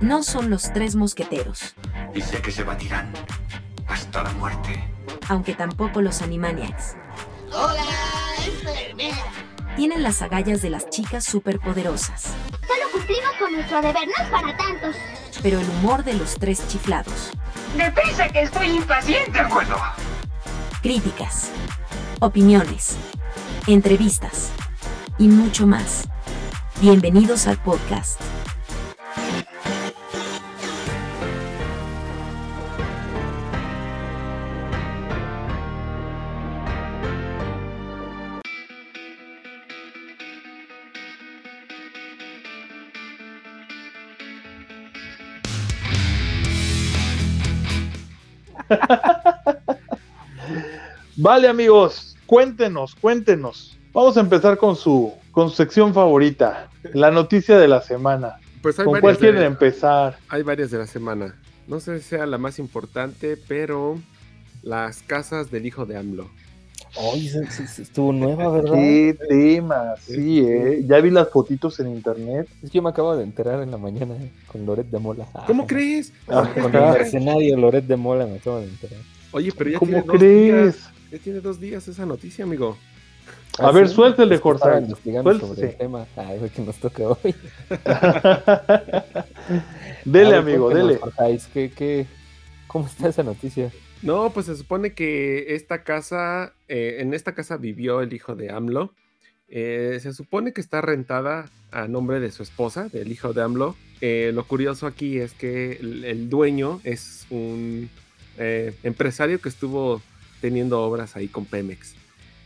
no son los tres mosqueteros, Y sé que se batirán hasta la muerte. aunque tampoco los Animaniacs. Hola, enfermera. Tienen las agallas de las chicas superpoderosas, Solo cumplimos con nuestro deber, no es para tantos. pero el humor de los tres chiflados. Deprisa que estoy impaciente. De acuerdo. Críticas, opiniones, entrevistas y mucho más. Bienvenidos al podcast. Vale, amigos, cuéntenos, cuéntenos. Vamos a empezar con su, con su sección favorita, la noticia de la semana. Pues hay ¿Con cuál quieren de, empezar? hay varias de la semana. No sé si sea la más importante, pero las casas del hijo de AMLO. Se- se estuvo nueva, ¿verdad? Qué tema, sí, eh. Ya vi las fotitos en internet. Es que yo me acabo de enterar en la mañana eh, con Loret de Mola. ¿Cómo Ah, crees? Con, con el mercenario Loret de Mola me acabo de enterar. Oye, pero ya ¿Cómo tiene dos crees? días. Ya tiene dos días esa noticia, amigo. A Ah, ver, ¿sí? suéltele, Jorge. investigando sobre Suéltese. el tema. Ay, que nos toca hoy. dele, ver, amigo, dele. Jorge, ¿qué, qué, ¿Cómo está esa noticia? No, pues se supone que esta casa, eh, en esta casa vivió el hijo de AMLO. Eh, se supone que está rentada a nombre de su esposa, del hijo de AMLO. Eh, lo curioso aquí es que el, el dueño es un eh, empresario que estuvo teniendo obras ahí con Pemex.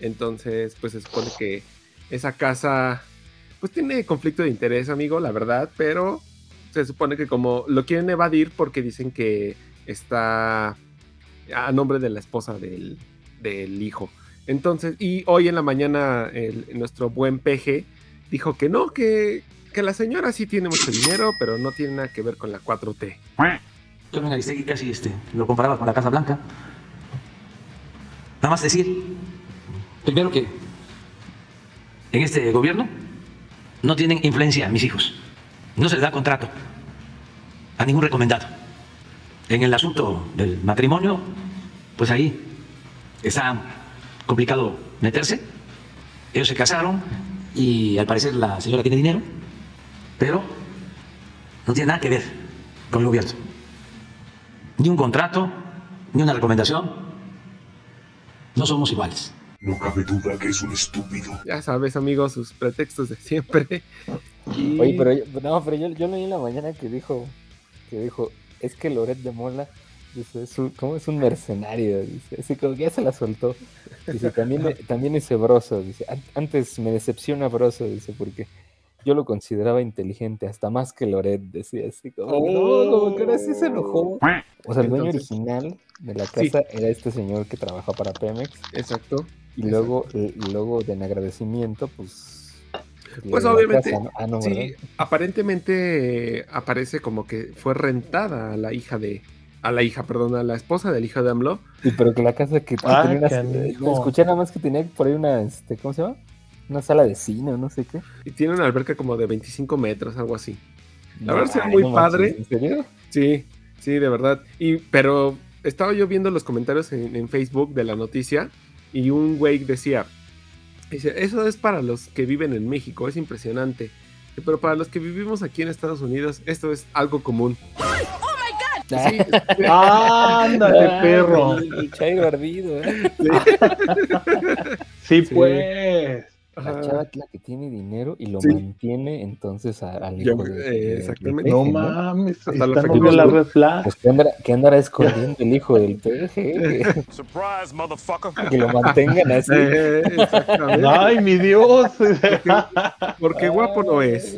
Entonces, pues se supone que esa casa, pues tiene conflicto de interés, amigo, la verdad, pero se supone que como lo quieren evadir porque dicen que está a nombre de la esposa del, del hijo. Entonces, y hoy en la mañana nuestro buen peje dijo que no, que, que la señora sí tiene mucho dinero, pero no tiene nada que ver con la 4T. Carmen Aristegui casi este, lo comparaba con la Casa Blanca. Nada más decir, primero que en este gobierno no tienen influencia mis hijos. No se les da contrato a ningún recomendado. En el asunto del matrimonio, pues ahí está complicado meterse. Ellos se casaron y al parecer la señora tiene dinero, pero no tiene nada que ver con el gobierno ni un contrato, ni una recomendación. No somos iguales. No cabe duda que es un estúpido. Ya sabes, amigos, sus pretextos de siempre. Y- Oye, pero yo, no, pero yo, yo leí en la mañana que dijo, que dijo, es que Loret de Mola, dice, es un, ¿cómo es un mercenario? Dice, así como que ya se la soltó. Dice, también, también ese Broso, dice, "An- antes me decepciona Broso, dice, porque yo lo consideraba inteligente, hasta más que Loret, decía así como, Oh. no, como que ahora sí se enojó. O sea, el dueño Entonces- original de la Sí. casa era este señor que trabaja para Pemex, Exacto. y luego, y luego de en agradecimiento, pues... Pues obviamente, casa, ¿no? Ah, no, Sí, aparentemente eh, aparece como que fue rentada a la hija de. A la hija, perdón, a la esposa del hijo de AMLO. Sí, pero que la casa que que Ah, tenía escuché nada más que tenía por ahí una, este, ¿cómo se llama? Una sala de cine o no sé qué. Y tiene una alberca como de 25 metros, algo así. La verdad, se ve Ay, muy no manches, padre. ¿En serio? Sí, sí, de verdad. Y, pero estaba yo viendo los comentarios en, en Facebook de la noticia y un güey decía, dice, eso es para los que viven en México, es impresionante. Pero para los que vivimos aquí en Estados Unidos, esto es algo común. Sí, Ándale, perro. El, el ardido, ¿eh? Sí, Sí. pues. La chava es la que tiene dinero y lo Sí. mantiene entonces a- al Yo- hijo de, eh, del exactamente. peje, No mames, Hasta los la red flag. Pues que andará, que andará escondiendo el hijo del peje, que, Surprise, motherfucker. que lo mantengan así. Eh, exactamente. Ay, mi Dios. Porque guapo no es.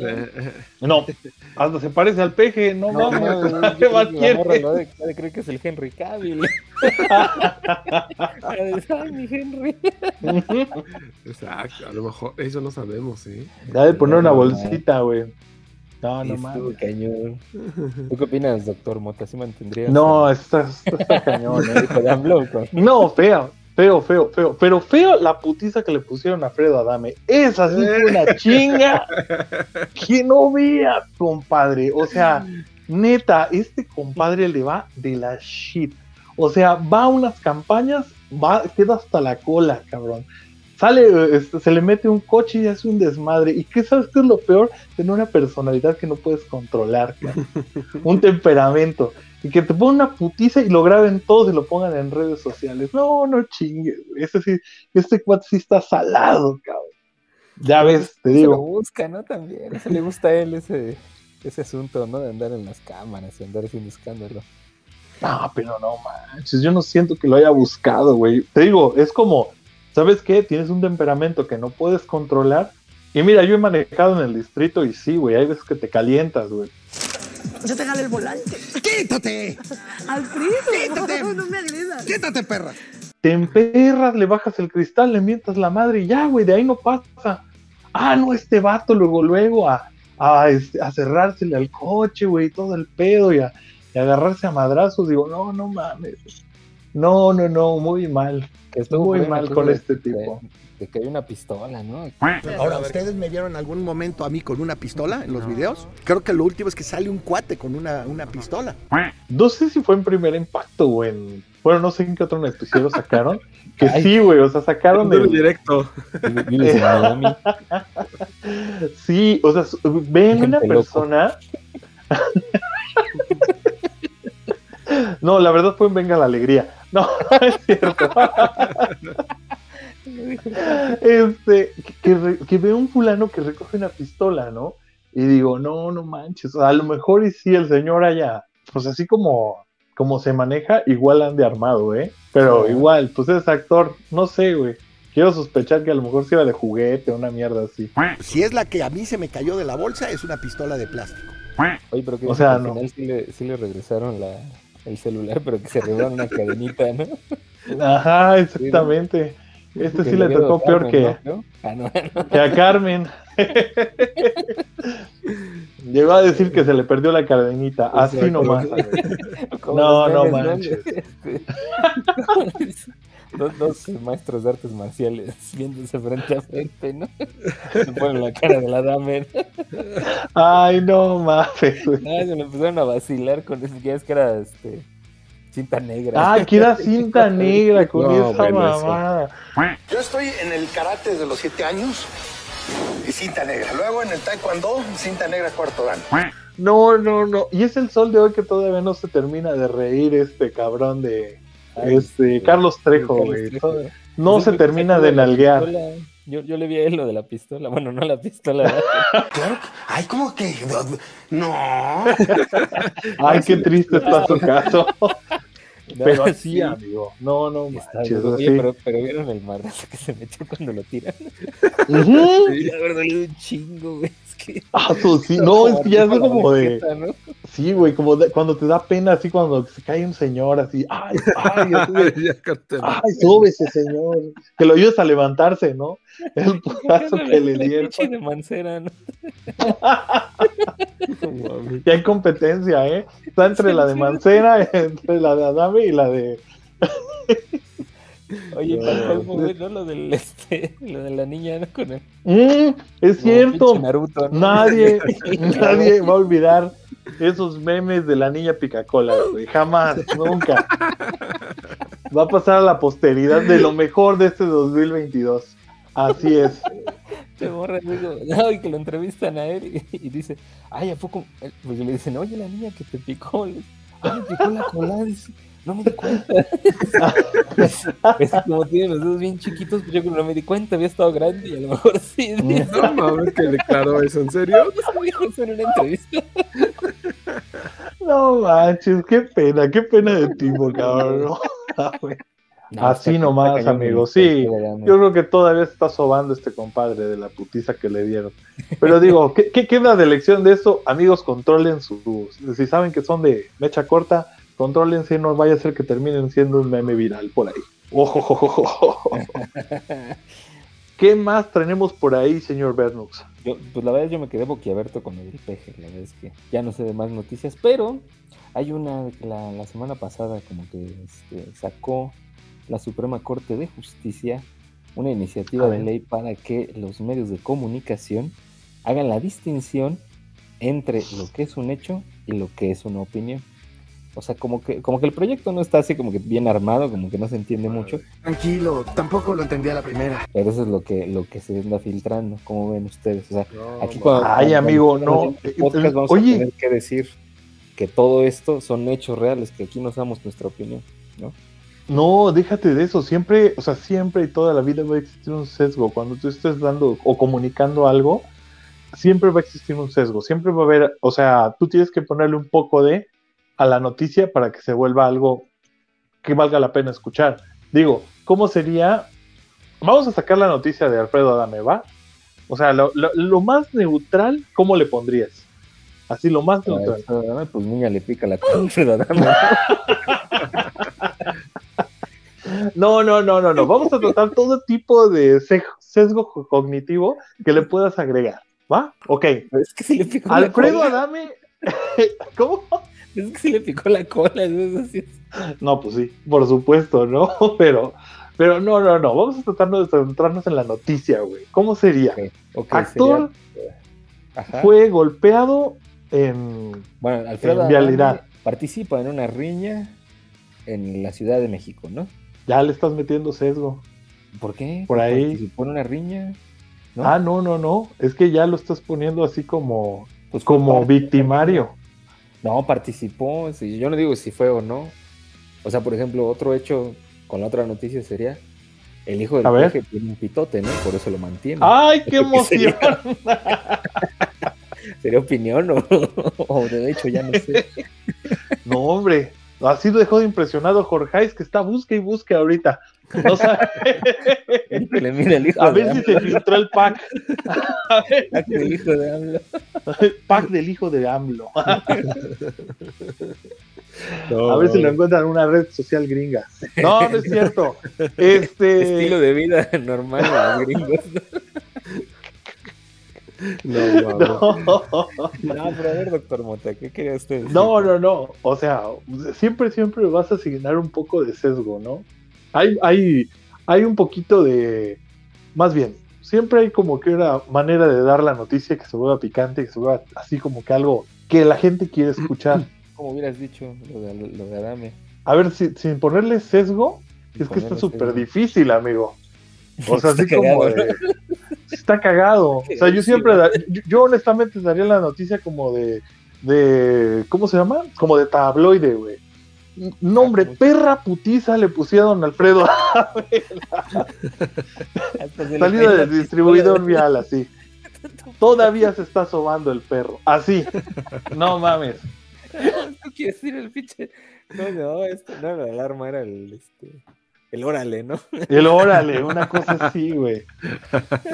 No, hasta se parece al peje, no, No, mames. no, ha de, creer que es el Henry Cavill. Ay, mi Henry. Exacto, a lo mejor eso no sabemos, ¿eh? Ya de poner una No, bolsita, güey. No, no mames. cañón. ¿Tú qué opinas, doctor Mota? ¿Sí mantendrías? No, está, está, está cañón, eh. No, feo, feo, feo, feo. Pero feo la putiza que le pusieron a Fredo Adame. Esa sí fue una chinga que no veas, compadre. O sea, Neta, este compadre le va de la shit. O sea, va a unas campañas, va, queda hasta la cola, cabrón. Sale, este, se le mete un coche y hace un desmadre. ¿Y qué sabes qué es lo peor? Tener una personalidad que no puedes controlar, cabrón. un temperamento. Y que te pongan una putiza y lo graben todos y lo pongan en redes sociales. No, no chingues. güey. Ese sí, este cuate sí está salado, cabrón. Ya ves, te Se lo digo. busca, ¿no? También. Eso le gusta a él ese, ese asunto, ¿no? De andar en las cámaras y andar haciendo escándalo. No, pero no manches, yo no siento que lo haya buscado, güey. Te digo, es como, ¿sabes qué? Tienes un temperamento que no puedes controlar. Y mira, yo he manejado en el distrito y sí, güey, hay veces que te calientas, güey. Yo te jale el volante. ¡Quítate! Alfredo, ¡Quítate! no me agredas. ¡Quítate, perra! Te emperras, le bajas el cristal, le mientas la madre y ya, güey, de ahí no pasa. Ah, no, este vato luego, luego a, a, este, a cerrársele al coche, güey, todo el pedo y a, y a agarrarse a madrazos. Digo, no, no mames. No, no, no, muy mal. Estuvo Muy mal con este tipo. De, que hay una pistola, ¿no? Ahora, ¿ustedes me vieron algún momento a mí con una pistola en los videos? Creo que lo último es que sale un cuate con una, una pistola. No sé si fue en primer impacto o en. Bueno, no sé en qué otro noticiero sacaron. Que Ay. sí, güey, o sea, sacaron el. directo. Sí, o sea, ven una persona. no, la verdad fue en Venga la Alegría. No, es cierto. Este, que, que, veo un fulano que recoge una pistola, ¿no? Y digo, no, no manches. o a lo mejor y sí el señor allá, pues así como, como se maneja, igual ande armado, ¿eh? Pero Sí. igual, pues es actor, no sé, güey. Quiero sospechar que a lo mejor era de juguete, una mierda así. Si es la que a mí se me cayó de la bolsa, es una pistola de plástico. Oye, pero que O sea, al no. final sí le, sí le regresaron la, el celular, pero que se robaron una cadenita, ¿no? Ajá, exactamente. Este sí Que le tocó peor Carmen, que, ¿no? Ah, no, no. que a Carmen. Llegó a decir que se le perdió la cadenita, así nomás. No, no manches. Este, dos, dos maestros de artes marciales viéndose frente a frente, ¿no? Se ponen la cara de la dama. ¿no? Ay, no mames. No, se lo empezaron a vacilar con eso, ya es que era este, cinta negra. Ay, que era cinta negra con No, esa bueno, eso. mamada. Yo estoy en el karate desde los 7 años y cinta negra. Luego en el taekwondo, cinta negra cuarto dan. No, no, no. Y es el sol de hoy que todavía no se termina de reír este cabrón de Ay, este sí. Carlos Trejo, Carlos. Trejo. No se termina de nalguear. Yo, yo le vi a él lo de la pistola. Bueno, no la pistola. ¿verdad? Claro. Ay, ¿cómo que? No. Ay, qué triste está su caso. No, Pero sí. así, amigo. No, no Está manches. Oye, pero, pero vieron el madrazo que se metió cuando lo tiran. Y la verdad, un chingo, güey. Es que. Ah, pues sí, no, es que ya es Como como de. Sí, güey, como de- cuando te da pena, así cuando se cae un señor, así, ay, ay, así ay, súbese, señor. Que lo ayudes a levantarse, ¿no? El putazo que le dieron. pinche de mancera, ¿no? Ya hay competencia, ¿eh? Está entre la de Mancera, entre la de Adame y la de. Oye, No, ¿cuál- cuál no. fue, güey, no? Lo, del, este, lo de la niña, ¿no? Con el. Mm, es cierto. Naruto, ¿no? Nadie, nadie va a olvidar esos memes de la niña Picacola, güey. Jamás, nunca. Va a pasar a la posteridad de lo mejor de este 2022. Así es. Te borra, digo, no, y que lo entrevistan a él y, dice, ay, ¿a poco? Pues le dicen, oye, la niña que te picó, le ay, picó la dice, no me di cuenta. es, como tiene los dedos bien chiquitos, pues yo creo que no me di cuenta, había estado grande y a lo mejor sí. No mames, que declaró eso, ¿en serio? eso en una entrevista. No manches, qué pena, qué pena de tipo, cabrón. No, Así nomás, está cañón amigo, el- sí. Yo creo que todavía se está sobando este compadre de la putiza que le dieron. Pero digo, ¿qué, qué queda de lección de eso? Amigos, controlen sus. Si saben que son de mecha corta, contrólense, no vaya a ser que terminen siendo un meme viral por ahí. Ojo, ojo, ojo, ojo. ¿Qué más tenemos por ahí, señor Bernux? Yo, pues la verdad yo me quedé boquiabierto con el peje, la verdad es que ya no sé de más noticias, pero hay una que la, la semana pasada como que este, sacó la Suprema Corte de Justicia una iniciativa de ley para que los medios de comunicación hagan la distinción entre lo que es un hecho y lo que es una opinión. O sea, como que, como que el proyecto no está así como que bien armado, como que no se entiende mucho, Tranquilo, tampoco lo entendí a la primera. pero eso es lo que, lo que se anda filtrando, como ven ustedes. O sea, No, aquí cuando, Ay, cuando- amigo, cuando no. el podcast vamos Oye. a tener que decir que todo esto son hechos reales, que aquí nos damos nuestra opinión, ¿no? No, déjate de eso. Siempre, o sea, siempre y toda la vida va a existir un sesgo. Cuando tú estés dando o comunicando algo, siempre va a existir un sesgo. Siempre va a haber, o sea, tú tienes que ponerle un poco de a la noticia para que se vuelva algo que valga la pena escuchar. Digo, ¿cómo sería? Vamos a sacar la noticia de Alfredo Adame, ¿va? O sea, lo, lo- lo más neutral, ¿cómo le pondrías? Así, lo más neutral. Alfredo Adame, pues niña le pica la Alfredo Adame. No, no, no, no, no. Vamos a tratar todo tipo de se- sesgo co- cognitivo que le puedas agregar. ¿Va? Ok. Es que sí le picó Alfredo. Adame. ¿Cómo? Es que sí le picó la cola. eso sí es- No, pues sí, por supuesto, ¿no? Pero, pero no, no, no. Vamos a tratar de centrarnos en la noticia, güey. ¿Cómo sería? Actor sería- fue golpeado en. Bueno, Alfredo en vialidad. Participa en una riña en la Ciudad de México, ¿no? Ya le estás metiendo sesgo. ¿Por qué? Por ahí. Participó en una riña. ¿no? Ah, no, no, no. Es que ya lo estás poniendo así como, Pues como victimario. No, participó. yo no digo si fue o no. O sea, por ejemplo, otro hecho con la otra noticia sería el hijo del peje tiene un pitote, ¿no? Por eso lo mantiene. ¡Ay, qué sería- emoción! ¿Sería opinión o, o de hecho ya no sé? No, hombre. Así lo dejó de impresionado Jorge, que está busca y busca ahorita. No sabe. Híjole, mira el hijo A ver si se filtró el pack. A ver, El hijo de AMLO. pack del hijo de AMLO. no, A ver si lo encuentran en una red social gringa. No, no es cierto. Este. Estilo de vida normal los gringos. No, mames. No. No, pero a ver, doctor Mota, ¿qué quería usted decir? No, no, no. O sea, siempre, siempre vas a asignar un poco de sesgo, ¿no? Hay, hay, hay un poquito de. Más bien, siempre hay como que una manera de dar la noticia que se vuelva picante, que se vuelva así como que algo que la gente quiere escuchar. Como hubieras dicho lo de, lo de Adame. A ver, si- sin ponerle sesgo, Sin es que está súper difícil, amigo. O sea, Está así como cagado, de. Está cagado. O sea, yo siempre. da- yo, yo honestamente daría la noticia como de. de ¿Cómo se llama? Como de tabloide, güey. Nombre, ¿cómo? perra putiza le pusieron a Alfredo. Se le Salida del distribuidor vial, así. Todavía se está sobando el perro. Así. No mames. ¿Tú quieres decir el pinche? No, no, esto no la alarma, era el, este, el órale, ¿no? El órale, una cosa así, güey.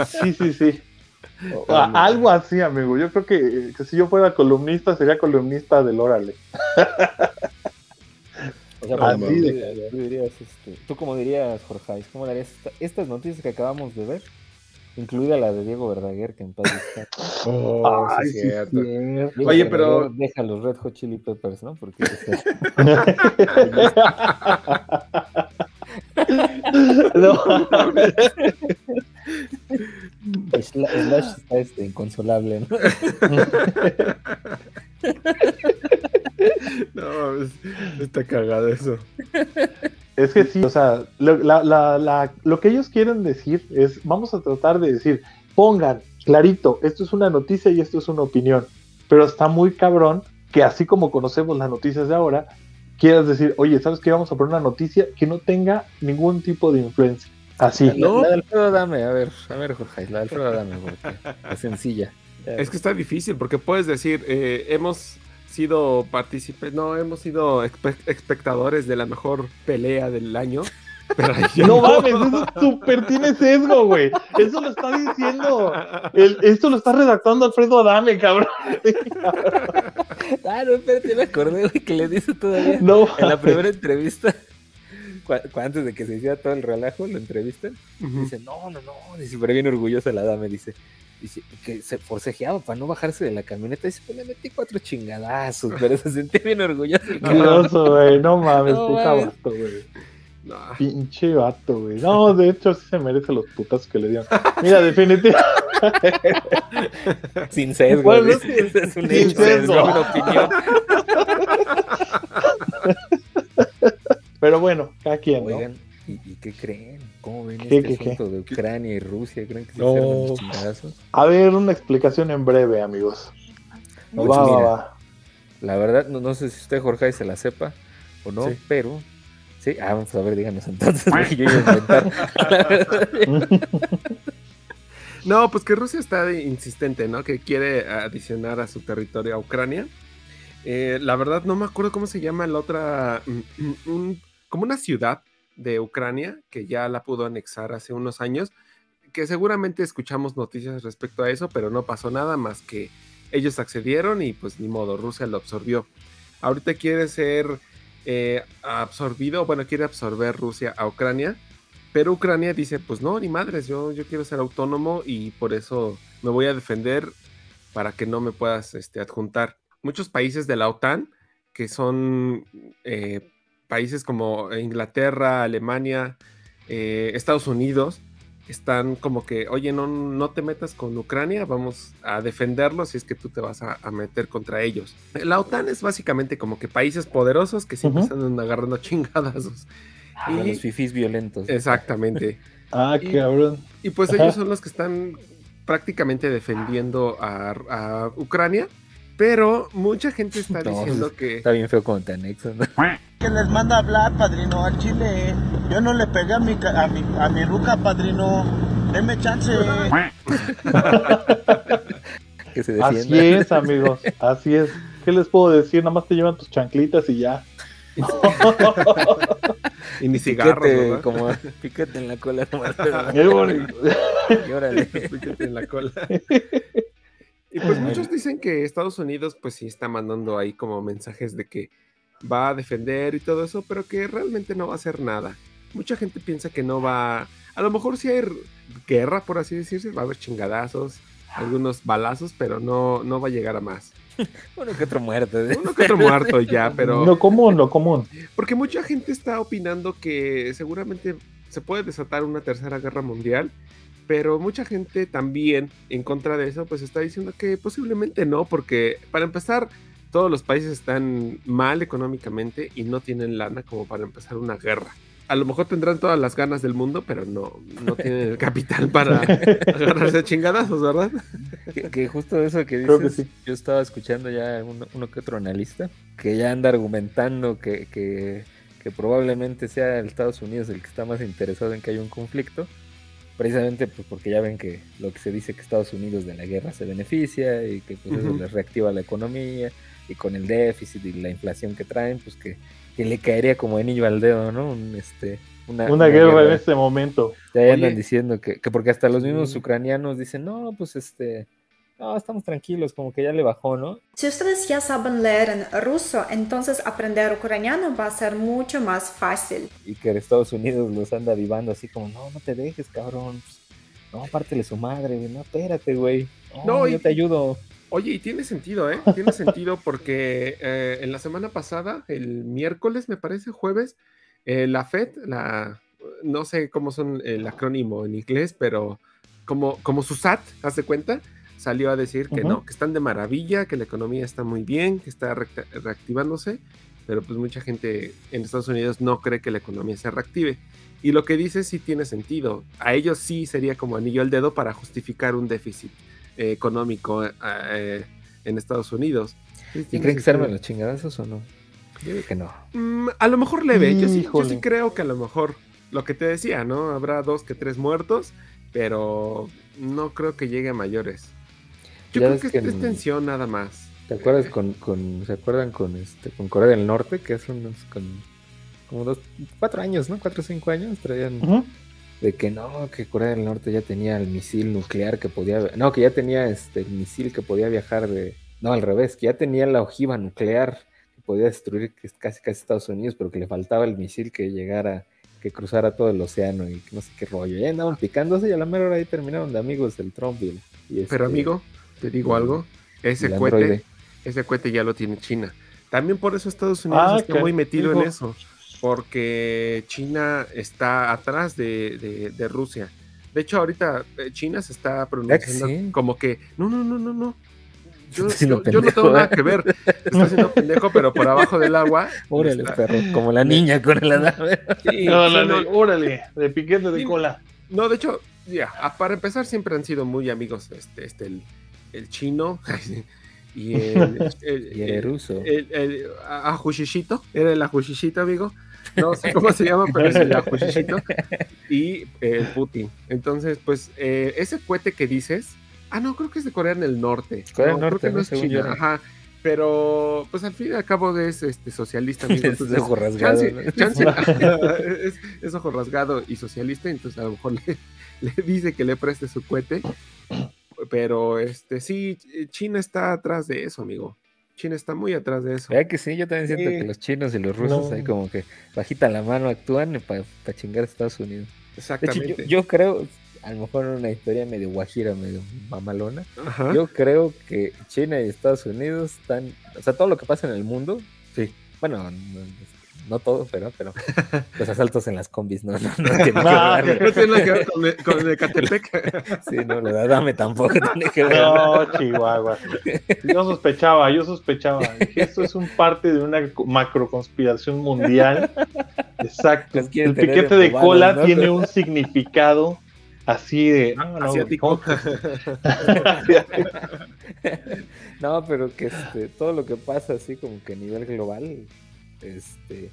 Sí, sí, sí. Ah, algo así, amigo. Yo creo que, que si yo fuera columnista, sería columnista del órale. O sea, Así tú, de dirías, tú dirías, este, ¿tú cómo dirías, Jorge? ¿Cómo darías esta- estas noticias que acabamos de ver? Incluida la de Diego Verdaguer, que en paz descanse. Oh, sí, Ay, es sí, cierto. cierto. Diego Oye, pero- Deja los Red Hot Chili Peppers, ¿no? Porque No. Sla- Slash está este, inconsolable, ¿no? No, es- está cagado eso. Es que sí, o sea, lo, la- la- la- lo que ellos quieren decir es, vamos a tratar de decir, pongan clarito, esto es una noticia y esto es una opinión, pero está muy cabrón que así como conocemos las noticias de ahora, quieras decir, oye, ¿sabes qué? Vamos a poner una noticia que no tenga ningún tipo de influencia. Así. La, ¿no? la de Alfredo Dame, a ver, a ver, Jorge, la de Alfredo Dame, porque es sencilla. Es que está difícil porque puedes decir, eh, hemos sido partícipes, no, hemos sido espe- espectadores de la mejor pelea del año. Pero ahí No mames, eso es súper tiene sesgo, güey. Eso lo está diciendo. el- esto lo está redactando Alfredo Adame, cabrón. Ah, no, espérate, me acordé, güey, que le dice todavía. No, En la primera entrevista, antes de que se hiciera todo el relajo, lo entrevistan. Dice, no, no, no, dice, pero bien orgullosa la dama, dice. Dice que se forcejeaba para no bajarse de la camioneta. Dice, pues le metí cuatro chingadazos, pero se sentía bien cabrón. Curioso, güey. No mames, No puta mames. vato, güey. No. Pinche vato, güey. No, de hecho sí se merece los putazos que le dieron. Mira, definitivamente. Sin sesgo. Bueno, es que- es un sin hecho, es sesgo. una opinión. Pero bueno, cada quien, ¿no? Oigan, ¿y, y qué creen? ¿Cómo ven ¿Qué, este qué, qué? asunto de Ucrania y Rusia? ¿Creen que se No. chingadazos? A ver, una explicación en breve, amigos. No, va, pues va, mira, va. La verdad, no, no sé si usted, Jorge, se la sepa o no, Sí. pero... Sí, ah, vamos a ver, díganos entonces, porque yo iba a inventar. La verdad, No, pues que Rusia está insistente, ¿no? Que quiere adicionar a su territorio a Ucrania. Eh, la verdad no me acuerdo cómo se llama la otra, un- como una ciudad de Ucrania que ya la pudo anexar hace unos años, que seguramente escuchamos noticias respecto a eso, pero no pasó nada más que ellos accedieron y pues ni modo, Rusia lo absorbió. Ahorita quiere ser eh, absorbido, bueno, quiere absorber Rusia a Ucrania, pero Ucrania dice, pues no, ni madres, yo, yo quiero ser autónomo y por eso me voy a defender para que no me puedas este, adjuntar. Muchos países de la OTAN, que son eh, países como Inglaterra, Alemania, eh, Estados Unidos, están como que, oye, no, no te metas con Ucrania, vamos a defenderlo si es que tú te vas a, a meter contra ellos. La OTAN es básicamente como que países poderosos que siempre Ujú. están agarrando chingadazos. como Y- los fifís violentos. Exactamente. Ah, Y- cabrón. Y pues Ajá. ellos son los que están prácticamente defendiendo a, a Ucrania, pero mucha gente está No, diciendo que... Está bien feo cuando te anexan. ¿no? Que les manda a hablar, padrino, al chile. Yo no le pegué a mi, a mi, a mi ruca, padrino. Deme chance. Que se Así es, amigos. Así es. ¿Qué les puedo decir? Nada más te llevan tus chanclitas y ya. Y ni cigarros, Piquete, como piquete en la cola. nomás, pero- Qué bonito. Y órale. Piquete en la cola. Y pues muchos dicen que Estados Unidos pues sí está mandando ahí como mensajes de que va a defender y todo eso, pero que realmente no va a hacer nada. Mucha gente piensa que no va... A lo mejor sí hay guerra, por así decirse, va a haber chingadazos, algunos balazos, pero no, no va a llegar a más. Uno que otro muerto. ¿eh? Uno que otro muerto ya, pero... Lo común, lo común. Porque mucha gente está opinando que seguramente se puede desatar una tercera guerra mundial, pero mucha gente también en contra de eso, pues está diciendo que posiblemente no, porque para empezar, todos los países están mal económicamente y no tienen lana como para empezar una guerra. A lo mejor tendrán todas las ganas del mundo, pero no, no tienen el capital para agarrarse chingadazos, ¿verdad? Que, que justo eso que dices, sí. yo estaba escuchando ya uno, uno que otro analista que ya anda argumentando que, que, que probablemente sea el Estados Unidos el que está más interesado en que haya un conflicto, precisamente pues porque ya ven que lo que se dice que Estados Unidos de la guerra se beneficia y que pues eso les reactiva la economía y con el déficit y la inflación que traen, pues que, que le caería como anillo al dedo, ¿no? Un, este, una, Una guerra en este momento. ya andan Oye. diciendo que, que porque hasta los mismos ucranianos dicen, no, pues este, no, estamos tranquilos, como que ya le bajó, ¿no? Si ustedes ya saben leer en ruso, entonces aprender ucraniano va a ser mucho más fácil. Y que Estados Unidos los anda vivando así como, no, no te dejes, cabrón. No, pártele su madre. No, espérate, güey. No, No, yo y- te ayudo. Oye, y tiene sentido, ¿eh? Tiene sentido porque eh, en la semana pasada, el miércoles, me parece, jueves, eh, la FED, la, no sé cómo son el acrónimo en inglés, pero como, como su SAT, haz de cuenta, salió a decir que Ujú. no, que están de maravilla, que la economía está muy bien, que está reactivándose, pero pues mucha gente en Estados Unidos no cree que la economía se reactive. Y lo que dice sí tiene sentido. A ellos sí sería como anillo al dedo para justificar un déficit eh, económico eh, eh, en Estados Unidos. ¿Y creen que se arman sentido. los chingadazos o no? Yo digo que no. Mm, a lo mejor leve, yo sí, yo sí creo que a lo mejor lo que te decía, ¿no? Habrá dos que tres muertos, pero no creo que llegue a mayores. Yo Ya creo que, que es en- tensión nada más. ¿Te acuerdas con, con ¿se acuerdan con este, con Corea del Norte? Que hace unos, con, como dos, cuatro años, ¿no? Cuatro o cinco años traían. De que no, que Corea del Norte ya tenía el misil nuclear que podía, no, que ya tenía este el misil que podía viajar de, no, al revés, que ya tenía la ojiva nuclear que podía destruir que es casi casi Estados Unidos, pero que le faltaba el misil que llegara, que cruzara todo el océano y que no sé qué rollo. Ya andaban picándose y a la mera hora ahí terminaron de amigos el Trump y, el- y Pero este, amigo, te digo y- algo, ese cohete, ese cohete ya lo tiene China. También por eso Estados Unidos Ah, está que- muy metido en eso, porque China está atrás de, de- de Rusia. De hecho, ahorita eh, China se está pronunciando sí? como que, no, no, no, no, no. Yo, no tengo nada ¿eh? que ver. Está haciendo pendejo, pero por abajo del agua. Órale, está- perro, como la niña con el adame. Sí, No, no, no, órale, de piquete de Sí. cola. No, de hecho, ya, para empezar siempre han sido muy amigos este, este el, el chino y el, el- Y el ruso. el, el ajushishito, era el ajushishito, amigo. No sé cómo se llama, pero es el ajushishito. Y el Putin. Entonces, pues, eh, ese cohete que dices, ah, no, creo que es de Corea del Norte. Corea no, del Norte, creo que no es China, yo. ajá. Pero, pues al fin y al cabo es este, socialista, amigo. Es entonces, ojo rasgado, chance- ¿no? chance- es, es ojo rasgado y socialista, entonces a lo mejor le, le dice que le preste su cohete. Pero este sí, China está atrás de eso, amigo. China está muy atrás de eso. ¿Verdad que sí? Yo también siento Sí. que los chinos y los rusos No. ahí como que bajita la mano actúan para chingar a Estados Unidos. De hecho, Exactamente. yo, yo creo, a lo mejor una historia medio guajira, medio mamalona. Ajá. Yo creo que China y Estados Unidos están, o sea, todo lo que pasa en el mundo, Sí. bueno, no, no todo, pero, pero los asaltos en las combis, no, no, no tiene que Ah, ver. No tiene nada que ver con, el- con el Ecatepec. Sí, no, lo de Adame tampoco tiene que ver. No, Chihuahua. Yo sospechaba, yo sospechaba. Dije, esto es un parte de una macro conspiración mundial. Exacto. El piquete de embobados, cola ¿no? tiene un significado así de. no, no, Asiático. ¿cómo? No, pero que este, todo lo que pasa así como que a nivel global, este,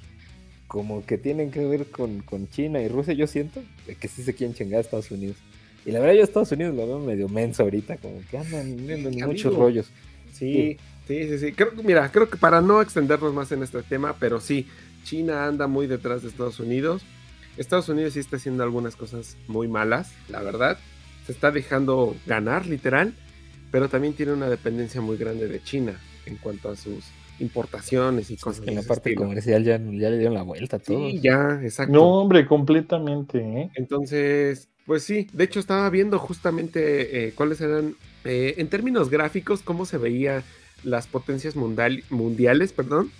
como que tienen que ver con, con China y Rusia, yo siento que sí se quieren chingar a Estados Unidos. Y la verdad yo a Estados Unidos lo veo medio menso ahorita, como que andan en Sí, muchos rollos. Sí, sí, sí, sí. Creo, que- mira, creo que para no extendernos más en este tema, pero sí, China anda muy detrás de Estados Unidos. Estados Unidos sí está haciendo algunas cosas muy malas, la verdad. Se está dejando ganar, literal, pero también tiene una dependencia muy grande de China en cuanto a sus importaciones y Es cosas que en la parte estilo. comercial ya, ya le dieron la vuelta a todo. Sí, ya, exacto. No, hombre, completamente. ¿eh? Entonces, pues sí, de hecho estaba viendo justamente eh, cuáles eran, eh, en términos gráficos, cómo se veía las potencias mundial- mundiales, perdón,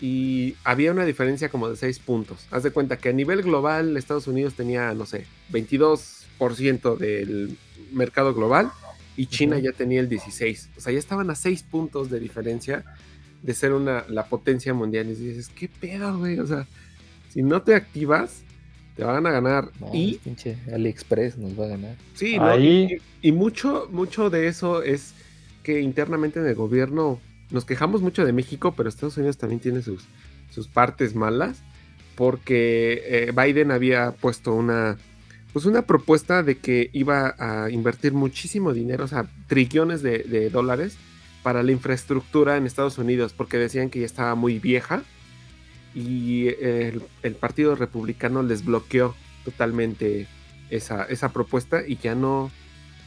y había una diferencia como de 6 puntos. Haz de cuenta que a nivel global Estados Unidos tenía, no sé, 22% del mercado global y China Ujú. ya tenía el 16. O sea, ya estaban a 6 puntos de diferencia de ser una, la potencia mundial. Y dices, ¿qué pedo, güey? O sea, si no te activas, te van a ganar. No, y pinche AliExpress nos va a ganar. Sí, ¿no? Ahí- Y, y mucho, mucho de eso es que internamente en el gobierno nos quejamos mucho de México, pero Estados Unidos también tiene sus, sus partes malas, porque eh, Biden había puesto una, pues una propuesta de que iba a invertir muchísimo dinero, o sea, trillones de, de dólares para la infraestructura en Estados Unidos, porque decían que ya estaba muy vieja y el, el Partido Republicano les bloqueó totalmente esa, esa propuesta y ya no...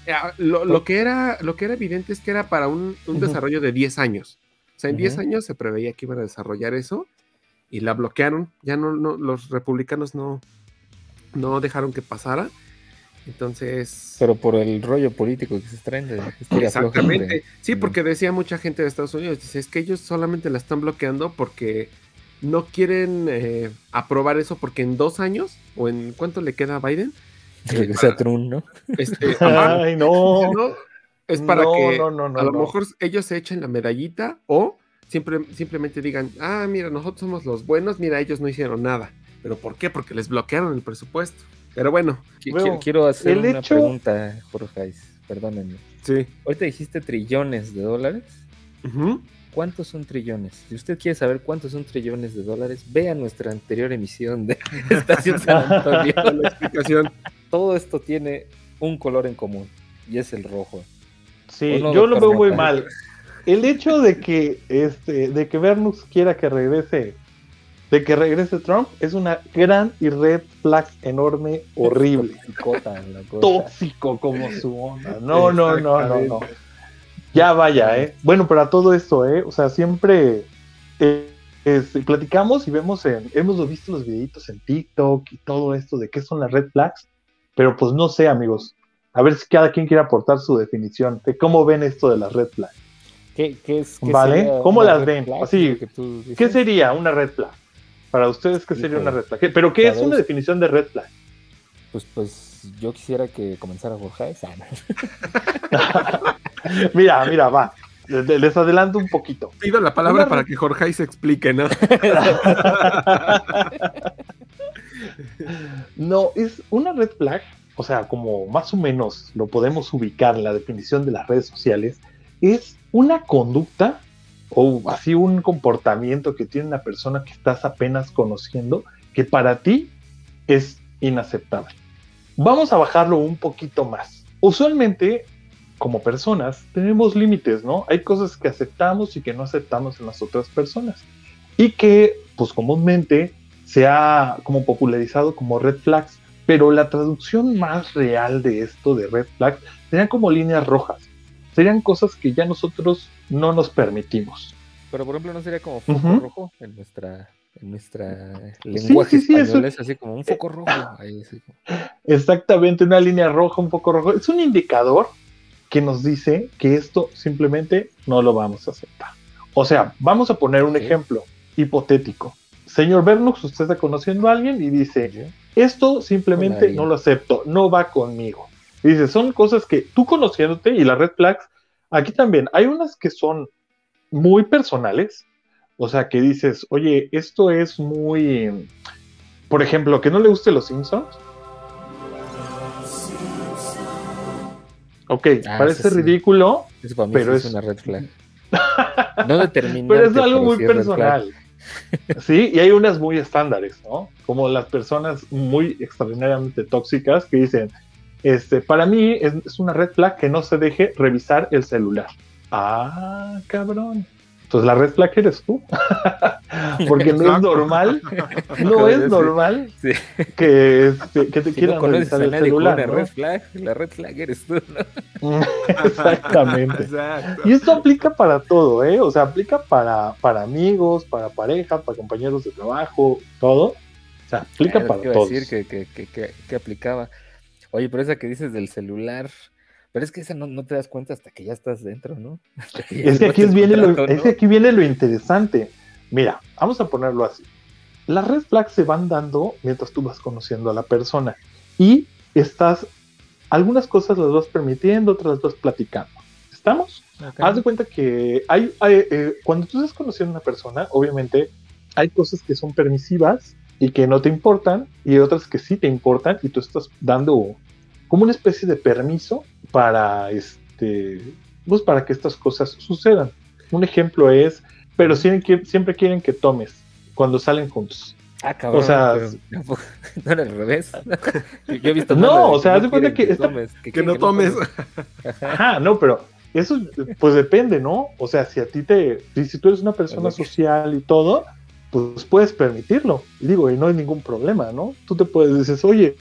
Ah, Lo, lo que era, lo que era evidente es que era para un, un desarrollo de 10 años. O sea, en 10 Ujú. años se preveía que iban a desarrollar eso y la bloquearon. Ya no, no los republicanos no, no dejaron que pasara. Entonces... Pero por el rollo político que se traen de floja Exactamente. Sí, porque decía mucha gente de Estados Unidos, dice, es que ellos solamente la están bloqueando porque no quieren eh, aprobar eso porque en dos años, o en cuánto le queda a Biden, Regresa a Trump, ¿no? este, Ay, no. es para No, que no, no, no, a lo mejor ellos se echen la medallita o siempre, simplemente digan, ah, mira, nosotros somos los buenos, mira, ellos no hicieron nada. ¿Pero por qué? Porque les bloquearon el presupuesto. Pero bueno, Qui- Bueno, quiero, hacer una hecho- pregunta, Jorge. Perdónenme. sí. Ahorita dijiste trillones de dólares. ¿Cuántos son trillones? Si usted quiere saber cuántos son trillones de dólares, vea nuestra anterior emisión de Estación San Antonio. La explicación. Todo esto tiene un color en común y es el rojo. Sí, ¿O no, yo lo veo muy mal. El hecho de que este, de que Bernux quiera que regrese, de que regrese Trump, es una gran y red flag enorme, horrible, Picota, la cosa. tóxico como su onda. No, no, no, no, no. Ya vaya, eh. Bueno, para todo esto, eh, o sea, siempre eh, platicamos y vemos en, hemos visto los videitos en TikTok y todo esto de qué son las red flags, pero pues no sé, amigos. A ver si cada quien quiere aportar su definición de cómo ven esto de las red flags. ¿Qué, qué es, qué Vale, ¿cómo las ven? Así, Lo que tú dices. ¿Qué sería una red flag? Para ustedes, ¿qué sería Híjole. una red flag? ¿Qué- ¿Pero qué es una definición de red flag? pues, pues yo quisiera que comenzara Jorge. mira, mira, va. Les adelanto un poquito. Pido la palabra Una para que Jorge se explique, ¿no? No, es una red flag, o sea, como más o menos lo podemos ubicar en la definición de las redes sociales, es una conducta o así un comportamiento que tiene una persona que estás apenas conociendo que para ti es inaceptable. Vamos a bajarlo un poquito más. Usualmente, como personas, tenemos límites, ¿no? Hay cosas que aceptamos y que no aceptamos en las otras personas. Y que, pues comúnmente, se ha como popularizado como red flags, pero la traducción más real de esto de red flags serían como líneas rojas. Serían cosas que ya nosotros no nos permitimos. Pero por ejemplo, no sería como foco Ujú. rojo en nuestra, en nuestra lenguaje sí, sí, español, eso- es así como un foco rojo. ahí, así como- Exactamente, una línea roja, un poco rojo. Es un indicador que nos dice que esto simplemente no lo vamos a aceptar. O sea, vamos a poner un ejemplo hipotético. Señor Bernux, usted está conociendo a alguien y dice, esto simplemente no lo acepto, no va conmigo. Y dice, son cosas que tú conociéndote y las red flags, aquí también hay unas que son muy personales, o sea, que dices, oye, esto es muy, por ejemplo, que no le guste los Simpsons. Ok, Ah, parece sí. ridículo, Eso para mí pero es, es una red flag. No determinante. pero es algo muy sí personal. Sí, y hay unas muy estándares, ¿no? Como las personas muy extraordinariamente tóxicas que dicen, este, para mí es, es una red flag que no se deje revisar el celular. Ah, cabrón. Entonces la red flag eres tú. Porque no es normal, no es normal sí. que, este, que te Si quieran no revisar el celular. ¿no? red flag, la red flag eres tú, ¿no? Exactamente. Exacto. Y esto aplica para todo, ¿eh? O sea, aplica para, para amigos, para pareja, para compañeros de trabajo, todo. O sea, aplica Ah, para todos. decir que, que, que- que aplicaba. Oye, pero esa que dices del celular, pero es que esa no, no te das cuenta hasta que ya estás dentro, ¿no? Que Es que aquí, viene lo, es que aquí viene lo interesante. Mira, vamos a ponerlo así. Las red flags se van dando mientras tú vas conociendo a la persona y estás, algunas cosas las vas permitiendo, otras las vas platicando. ¿Estamos? Haz de cuenta que hay, hay, eh, cuando tú estás conociendo a una persona, obviamente hay cosas que son permisivas y que no te importan y otras que sí te importan y tú estás dando como una especie de permiso para este pues para que estas cosas sucedan. Un ejemplo es, pero siempre, siempre quieren que tomes cuando salen juntos. Ah, cabrón. o sea, pero no era al revés. Yo, he visto No, o sea, haz de cuenta que esta- tomes, Que quieren no tomes. Ajá, no, pero eso pues depende, ¿no? O sea, si a ti te, si, tú eres una persona Ok. social y todo, pues puedes permitirlo. Digo, y no hay ningún problema, ¿no? Tú te puedes decir, oye,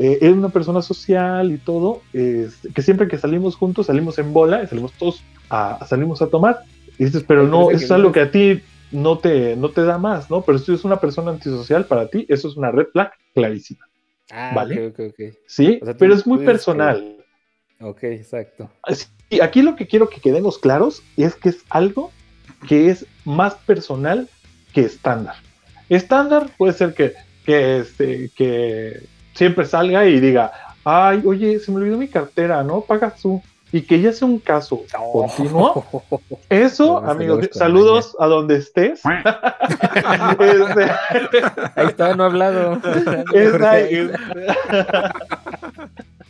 eh, eres una persona social y todo, este, que siempre que salimos juntos salimos en bola y salimos todos a, salimos a tomar. Y dices, pero no, es algo que a ti no te, no te da más, ¿no? Pero si eres una persona antisocial, para ti eso es una red flag clarísima. Ah, ¿Vale? ok, ok, ok. Sí, O sea, tú- pero es muy que- personal. Ok, exacto. Y aquí lo que quiero que quedemos claros es que es algo que es más personal que estándar. Estándar puede ser que, que, este, que siempre salga y diga, ay, oye, se me olvidó mi cartera, ¿no? Pagas tú. Y que ya sea un caso continuo. Eso, No, no, amigos, no, saludos a donde estés. Este, Ahí está, no ha hablado.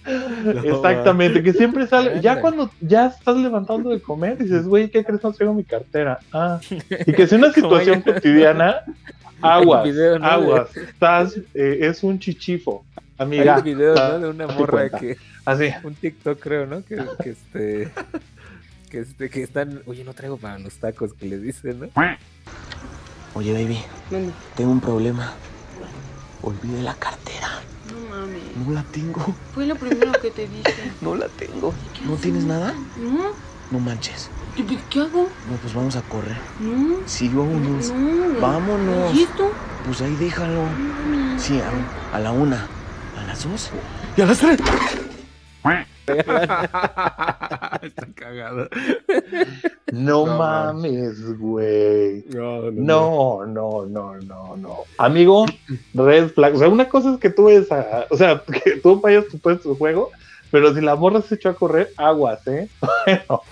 Exactamente, que siempre sale, ya cuando ya estás levantando de comer, dices, güey, ¿qué crees? No traigo mi cartera. Ah, y que sea una situación cotidiana, aguas, Hay video, ¿no? aguas, estás, eh, es un chichifo, Hay amiga. un video, ¿no? De una morra que. Así. Un TikTok, creo, ¿no? Que, que este. Que este, que están. Oye, no traigo para los tacos que le dicen, ¿no? Oye, baby, tengo un problema. Olvidé la cartera. No mames. No la tengo. Fue lo primero que te dije. No la tengo. ¿No tienes nada? No. No manches. ¿Qué, qué hago? No, pues vamos a correr. No. Sí, vámonos. No. Vámonos. ¿Y esto? Pues ahí déjalo. Sí, a, a la una. ¿A las dos? ¿Y a las tres? Está cagado. No, No, mames, güey. No, No, no, no, no, no. Amigo, red flag. O sea, una cosa es que tú ves a- o sea, que tú vayas tu puesto de juego, pero si la morra se echó a correr, aguas, ¿eh? Bueno,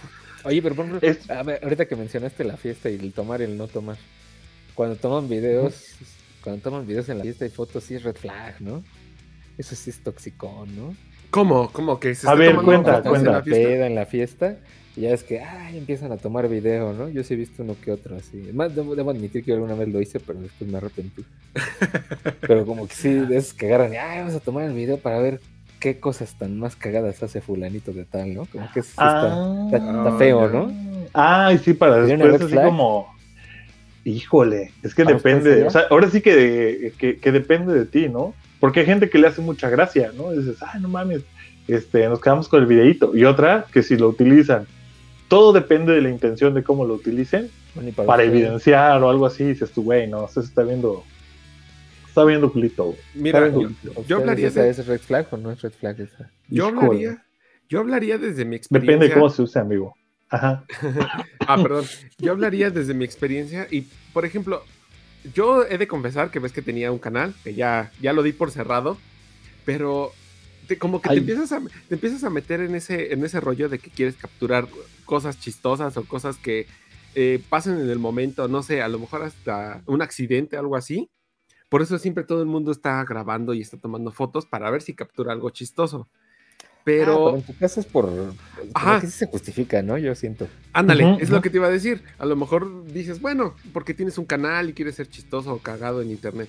Oye, pero por ejemplo, a ver, ahorita que mencionaste la fiesta y el tomar y el no tomar, cuando toman videos, cuando toman videos en la fiesta y fotos, sí es red flag, ¿no? Eso sí es toxicón, ¿no? ¿Cómo? ¿Cómo que se A está ver, tomando cuenta, fotos en cuenta. la fiesta? Peda en la fiesta y ya es que, ay, empiezan a tomar video, ¿no? Yo sí he visto uno que otro así. Más debo, debo admitir que yo alguna vez lo hice, pero después me arrepentí. pero como que sí, de esos que agarran y, ay, vamos a tomar el video para ver qué cosas tan más cagadas hace fulanito de tal, ¿no? Como que está, Ah. está- está feo, ¿no? Ay, sí, para ¿Tiene una después así como. Híjole, es que ¿Para usted depende. O sea, ahora sí que, que, que depende de ti, ¿no? Porque hay gente que le hace mucha gracia, ¿no? Y dices, ay, no mames, este, nos quedamos con el videíto. Y otra, que si lo utilizan, todo depende de la intención de cómo lo utilicen, Bueno, para, evidenciar o algo así, dices tú, güey, no, se está viendo. Está viendo culito, güey. Mira, yo- culito. ¿Ustedes yo hablaría de- ¿Es red flag o no es red flag esa? Yo hablaría, yo hablaría desde mi experiencia. Depende de cómo se use, amigo. Ajá. Ah, perdón. Yo hablaría desde mi experiencia y, por ejemplo, yo he de confesar que ves que tenía un canal, que ya, ya lo di por cerrado, pero te- como que te empiezas, a, te empiezas a meter en ese, en ese rollo de que quieres capturar cosas chistosas o cosas que eh, pasen en el momento, no sé, a lo mejor hasta un accidente, algo así. Por eso siempre todo el mundo está grabando y está tomando fotos para ver si captura algo chistoso. Pero, Ah, pero en tu caso es por. Ajá. que sí se justifica, ¿no? Yo siento. Ándale, Ujú, es lo que te iba a decir. A lo mejor dices, bueno, porque tienes un canal y quieres ser chistoso o cagado en internet.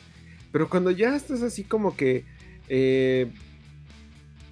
Pero cuando ya estás así como que, eh,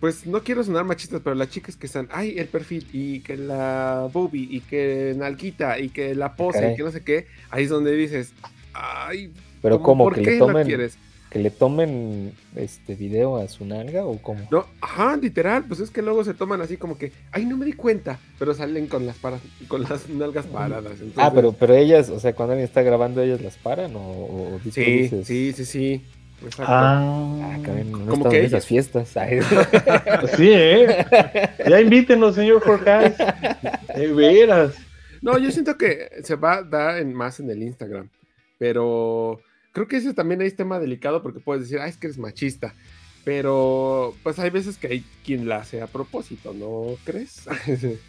pues no quiero sonar machistas, pero las chicas que están, ay, el perfil y que la boobie y que nalguita y que la pose Caray. y que no sé qué, ahí es donde dices, ay, Pero ¿cómo, como ¿por que le tomen. Que le tomen este video a su nalga o cómo. No, ajá, literal, pues es que luego se toman así como que, ay, no me di cuenta, pero salen con las paras, con las nalgas paradas. ah, pero, pero ellas, o sea, cuando alguien está grabando, ellas las paran o, o Sí, dices, sí, sí, sí. Exacto. Ah, Ah, cabrón, no Como como que esas fiestas. Ay. sí, ¿eh? Ya invítenos, señor Jorge. De veras. No, yo siento que se va a dar en, más en el Instagram, pero creo que ese también es tema delicado porque puedes decir, ah, es que eres machista, pero pues hay veces que hay quien la hace a propósito, ¿no crees?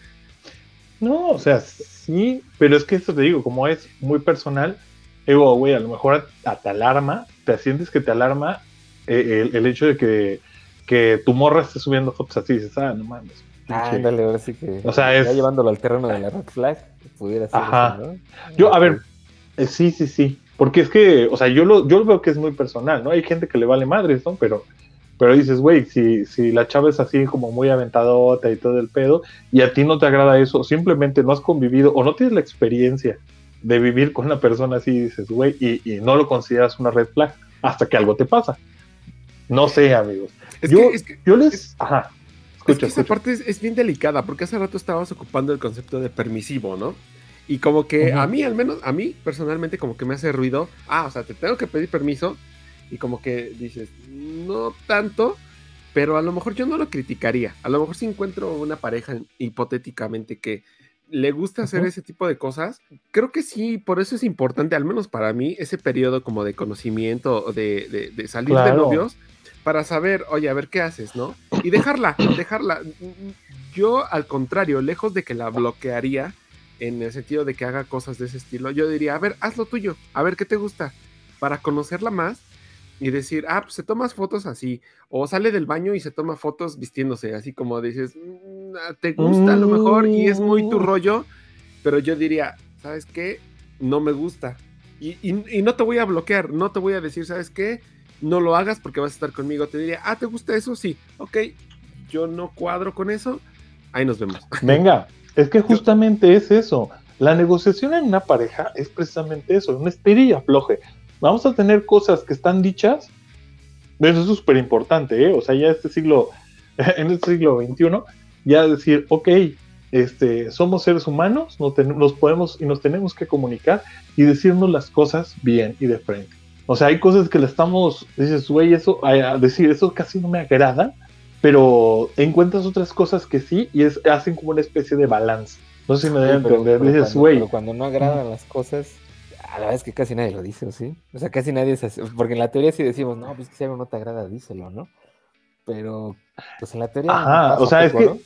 No, o sea, sí, pero es que esto te digo, como es muy personal, digo, güey, a lo mejor a- te alarma, te sientes que te alarma eh, el, el hecho de que, que tu morra esté subiendo fotos así, dices, ah, no mames. Ah, pinche". ándale, ahora sí que. O sea, ya es- llevándolo al terreno de la red flag, pudiera ser. Ajá. eso, ¿no? Yo, a ver, eh, sí, sí, sí. Porque es que, o sea, yo lo, yo veo que es muy personal, ¿no? Hay gente que le vale madres, ¿no? Pero, pero dices, güey, si, si la chava es así como muy aventadota y todo el pedo, y a ti no te agrada eso, simplemente no has convivido o no tienes la experiencia de vivir con una persona así, dices, güey, y, y no lo consideras una red flag hasta que algo te pasa. No sé, amigos. Es yo, que- es que- yo les. Ajá. Es Escucha, que esa escucha. parte es, es bien delicada, porque hace rato estabas ocupando el concepto de permisivo, ¿no? Y como que Ujú. a mí, al menos, a mí personalmente, como que me hace ruido. Ah, o sea, te tengo que pedir permiso. Y como que dices, no tanto, pero a lo mejor yo no lo criticaría. A lo mejor si encuentro una pareja hipotéticamente que le gusta hacer Ujú. ese tipo de cosas, creo que sí, por eso es importante, al menos para mí, ese periodo como de conocimiento, o de, de- de salir de Claro. novios, para saber, oye, a ver qué haces, ¿no? Y dejarla, dejarla. Yo, al contrario, lejos de que la bloquearía, en el sentido de que haga cosas de ese estilo, yo diría, a ver, haz lo tuyo, a ver qué te gusta, para conocerla más y decir, ah, pues se tomas fotos así, o sale del baño y se toma fotos vistiéndose, así como dices, "Mm, ah, te gusta a lo mejor y es muy tu Mm. rollo, pero yo diría, ¿sabes qué? No me gusta. Y, y- y no te voy a bloquear, no te voy a decir, ¿sabes qué? No lo hagas porque vas a estar conmigo. Te diría, ah, ¿te gusta eso? Sí, ok, yo no cuadro con eso, ahí nos vemos. Venga, es que justamente es eso. La negociación en una pareja es precisamente eso, un estira y afloje. Vamos a tener cosas que están dichas, eso es súper importante, ¿eh? O sea, ya este siglo, en este siglo XXI, ya decir, ok, este, somos seres humanos, nos, nos podemos y nos tenemos que comunicar y decirnos las cosas bien y de frente. O sea, hay cosas que le estamos, dices, güey, eso, a, a decir, eso casi no me agrada, pero encuentras otras cosas que sí y es, hacen como una especie de balance. No sé si me deben Sí, pero- entender. pero Dices, cuando- pero cuando no agradan las cosas, a la vez que casi nadie lo dice, ¿o sí? O sea, casi nadie se hace- Porque en la teoría sí decimos, no, pues que si algo no te agrada, díselo, ¿no? Pero, pues en la teoría. Ajá, pasa o sea, es poco,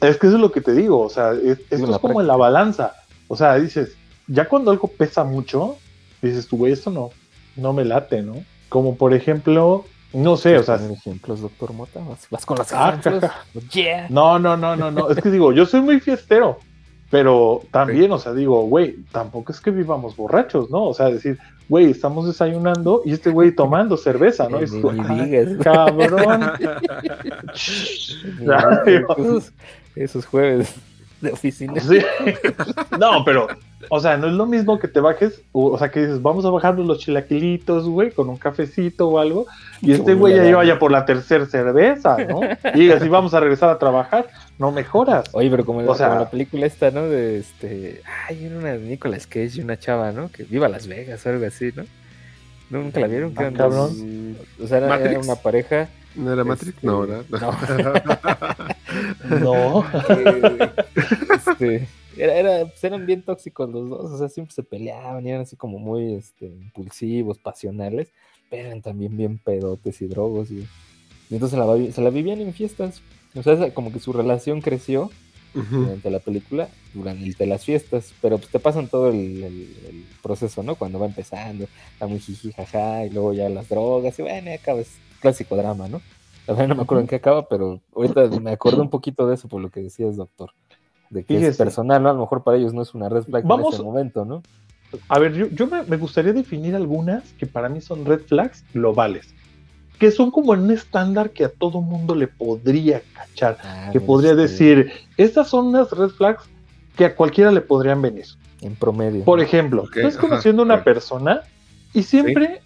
que, es que eso es lo que te digo, o sea, es- esto es como en la balanza, o sea, dices, ya cuando algo pesa mucho, dices tú, güey, esto no, no me late, ¿no? Como por ejemplo, no sé, o sea, ejemplos, doctor Mota? ¿Vas, vas con los Ah, ejemplos? Yeah. no, no, no, no, no, es que digo, yo soy muy fiestero, pero también, o sea, digo, güey, tampoco es que vivamos borrachos, ¿no? O sea, decir, güey, estamos desayunando y este güey tomando cerveza, ¿no? Cabrón. Esos jueves de oficina. Sí. No, pero, o sea, no es lo mismo que te bajes, o, o sea, que dices, vamos a bajarnos los chilaquilitos, güey, con un cafecito o algo, y Qué este güey ya lleva ya por la tercera cerveza, ¿no? Y así vamos a regresar a trabajar, no mejoras. Oye, pero como, la- O sea- como la película esta, ¿no? De este. Ay, era una de Nicolas Cage y una chava, ¿no? Que viva Las Vegas o algo así, ¿no? ¿Nunca la vieron? Que Ah, dos- O sea, era, una pareja. ¿No era Matrix? este, No, ¿verdad? No. que, este, era, era- pues eran bien tóxicos los dos, o sea, siempre se peleaban y eran así como muy este, impulsivos, pasionales, pero eran también bien pedotes y drogos. Y, y entonces la, se la vivían en fiestas. O sea, esa- como que su relación creció durante la película, durante las fiestas, pero pues te pasan todo el, el- el proceso, ¿no? Cuando va empezando, está muy jiji, jaja, y luego ya las drogas, y bueno, y acaba, es clásico drama, ¿no? La verdad no me acuerdo en qué acaba, pero ahorita me acordé un poquito de eso por lo que decías, doctor. De que es personal, ¿no? A lo mejor para ellos no es una red flag Vamos- en ese momento, ¿no? A ver, yo, yo me, me gustaría definir algunas que para mí son red flags globales, que son como en un estándar que a todo mundo le podría cachar, Ah, que podría este, decir, estas son unas red flags que a cualquiera le podrían venir. En promedio. Por ejemplo, Ok, estás ajá, conociendo a una persona y siempre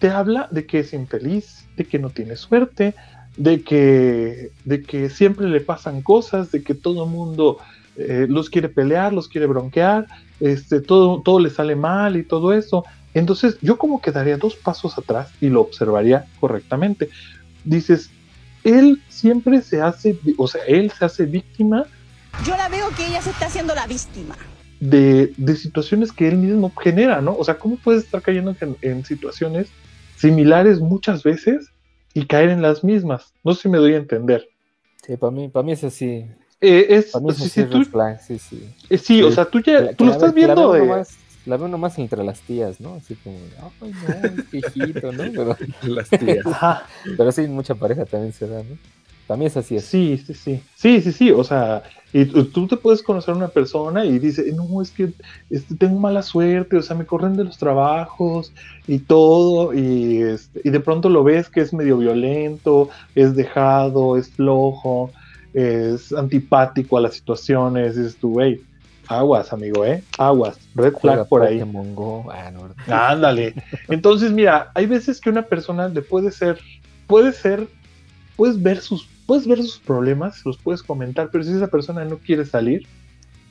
te habla de que es infeliz, de que no tiene suerte, de que, de que siempre le pasan cosas, de que todo el mundo eh, los quiere pelear, los quiere bronquear, este, todo, todo le sale mal y todo eso. Entonces yo como que daría dos pasos atrás y lo observaría correctamente. Dices, él siempre se hace, o sea, él se hace víctima Yo la veo que ella se está haciendo la víctima. de, de situaciones que él mismo genera, ¿no? O sea, ¿cómo puedes estar cayendo en, en situaciones similares muchas veces y caer en las mismas? No sé si me doy a entender. Sí, para mí, para mí es así. Eh, es, Para mí es así si tú- sí, sí. eh, sí, o sea, tú ya La- tú lo la estás ve- que la viendo veo de... nomás- la veo nomás entre las tías, ¿no? Así como, ay, no, es viejito, ¿no? Pero, Las tías. Ajá. pero sí, mucha pareja también se da, ¿no? También es así. Es. Sí, sí, sí. Sí, sí, sí. O sea, y tú, te puedes conocer a una persona y dice, no, es que este, tengo mala suerte, o sea, me corren de los trabajos y todo, y, este, y de pronto lo ves que es medio violento, es dejado, es flojo, es antipático a las situaciones, dices tú, güey, aguas, amigo, ¿eh? Aguas, red flag por ahí. Go. Ah, no, Ándale. Entonces, mira, hay veces que una persona le puede ser, puede ser, puedes ver sus, puedes ver sus problemas, los puedes comentar, pero si esa persona no quiere salir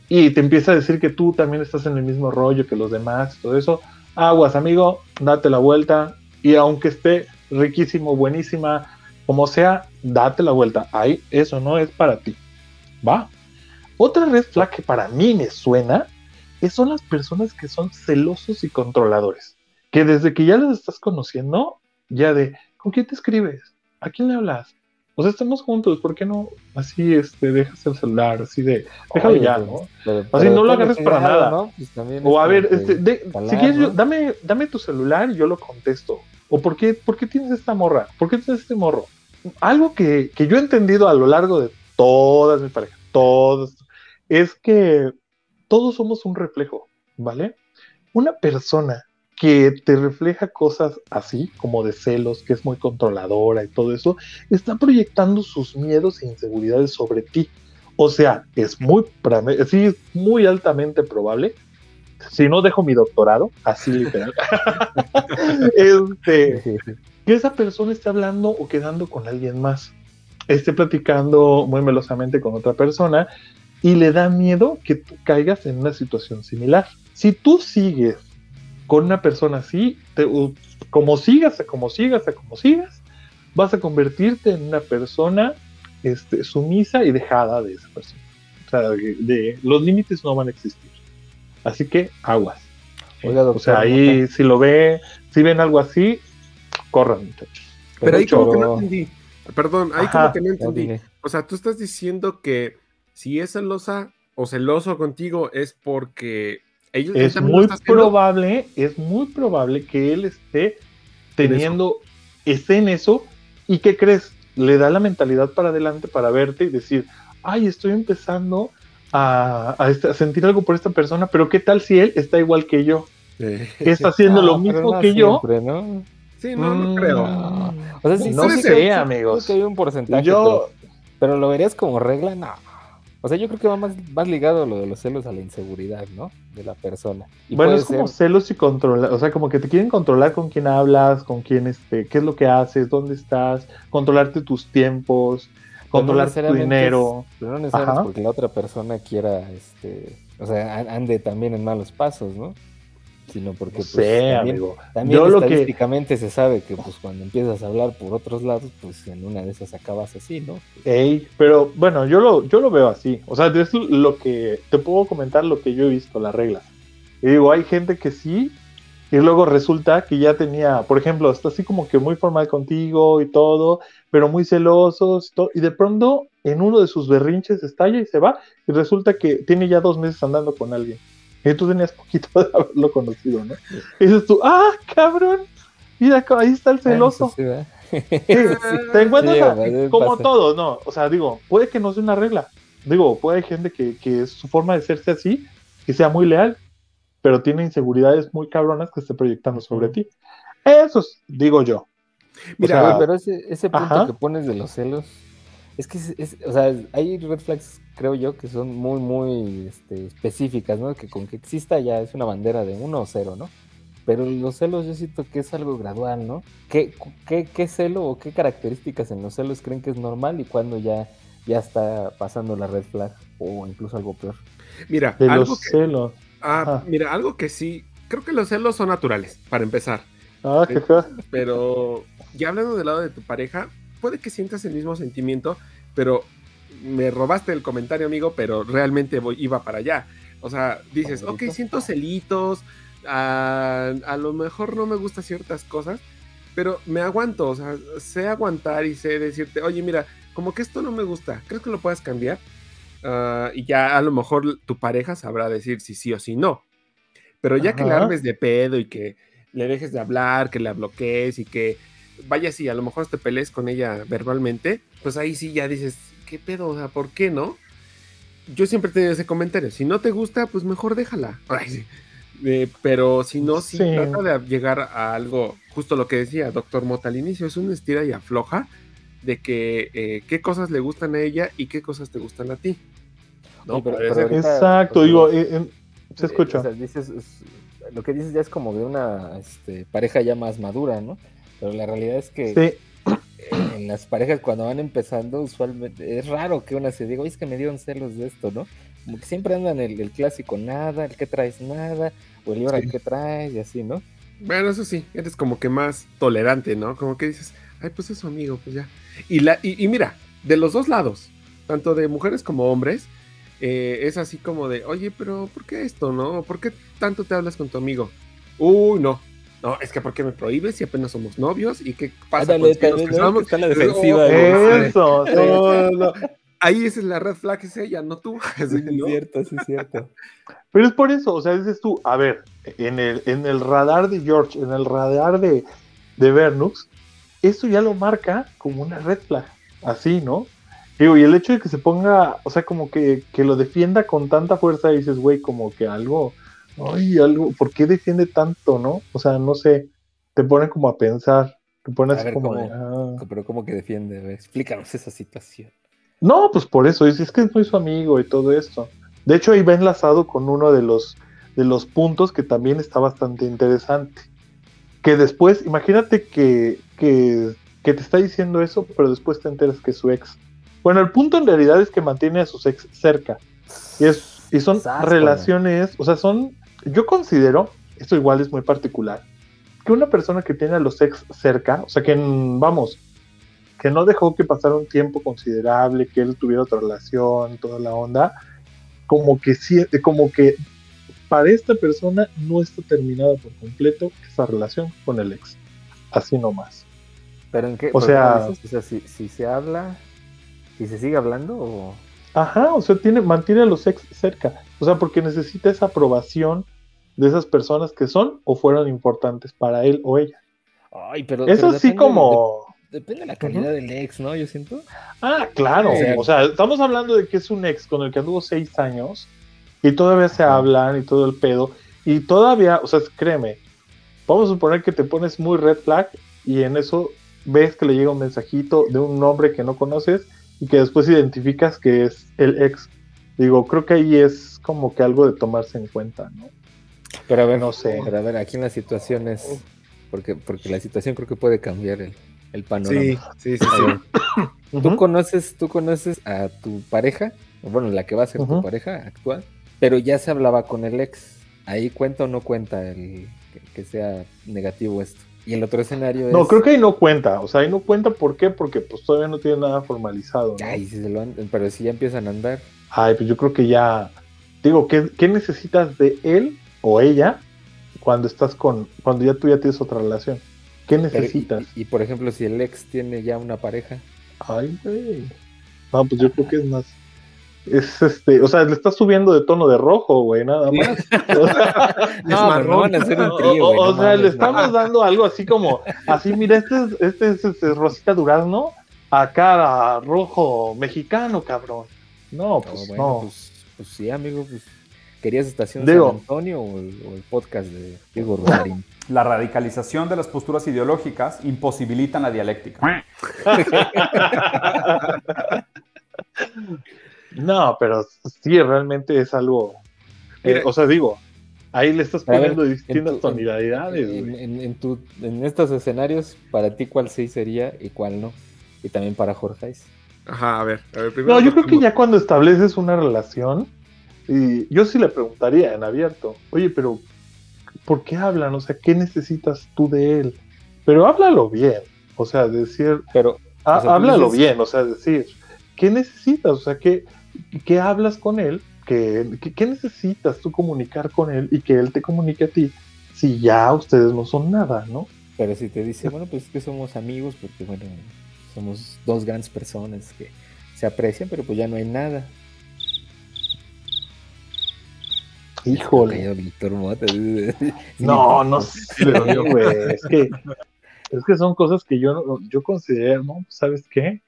y te empieza a decir que tú también estás en el mismo rollo que los demás, todo eso, aguas, amigo, date la vuelta y aunque esté riquísimo, buenísima, como sea, date la vuelta. Ahí, eso no es para ti. Va. Otra red flag que para mí me suena es son las personas que son celosos y controladores. Que desde que ya los estás conociendo, ya de, ¿con quién te escribes? ¿A quién le hablas? O sea, estamos juntos, ¿por qué no así este, dejas el celular? Así de, déjalo Oye, ya, pues, ¿no? pero- Así pero no lo agarres para nada. ¿no? Pues O a como ver, este, de- calar, si quieres, yo- dame, dame tu celular y yo lo contesto. ¿O por qué, por qué tienes esta morra? ¿Por qué tienes este morro? Algo que, que yo he entendido a lo largo de todas mis parejas, todos, es que todos somos un reflejo, ¿vale? Una persona que te refleja cosas así, como de celos, que es muy controladora y todo eso, está proyectando sus miedos e inseguridades sobre ti. O sea, es muy, sí, es muy altamente probable, si no dejo mi doctorado, así literal, este, que esa persona esté hablando o quedando con alguien más, esté platicando muy melosamente con otra persona y le da miedo que tú caigas en una situación similar. Si tú sigues con una persona así, te- como sigas, como sigas, como sigas, vas a convertirte en una persona este, sumisa y dejada de esa persona. O sea, de, de- los límites no van a existir. Así que aguas. Oiga, o sea, ahí si lo ve, si ven algo así, corran, muchachos. Pero ahí como que no entendí. Perdón, ahí Ajá. como que no entendí. O sea, tú estás diciendo que si es celosa o celoso contigo es porque ellos es muy probable, es muy probable que él esté teniendo, esté en eso, y ¿qué crees? Le da la mentalidad para adelante para verte y decir, ay, estoy empezando a, a este- a sentir algo por esta persona, pero ¿qué tal si él está igual que yo? Que está haciendo lo No, mismo no que yo. ¿no? Sí, no, no Mm, creo. O sea, sí, no sé, sí, amigos. creo que hay un porcentaje, Yo- pero, pero lo verías como regla, no. O sea, yo creo que va más, más ligado lo de los celos a la inseguridad, ¿no? De la persona. Y bueno, es como ser- celos y controlar, o sea, como que te quieren controlar con quién hablas, con quién, este, qué es lo que haces, dónde estás, controlarte tus tiempos, no controlar tu dinero. es- pero no necesariamente porque la otra persona quiera, este, o sea, an- ande también en malos pasos, ¿no? Sino porque, pues, sé, también, amigo. también Yo lo que- estadísticamente se sabe que, pues, cuando empiezas a hablar por otros lados, pues, en una de esas acabas así, ¿no? Ey, pero bueno, yo lo, yo lo veo así. O sea, es lo que te puedo comentar lo que yo he visto, las reglas. Y digo, hay gente que sí, y luego resulta que ya tenía, por ejemplo, está así como que muy formal contigo y todo, pero muy celosos y todo, y de pronto en uno de sus berrinches estalla y se va, y resulta que tiene ya dos meses andando con alguien. Y tú tenías poquito de haberlo conocido, ¿no? Y dices tú, ah, cabrón, mira, ahí está el celoso. Sí, ¿verdad? Sí, te encuentras Sí, a- ¿verdad? como todo, ¿no? O sea, digo, puede que no sea una regla. Digo, puede hay gente que, que su forma de serse así, que sea muy leal, pero tiene inseguridades muy cabronas que esté proyectando sobre ti. Eso es, digo yo. Mira, O sea, pero ese, ese punto ajá. que pones de los celos, es que, es, es- o sea, hay red flags, creo yo, que son muy, muy este, específicas, ¿no? Que con que exista ya es una bandera de uno o cero, ¿no? Pero los celos yo siento que es algo gradual, ¿no? ¿Qué, qué, qué celo o qué características en los celos creen que es normal y cuando ya, ya está pasando la red flag o incluso algo peor? Mira, de algo los que, celos. ah, mira, algo que sí, creo que los celos son naturales, para empezar. Ah, qué Eh, feo. Pero ya hablando del lado de tu pareja, puede que sientas el mismo sentimiento, pero me robaste el comentario, amigo, pero realmente voy, iba para allá. O sea, dices, ok, siento celitos, a, a lo mejor no me gustan ciertas cosas, pero me aguanto, o sea, sé aguantar y sé decirte, oye, mira, como que esto no me gusta, ¿crees que lo puedas cambiar? Ah, y ya a lo mejor tu pareja sabrá decir si sí o si no. Pero ya que le Ajá. armes de pedo y que le dejes de hablar, que la bloquees y que vayas y a lo mejor te pelees con ella verbalmente, pues ahí sí ya dices, ¿qué pedo? O sea, ¿por qué no? Yo siempre he tenido ese comentario. Si no te gusta, pues mejor déjala. Ay, sí. Eh, pero si no, sí, Sí. trata de llegar a algo, justo lo que decía Doctor Mota al inicio, es una estira y afloja de que eh, qué cosas le gustan a ella y qué cosas te gustan a ti. ¿no? Pero- pero ser. ahorita, Exacto, pues, digo, eh, eh, se Eh, escucha. o sea, dices, es- lo que dices ya es como de una este, pareja ya más madura, ¿no? Pero la realidad es que Sí, las parejas cuando van empezando, usualmente es raro que una se diga, oye, es que me dieron celos de esto, ¿no? Como que siempre andan el, el clásico nada, el que traes nada, o el ahora Sí. que traes, y así, ¿no? Bueno, eso sí, eres como que más tolerante, ¿no? Como que dices, ay, pues es su amigo, pues ya. Y, la, y, y mira, de los dos lados, tanto de mujeres como hombres, eh, es así como de, oye, pero ¿por qué esto, no? ¿Por qué tanto te hablas con tu amigo? Uy, no. No, es que ¿por qué me prohíbes si apenas somos novios? ¿Y qué pasa la defensiva, Oh, eso, sí. No, no. Ahí esa es la red flag, es ella, no tú. Sí, es cierto, sí, es cierto. Pero es por eso, o sea, dices tú, a ver, en el, en el radar de George, en el radar de, de Vernux, eso ya lo marca como una red flag, así, ¿no? Digo, y el hecho de que se ponga, o sea, como que, que lo defienda con tanta fuerza, dices, güey, como que algo, ay, algo, ¿por qué defiende tanto, no? O sea, no sé, te pone como a pensar, te pone así como, ah. Pero ¿cómo que defiende? Explícanos esa situación. No, pues por eso, es, es que es muy su amigo y todo esto. De hecho, ahí va enlazado con uno de los, de los puntos que también está bastante interesante. Que después, imagínate que, que, que te está diciendo eso, pero después te enteras que es su ex. Bueno, el punto en realidad es que mantiene a sus ex cerca. Y, es, y son relaciones, o sea, son, yo considero, esto igual es muy particular, que una persona que tiene a los ex cerca, o sea, que, vamos, que no dejó que pasara un tiempo considerable, que él tuviera otra relación, toda la onda, como que sí, como que para esta persona no está terminada por completo esa relación con el ex. Así nomás. ¿Pero en qué? O ¿Por qué sea-? O sea, si, si se habla, si se sigue hablando o... Ajá, o sea, tiene, mantiene a los ex cerca. O sea, porque necesita esa aprobación de esas personas que son o fueron importantes para él o ella. Ay, pero... Es pero depende- como... de- depende de la calidad del ex, ¿no? Yo siento. Ah, claro. O sea, estamos hablando de que es un ex con el que anduvo seis años y todavía se hablan y todo el pedo. Y todavía, o sea, créeme, vamos a suponer que te pones muy red flag y en eso ves que le llega un mensajito de un nombre que no conoces y que después identificas que es el ex. Digo, creo que ahí es como que algo de tomarse en cuenta, ¿no? Pero a ver, No sé. Pero a ver, aquí en la situación es... Porque, porque la situación creo que puede cambiar el, el panorama. Sí, sí, sí, sí. ¿Tú conoces, tú conoces a tu pareja, bueno, la que va a ser tu pareja actual, pero ya se hablaba con el ex. Ahí cuenta o no cuenta el que, que sea negativo esto. Y el otro escenario No, es. creo que ahí no cuenta. O sea, ahí no cuenta, ¿por qué? Porque pues todavía no tiene nada formalizado. ¿no? Ay, si se lo han- pero si ya empiezan a andar. Ay, pues yo creo que ya. Digo, ¿qué, qué necesitas de él o ella cuando estás con. cuando ya tú ya tienes otra relación? ¿Qué pero- y- necesitas? y, por ejemplo, si el ex tiene ya una pareja. Ay, güey. No, pues yo creo que es más. Es este, o sea, le estás subiendo de tono de rojo, güey, nada más. O sea, No, pero no van a hacer un trío, o- güey, o no sea, mames, le no. estamos dando algo así como, así, mira, este es, este es, este, Rosita Durazno, acá a rojo mexicano, cabrón. No, No, pues bueno, no. pues, pues sí, amigo, pues. ¿Querías Estación San Antonio o el, o el podcast de Diego Rosarín? La radicalización de las posturas ideológicas imposibilitan la dialéctica. No, pero sí, realmente es algo. eh, o sea, digo, ahí le estás ver, poniendo en distintas tu- tonalidades. En, en- en tu- en estos escenarios, para ti, ¿cuál sí sería y cuál no? Y también para Jorge. Ajá, a ver, a ver, primero. No, yo creo que ya cuando estableces una relación, y yo sí le preguntaría en abierto, oye, pero ¿por qué hablan? O sea, ¿qué necesitas tú de él? Pero háblalo bien, o sea, decir, pero o sea, tú háblalo dices- bien, o sea, decir, ¿qué necesitas? O sea, ¿qué, qué hablas con él? ¿Qué, qué, qué necesitas tú comunicar con él y que él te comunique a ti? Si ya ustedes no son nada, ¿no? Pero si te dice, bueno, pues es que somos amigos, porque bueno, somos dos grandes personas que se aprecian, pero pues ya no hay nada. Híjole. Víctor Mota. No, no sé, güey, es que es que son cosas que yo yo considero, ¿no? ¿Sabes qué?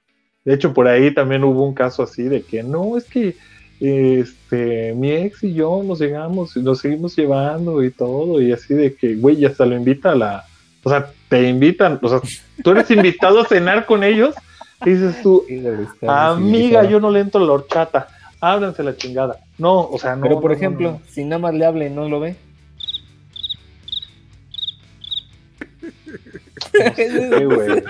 De hecho, por ahí también hubo un caso así de que no, es que este mi ex y yo nos llegamos y nos seguimos llevando y todo, y así de que, güey, ya hasta lo invita a la. O sea, te invitan, o sea, tú eres invitado a cenar con ellos, y dices tú, amiga, yo no le entro a la horchata, ábranse la chingada. No, o sea, no. Pero por no, ejemplo, no. si nada más le hable y no lo ve. Güey.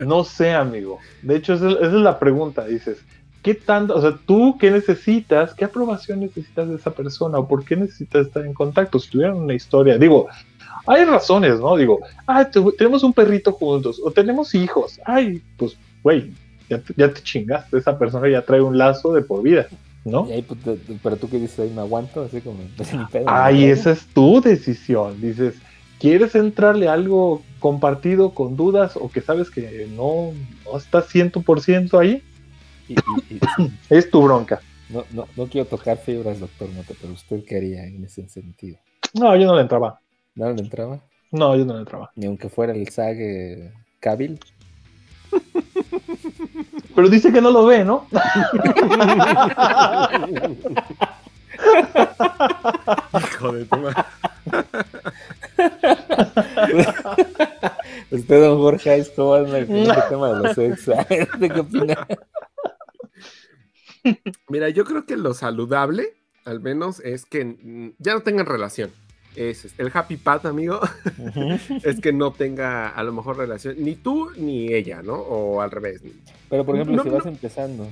No sé, amigo. De hecho, esa es, esa es la pregunta. Dices, ¿qué tanto, o sea, tú qué necesitas, qué aprobación necesitas de esa persona o por qué necesitas estar en contacto? Si tuvieran una historia, digo, hay razones, ¿no? Digo, ah, te- tenemos un perrito juntos o tenemos hijos. Ay, pues, güey, ya, te- ya te chingaste. Esa persona ya trae un lazo de por vida, ¿no? Y ahí, pues, pero tú que dices ahí me aguanto, así como. pedo, Ay, esa es tu decisión. Dices, ¿quieres entrarle a algo compartido con dudas o que sabes que no, no estás 100% ahí? Y- y- y- Es tu bronca. no, no, no quiero tocar fibras, doctor Mota, pero usted qué haría en ese sentido. No, yo no le entraba. ¿No le entraba? No, yo no le entraba. Ni aunque fuera el SAG Cabil. Pero dice que no lo ve, ¿no? Hijo de tu madre. Usted, don Jorge, ¿cómo anda con este tema de los ex? ¿De qué opina? Mira, yo creo que lo saludable, al menos, es que ya no tengan relación. Es es el happy path, amigo. es que no tenga a lo mejor relación, ni tú ni ella, ¿no? O al revés. Pero, por ejemplo, No, si no. vas empezando.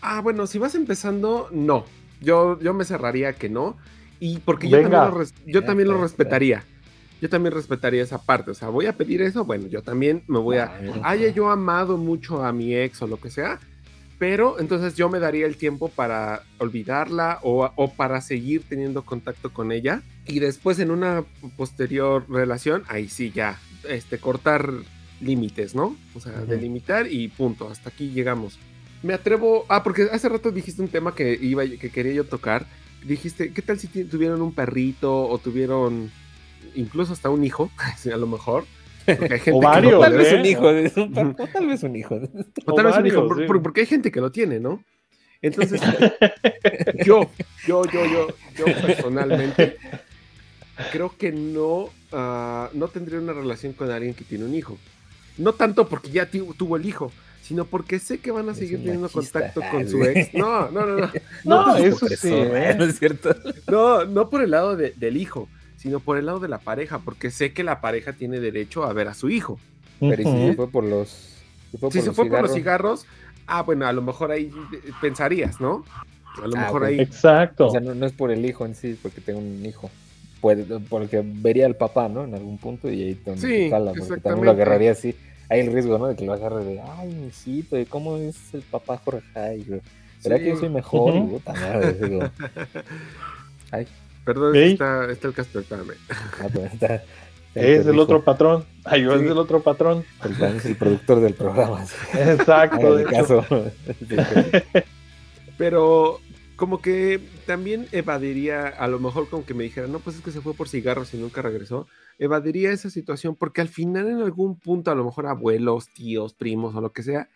Ah, bueno, si vas empezando, no. Yo, yo me cerraría que no. Y porque yo también lo, yo también lo respetaría. Yo también respetaría esa parte. O sea, voy a pedir eso, bueno, yo también me voy a. Haya yo amado mucho a mi ex o lo que sea, pero entonces yo me daría el tiempo para olvidarla o, o para seguir teniendo contacto con ella. Y después en una posterior relación, ahí sí ya, este, cortar límites, ¿no? O sea, delimitar y punto, hasta aquí llegamos. Me atrevo, ah, porque hace rato dijiste un tema que iba, que quería yo tocar. Dijiste, ¿qué tal si tuvieron un perrito o tuvieron incluso hasta un hijo? A lo mejor. Porque hay gente O varios, Tal puede- vez ¿eh? un hijo, o tal vez un hijo. o tal vez un hijo, sí. por- porque hay gente que lo tiene, ¿no? Entonces, yo, yo, yo, yo, yo personalmente creo que no, ah, no tendría una relación con alguien que tiene un hijo. No tanto porque ya tu- tuvo el hijo, sino porque sé que van a Es seguir teniendo machista. contacto con su ex. No, no, no, no. No, No, eso sí, ¿eh? ¿No es cierto? no, no por el lado de- del hijo, sino por el lado de la pareja, porque sé que la pareja tiene derecho a ver a su hijo. Pero ¿y si Ujú. se fue por los. Si fue Si por se los fue por los cigarros? ah, bueno, a lo mejor ahí eh, pensarías, ¿no? A lo Ah, mejor ahí. Exacto. O sea, no, no es por el hijo en sí, porque tengo un hijo. Puede, porque vería al papá, ¿no? En algún punto y ahí donde Sí, cala, porque también exactamente. lo agarraría así. Hay el riesgo, ¿no? De que lo agarre de, ay, misito, ¿y cómo es el papá Jorge? Ay, güey, ¿Será Sí. que yo soy mejor? Ujú. Y puta madre, como, Ay, Perdón, está, está el Casper, espérame. ah, está- está Es el otro patrón. Ay, yo Sí. es el otro patrón. El es el productor del programa. sí. Exacto. caso. Pero como que también evadiría, a lo mejor como que me dijera, no, pues es que se fue por cigarros y nunca regresó, evadiría esa situación porque al final en algún punto, a lo mejor abuelos, tíos, primos o lo que sea,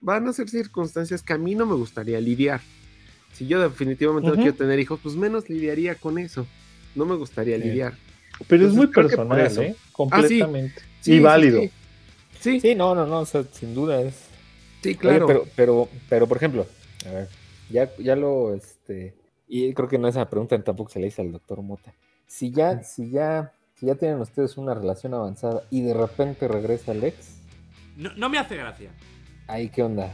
van a ser circunstancias que a mí no me gustaría lidiar. Si yo definitivamente no quiero tener hijos, pues menos lidiaría con eso. No me gustaría Sí. lidiar. Pero es muy personal, eso. ¿eh? Ah, sí. Completamente. Sí, y válido. Sí, sí, Sí, no, no, no, o sea, sin duda es. sí, Oye, claro. pero, pero, pero, por ejemplo, a ver, ya, ya lo, este, y creo que no esa pregunta tampoco se le hice al doctor Mota. Si ya, si ya, si ya tienen ustedes una relación avanzada y de repente regresa el ex, No, no me hace gracia. ahí qué onda.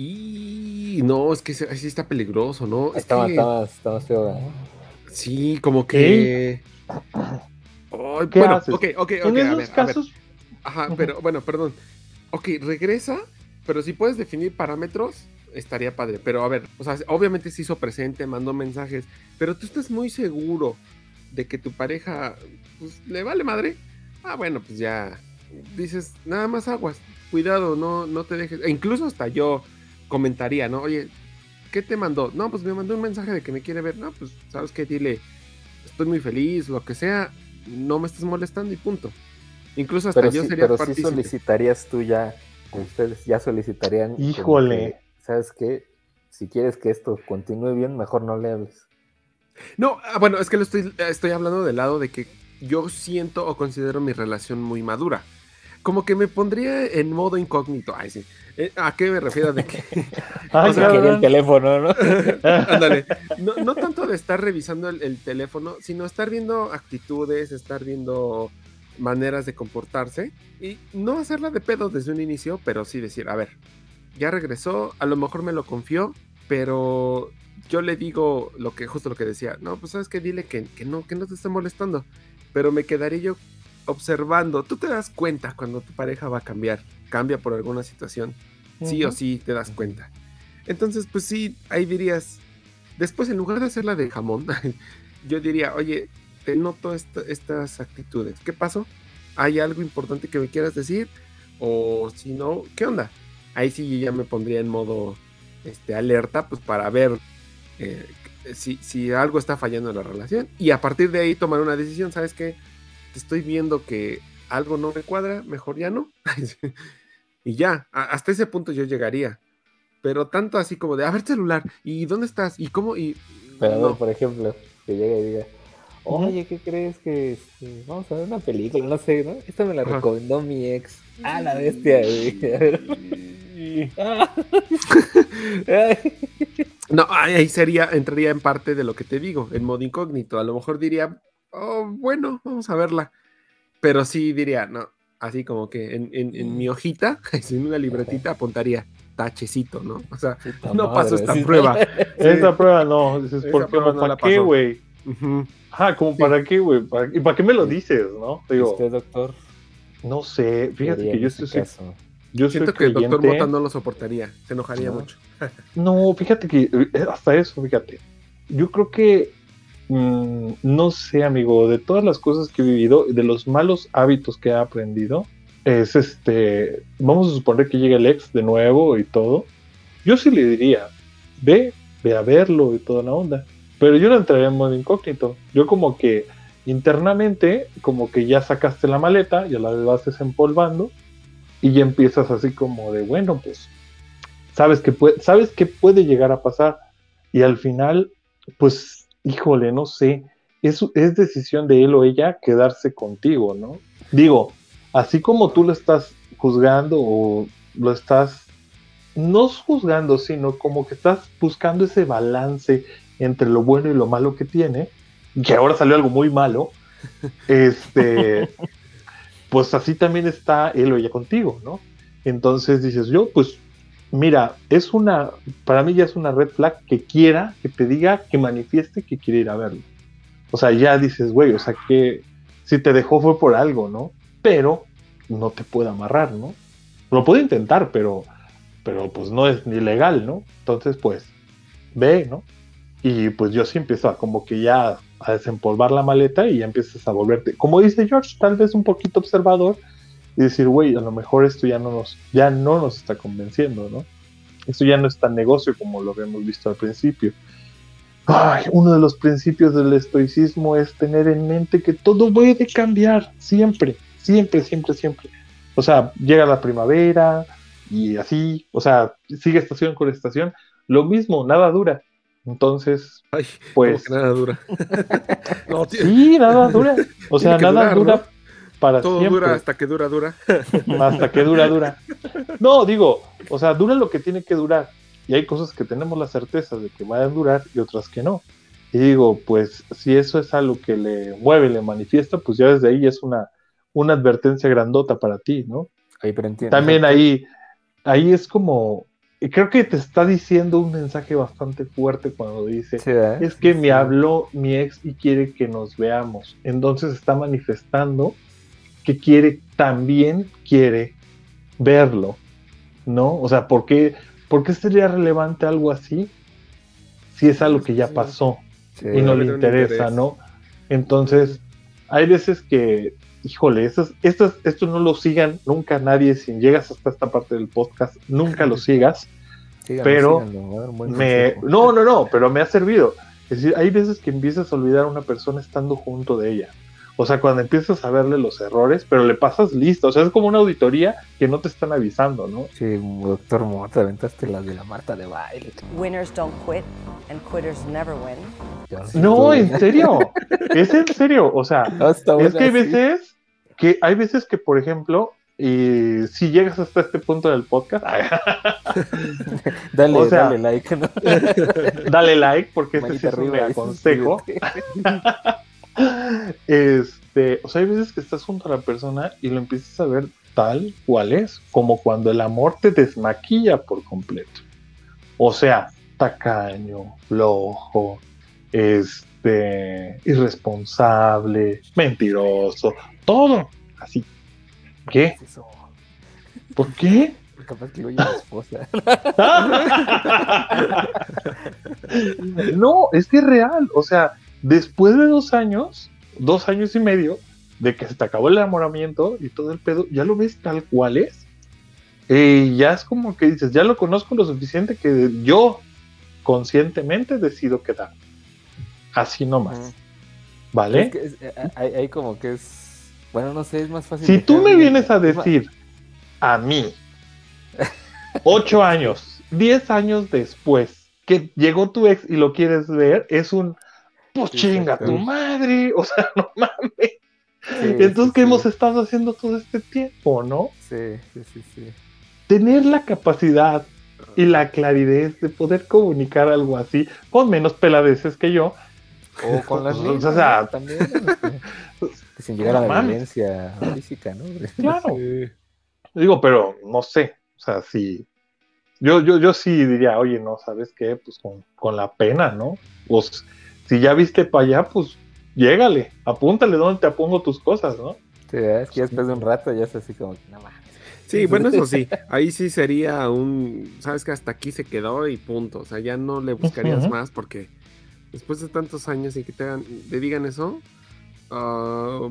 Y no, es que se- sí está peligroso, ¿no? Es Está, que- está más, está más feo, ¿verdad? Sí, como que. Ay, ¿Qué bueno, haces? ok, ok, ok. En a esos ver, a ver. casos, Ajá, pero bueno, perdón. Ok, regresa, pero si puedes definir parámetros, estaría padre. Pero a ver, o sea, obviamente se hizo presente, mandó mensajes, pero tú estás muy seguro de que tu pareja pues, le vale madre. Ah, bueno, pues ya dices, nada más aguas, cuidado, no, no te dejes. E incluso hasta yo comentaría, ¿no? Oye, ¿qué te mandó? No, pues me mandó un mensaje de que me quiere ver. No, pues, ¿sabes qué? Dile, estoy muy feliz, lo que sea, no me estés molestando y punto. Incluso hasta Pero yo sí, sería pero sí partícipe. solicitarías tú ya, ustedes ya solicitarían. Híjole. que, ¿Sabes qué? Si quieres que esto continúe bien, mejor no le hables. No, ah, bueno, es que lo estoy, estoy hablando del lado de que yo siento o considero mi relación muy madura. Como que me pondría en modo incógnito. Ay, sí. Eh, ¿A qué me refiero? De que. Ay, o sea, Quería el teléfono, ¿no? Ándale. No, no tanto de estar revisando el, el teléfono, sino estar viendo actitudes, estar viendo maneras de comportarse y no hacerla de pedo desde un inicio, pero sí decir, a ver, ya regresó, a lo mejor me lo confió, pero yo le digo lo que justo lo que decía, no, pues sabes que dile que, que no, que no te esté molestando, pero me quedaré yo observando, tú te das cuenta cuando tu pareja va a cambiar, cambia por alguna situación, sí o sí te das cuenta. Entonces, pues sí, ahí dirías, después en lugar de hacerla de jamón, yo diría, oye, te noto esta- estas actitudes, ¿qué pasó? ¿Hay algo importante que me quieras decir? O si no, ¿qué onda? Ahí sí yo ya me pondría en modo este, alerta, pues para ver eh, si, si algo está fallando en la relación y a partir de ahí tomar una decisión, ¿sabes qué? Te estoy viendo que algo no me cuadra, mejor ya no. y ya, a- hasta ese punto yo llegaría. Pero tanto así como de, a ver celular, ¿y dónde estás? ¿Y cómo? Y Pero a ver, no. por ejemplo, que llegue y diga, oye, ¿qué crees que este, vamos a ver una película? No sé, ¿no? Esta me la Ajá. recomendó mi ex. Ah, la bestia. güey. A ver. No, ahí ahí sería, entraría en parte de lo que te digo, en modo incógnito. A lo mejor diría, oh, bueno, vamos a verla. Pero sí diría, no, así como que en, en- en mi hojita, en una libretita, apuntaría tachecito, ¿no? O sea, no pasó madre, esta sí. prueba. esa prueba no. Dices, ¿por qué no? ¿Para qué, güey? Ajá, como para qué, güey, ¿Para- ¿y para qué me lo dices, no? Digo, ¿Usted, doctor? no sé, fíjate que yo ese estoy, yo Siento que el doctor Mota no lo soportaría, se enojaría No. mucho. No, fíjate que eh, hasta eso, fíjate. Yo creo que, mm, no sé, amigo, de todas las cosas que he vivido, de los malos hábitos que he aprendido, es este, vamos a suponer que llega el ex de nuevo y todo. Yo sí le diría, ve, ve a verlo y toda la onda. Pero yo no entraría en modo incógnito. Yo como que internamente, como que ya sacaste la maleta, ya la vas desempolvando y ya empiezas así como de, bueno, pues sabes que puede, sabes que puede llegar a pasar y al final, pues, híjole, no sé, es, es decisión de él o ella quedarse contigo, ¿no? Digo, así como tú lo estás juzgando o lo estás, no juzgando, sino como que estás buscando ese balance entre lo bueno y lo malo que tiene, que ahora salió algo muy malo, este, pues así también está él o ella contigo, ¿no? Entonces dices, yo, pues, mira, es una, para mí ya es una red flag que quiera, que te diga, que manifieste que quiere ir a verlo. O sea, ya dices, güey, o sea, que si te dejó fue por algo, ¿no? Pero no te puede amarrar, ¿no? Lo puede intentar, pero, pero pues no es ni legal, ¿no? Entonces, pues, ve, ¿no? Y pues yo sí empiezo a como que ya a desempolvar la maleta y ya empiezas a volverte, como dice George, tal vez un poquito observador y decir, güey, a lo mejor esto ya no nos, ya no nos está convenciendo, ¿no? Esto ya no es tan negocio como lo habíamos visto al principio. Ay, uno de los principios del estoicismo es tener en mente que todo puede cambiar, siempre, siempre, siempre, siempre. O sea, llega la primavera y así, o sea, sigue estación con estación, lo mismo, nada dura. Entonces, pues... Como que nada dura. no. Sí, nada dura. O sea, nada durar, dura ¿no? Para Todo siempre. dura hasta que dura, dura. Hasta que dura, dura. No, digo, o sea, dura lo que tiene que durar. Y hay cosas que tenemos la certeza de que van a durar y otras que no. Y digo, pues si eso es algo que le mueve, le manifiesta, pues ya desde ahí es una, una advertencia grandota para ti, ¿no? Ahí, pero entiendo. También ahí, ahí es como, y creo que te está diciendo un mensaje bastante fuerte cuando dice, Sí, ¿verdad? es que me habló mi ex y quiere que nos veamos. Entonces está manifestando que quiere, también quiere verlo, ¿no? O sea, ¿por qué, por qué sería relevante algo así si es algo que ya pasó Sí. y no le interesa. ¿no? Entonces, hay veces que, híjole, estos, estos, estos no lo sigan nunca nadie, si llegas hasta esta parte del podcast, nunca lo sigas, Síganlo, pero síganlo, me, consejo. no, no, no, pero me ha servido. Es decir, hay veces que empiezas a olvidar a una persona estando junto de ella. O sea, cuando empiezas a verle los errores, pero le pasas listo. O sea, es como una auditoría que no te están avisando, ¿no? Sí, doctor Mota, aventaste las de la Marta de baile. Winners don't quit and quitters never win. No, en serio. es en serio. O sea, Ah, es que hay sí. veces que hay veces que, por ejemplo, y si llegas hasta este punto del podcast, Dale, O sea, dale like, ¿no? dale like porque este sí es un aconsejo. Este, o sea, hay veces que estás junto a la persona y lo empiezas a ver tal cual es, como cuando el amor te desmaquilla por completo. O sea, tacaño, flojo, este, irresponsable, mentiroso, todo así. ¿Qué? ¿Por qué? Capaz que lo oye la esposa. No, es que es real. O sea, después de dos años, dos años y medio, de que se te acabó el enamoramiento y todo el pedo, ya lo ves tal cual es. Y ya es como que dices, ya lo conozco lo suficiente que yo conscientemente decido quedar. Así nomás. ¿Vale? Es que es- eh, hay, hay como que es. Bueno, no sé, es más fácil. Si tú me vienes a decir a mí, ocho años, diez años después, que llegó tu ex y lo quieres ver, es un, pues Sí, chinga tu madre, o sea, no mames. Sí, Entonces, ¿qué hemos estado haciendo todo este tiempo, no? Sí, sí, sí, sí. Tener la capacidad y la claridad de poder comunicar algo así con menos peladeces que yo. O con las O sea, también. este, sin llegar a la Mames. violencia física, ¿no? Claro. Digo, pero no sé, o sea, si yo, yo, yo sí diría, oye, no, ¿sabes qué? Pues con, con la pena, ¿no? Pues si ya viste para allá, pues llégale, apúntale dónde te pongo tus cosas, ¿no? Sí, es que después de un rato ya es así como que nada más. Sí, bueno, eso sí, ahí sí sería un, sabes que hasta aquí se quedó y punto, o sea, ya no le buscarías más porque después de tantos años y que te, hagan- te digan eso, ah,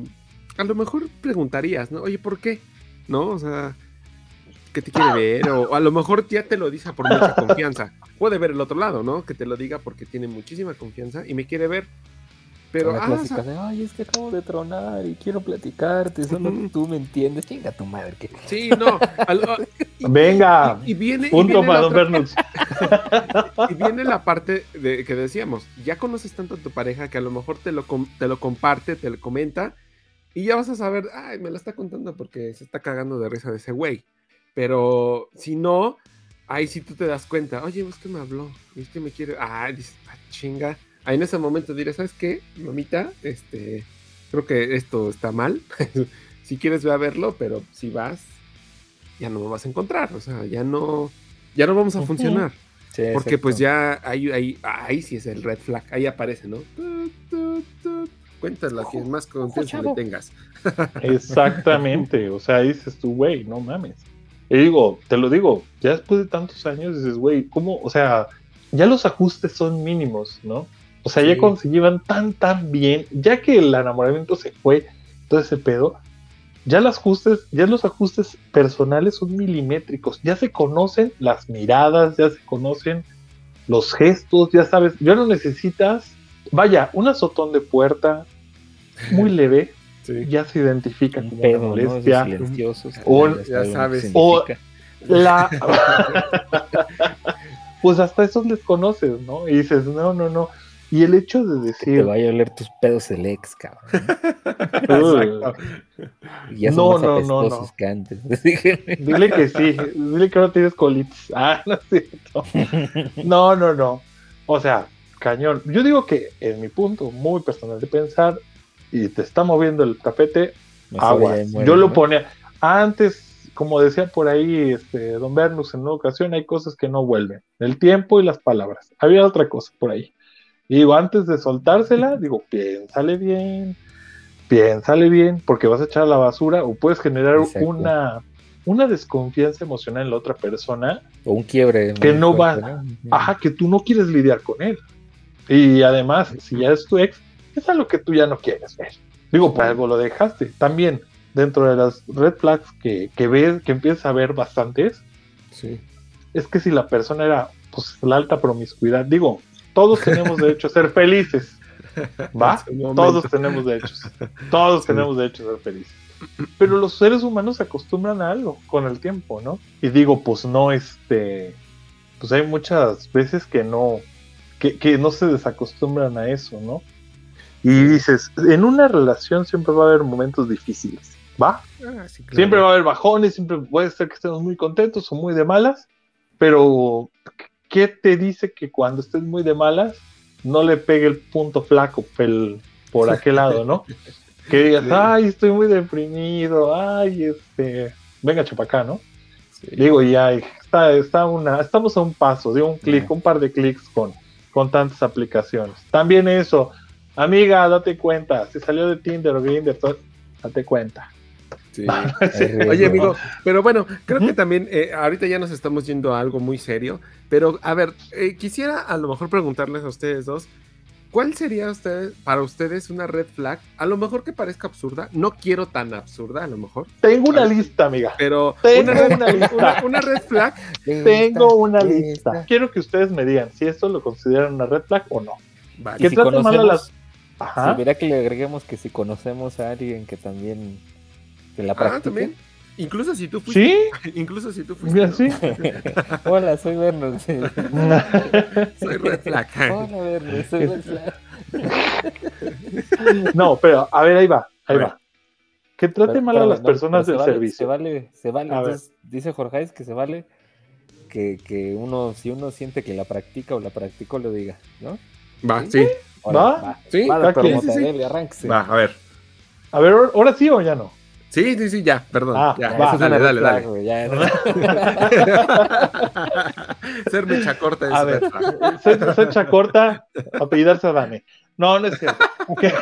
a lo mejor preguntarías, ¿no? Oye, ¿por qué? ¿No? O sea, ¿qué te quiere ver? O, o a lo mejor ya te lo dice por mucha confianza. Puede ver el otro lado, ¿no? Que te lo diga porque tiene muchísima confianza y me quiere ver. Pero, la ah, clásica de, ay, es que acabo de tronar y quiero platicarte, solo tú me entiendes, chinga tu madre. Que... sí, no. al- y- Venga, y, y viene, punto para la Don Bernus. Y viene la parte de, que decíamos, ya conoces tanto a tu pareja que a lo mejor te lo, com- te lo comparte, te lo comenta, y ya vas a saber, ay, me lo está contando porque se está cagando de risa de ese güey. Pero si no, ahí sí tú te das cuenta, oye, es que me habló, es que me quiere, ah, dices, ah, chinga. Ahí en ese momento diré, ¿sabes qué, mamita? Este, creo que esto está mal. si quieres ve a verlo, pero si vas, ya no me vas a encontrar, o sea, ya no, ya no vamos a funcionar. Sí, Porque pues ya ahí, ahí, ahí sí es el red flag, ahí aparece, ¿no? Tut, tut. Cuéntala quien más confianza le tengas. Exactamente, o sea, dices tú, güey, no mames. Y digo, te lo digo, ya después de tantos años dices, güey, ¿cómo? O sea, ya los ajustes son mínimos, ¿no? O sea, ya cuando se llevan tan, tan bien, ya que el enamoramiento se fue, todo ese pedo, ya los ajustes, ya los ajustes personales son milimétricos, ya se conocen las miradas, ya se conocen los gestos, ya sabes, ya no necesitas, vaya, un azotón de puerta muy leve, ya se identifica como pedo, una ¿no? Esos molestia. silenciosos, ya sabes que o la pues hasta esos les conoces, ¿no? Y dices, no, no, no. Y el hecho de Te decir, vaya a oler tus pedos el ex, cabrón. "Uy, Y ya son No, más no, no, no. que antes. dile que sí, dile que no tienes colitis. Ah, no es cierto. No, no, no. O sea, cañón. Yo digo que en mi punto muy personal de pensar, y te está moviendo el tapete, Mejor muere, Yo lo ¿no? ponía antes, como decía por ahí este, Don Bernus en una ocasión, hay cosas que no vuelven. El tiempo y las palabras. Había otra cosa por ahí. Y digo, antes de soltársela, digo, piénsale bien, piénsale bien, porque vas a echar a la basura o puedes generar Exacto. una, una desconfianza emocional en la otra persona O un quiebre. que no va, ajá, que tú no quieres lidiar con él. Y además, si ya es tu ex, es algo que tú ya no quieres ver. Digo, por algo lo dejaste. También, dentro de las red flags que, que ves, que empiezas a ver bastantes, Sí. es que si la persona era, pues, la alta promiscuidad, digo, todos tenemos derecho a ser felices. ¿Va? Todos tenemos derechos. Todos tenemos derecho a ser felices. Pero los seres humanos se acostumbran a algo con el tiempo, ¿no? Y digo, pues no, este. Pues hay muchas veces que no. Que, que no se desacostumbran a eso, ¿no? Y dices, en una relación siempre va a haber momentos difíciles, ¿va? Ah, sí, claro. Siempre va a haber bajones, siempre puede ser que estemos muy contentos o muy de malas, pero ¿qué te dice que cuando estés muy de malas no le pegue el punto flaco pel- por aquel lado, ¿no? Que digas, Sí. ay, estoy muy deprimido, ay, este, venga, chapacá, ¿no? Digo, ya está, está una, estamos a un paso, de un clic, un par de clics con, con tantas aplicaciones. También eso, amiga, date cuenta, si salió de Tinder o Grindr, date cuenta. Sí. Oye, amigo, pero bueno, creo que también eh, ahorita ya nos estamos yendo a algo muy serio, pero a ver, eh, quisiera a lo mejor preguntarles a ustedes dos, ¿cuál sería ustedes, para ustedes una red flag? A lo mejor que parezca absurda, no quiero tan absurda, a lo mejor, Tengo una lista, amiga. pero Tengo una red, una lista. una- una red flag, Tengo una lista. Quiero que ustedes me digan si esto lo consideran una red flag o no. Vale. Que si trate mal a las. Ajá. si verá que le agreguemos que si conocemos a alguien que también que la ah, practique. también, incluso si tú fuiste, ¿Sí? incluso si tú fuiste, Mira, ¿no? sí. Hola, soy Berno. soy red flag. Hola, Berno, soy red flag. No, pero a ver, ahí va, ahí A ver. va. Que trate Pero- mal a las no, personas del se vale- servicio. Se vale, se vale. Entonces, dice Jorge que se vale que, que uno, si uno siente que la practica o la practicó, lo diga, ¿no? Va, sí, ¿Va? sí, Va, doctor Sí, sí, arránquese. va, a ver. A ver, ahora- sí o ya no. Sí, sí, sí, ya, perdón. Ah, ya, va. Eso es dale, dale, dale. flag, güey, ya, Ser mecha corta es A ver. Ser- Secha corta, apellidarse Adame. No, no es cierto. Que-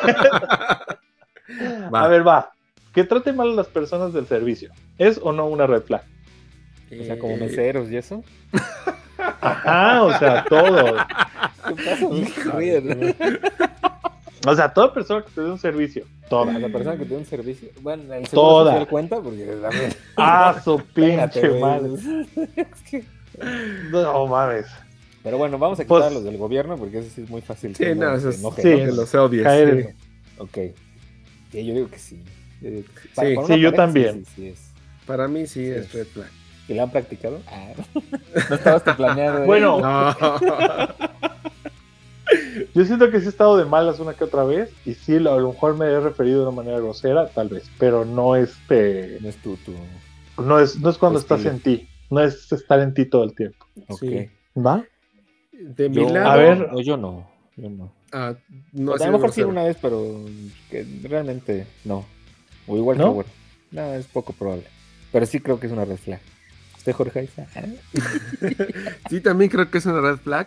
A ver, va. Que trate mal a las personas del servicio. ¿Es o no una red flag? O sea, como meseros y eso. Ajá, o sea, todo. O sea, toda persona que te dé un servicio. Toda. A la persona que te da un servicio. Bueno, el Toda. social cuenta porque también. Ah, su pinche madre. Es que- No mames. Pero bueno, vamos a Pues- quitar los del gobierno porque eso sí es muy fácil. Sí, no, eso es- enojen, sí, ¿no? que los odies. Caer sí. en- Ok. Sí, yo digo que sí. Yo digo que sí. Yo pareja, también. Sí, sí, es. Para mí sí es red flag. ¿Y la han practicado? Ah, no estabas tan planeado. ¿eh? Bueno. No. Yo siento que sí he estado de malas una que otra vez. Y sí, a lo mejor me he referido de una manera grosera, tal vez. Pero no este. No es tú, tú. No es, no es cuando Tu estás en ti. No es estar en ti todo el tiempo. ¿Va? De mi Yo, lado. A ver. no, yo no. Yo no. ah, no O sea, a lo mejor sí una vez, pero que realmente no. O igual ¿No? que bueno. No, es poco probable. Pero sí creo que es una red flag. ¿Usted, Jorge? Aiza? Sí, también creo que es una red flag.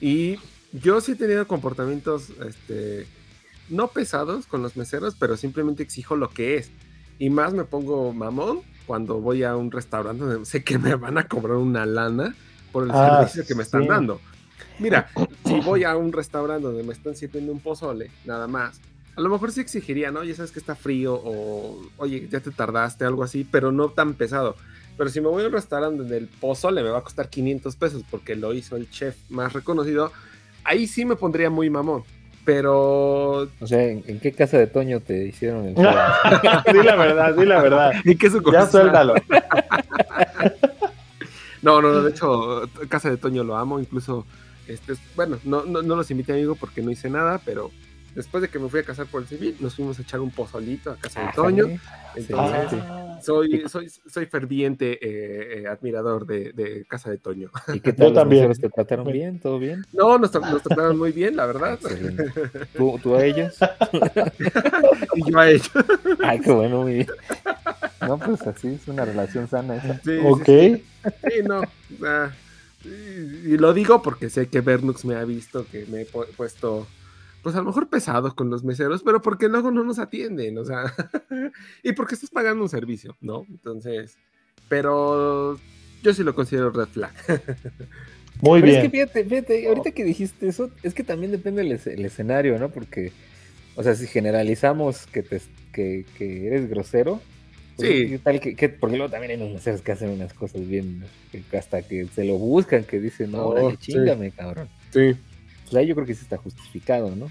Y yo sí he tenido comportamientos, este, no pesados con los meseros, pero simplemente exijo lo que es. Y más me pongo mamón cuando voy a un restaurante donde sé que me van a cobrar una lana por el Ah, servicio que me están sí. dando. Mira, si voy a un restaurante donde me están sirviendo un pozole, nada más. A lo mejor sí exigiría, ¿no? Ya sabes que está frío o, oye, ya te tardaste, algo así, pero no tan pesado. Pero si me voy a un restaurante donde el pozole me va a costar 500 pesos porque lo hizo el chef más reconocido, ahí sí me pondría muy mamón. Pero. O sea, ¿en, en qué casa de Toño te hicieron el di la verdad, di la verdad. ¿Y qué Ya sucursal? suéltalo. No, no, no, de hecho, Casa de Toño lo amo, incluso, este, bueno, no, no, no los invité amigo porque no hice nada, pero después de que me fui a casar por el civil, nos fuimos a echar un pozolito a Casa de Ah, Toño. Entonces, soy, soy, soy ferviente eh, eh, admirador de, de Casa de Toño. ¿Y qué tal también. te trataron bien? ¿Todo bien? No, nos, tra- nos trataron muy bien, la verdad. Excelente. ¿Tú, tú a ellos? y yo a ellos. Ay, qué bueno, muy bien. No, pues así es una relación sana esa. Sí, Ok. Sí, Sí, no. o sea, y, y lo digo porque sé que Bernux me ha visto que me he pu- puesto, pues a lo mejor pesado con los meseros, pero porque luego no nos atienden, o sea, y porque estás pagando un servicio, ¿no? Entonces, pero yo sí lo considero red flag. Muy Pero es bien. que fíjate, fíjate, ahorita que dijiste eso, es que también depende el escenario, ¿no? Porque, o sea, si generalizamos que, te, que, que eres grosero, pues, Sí. ¿qué tal que, que- porque luego también hay unos meseros que hacen unas cosas bien, que hasta que se lo buscan, que dicen, no, Oh, sí. chingame, cabrón. Sí. Pues ahí yo creo que sí está justificado, ¿no?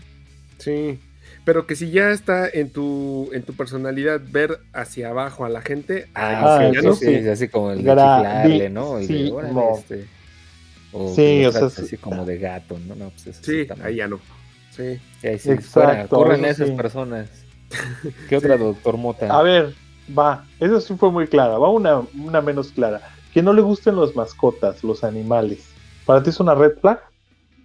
Sí, pero que si ya está en tu, en tu personalidad ver hacia abajo a la gente, Ah, ok, ya sí, no. sí, es así como el de chiflarle, ¿no? El sí, de, órale, no. este, o Sí, o sea, así como de gato, ¿no? No, pues eso Sí, ahí ya no. Sí. Sí, ahí sí, Exacto, eso esas sí. personas. ¿Qué otra, doctor Mota? A ver, va. Eso sí fue muy clara. Va una, una menos clara. Que no le gusten los mascotas, los animales. ¿Para ti es una red flag?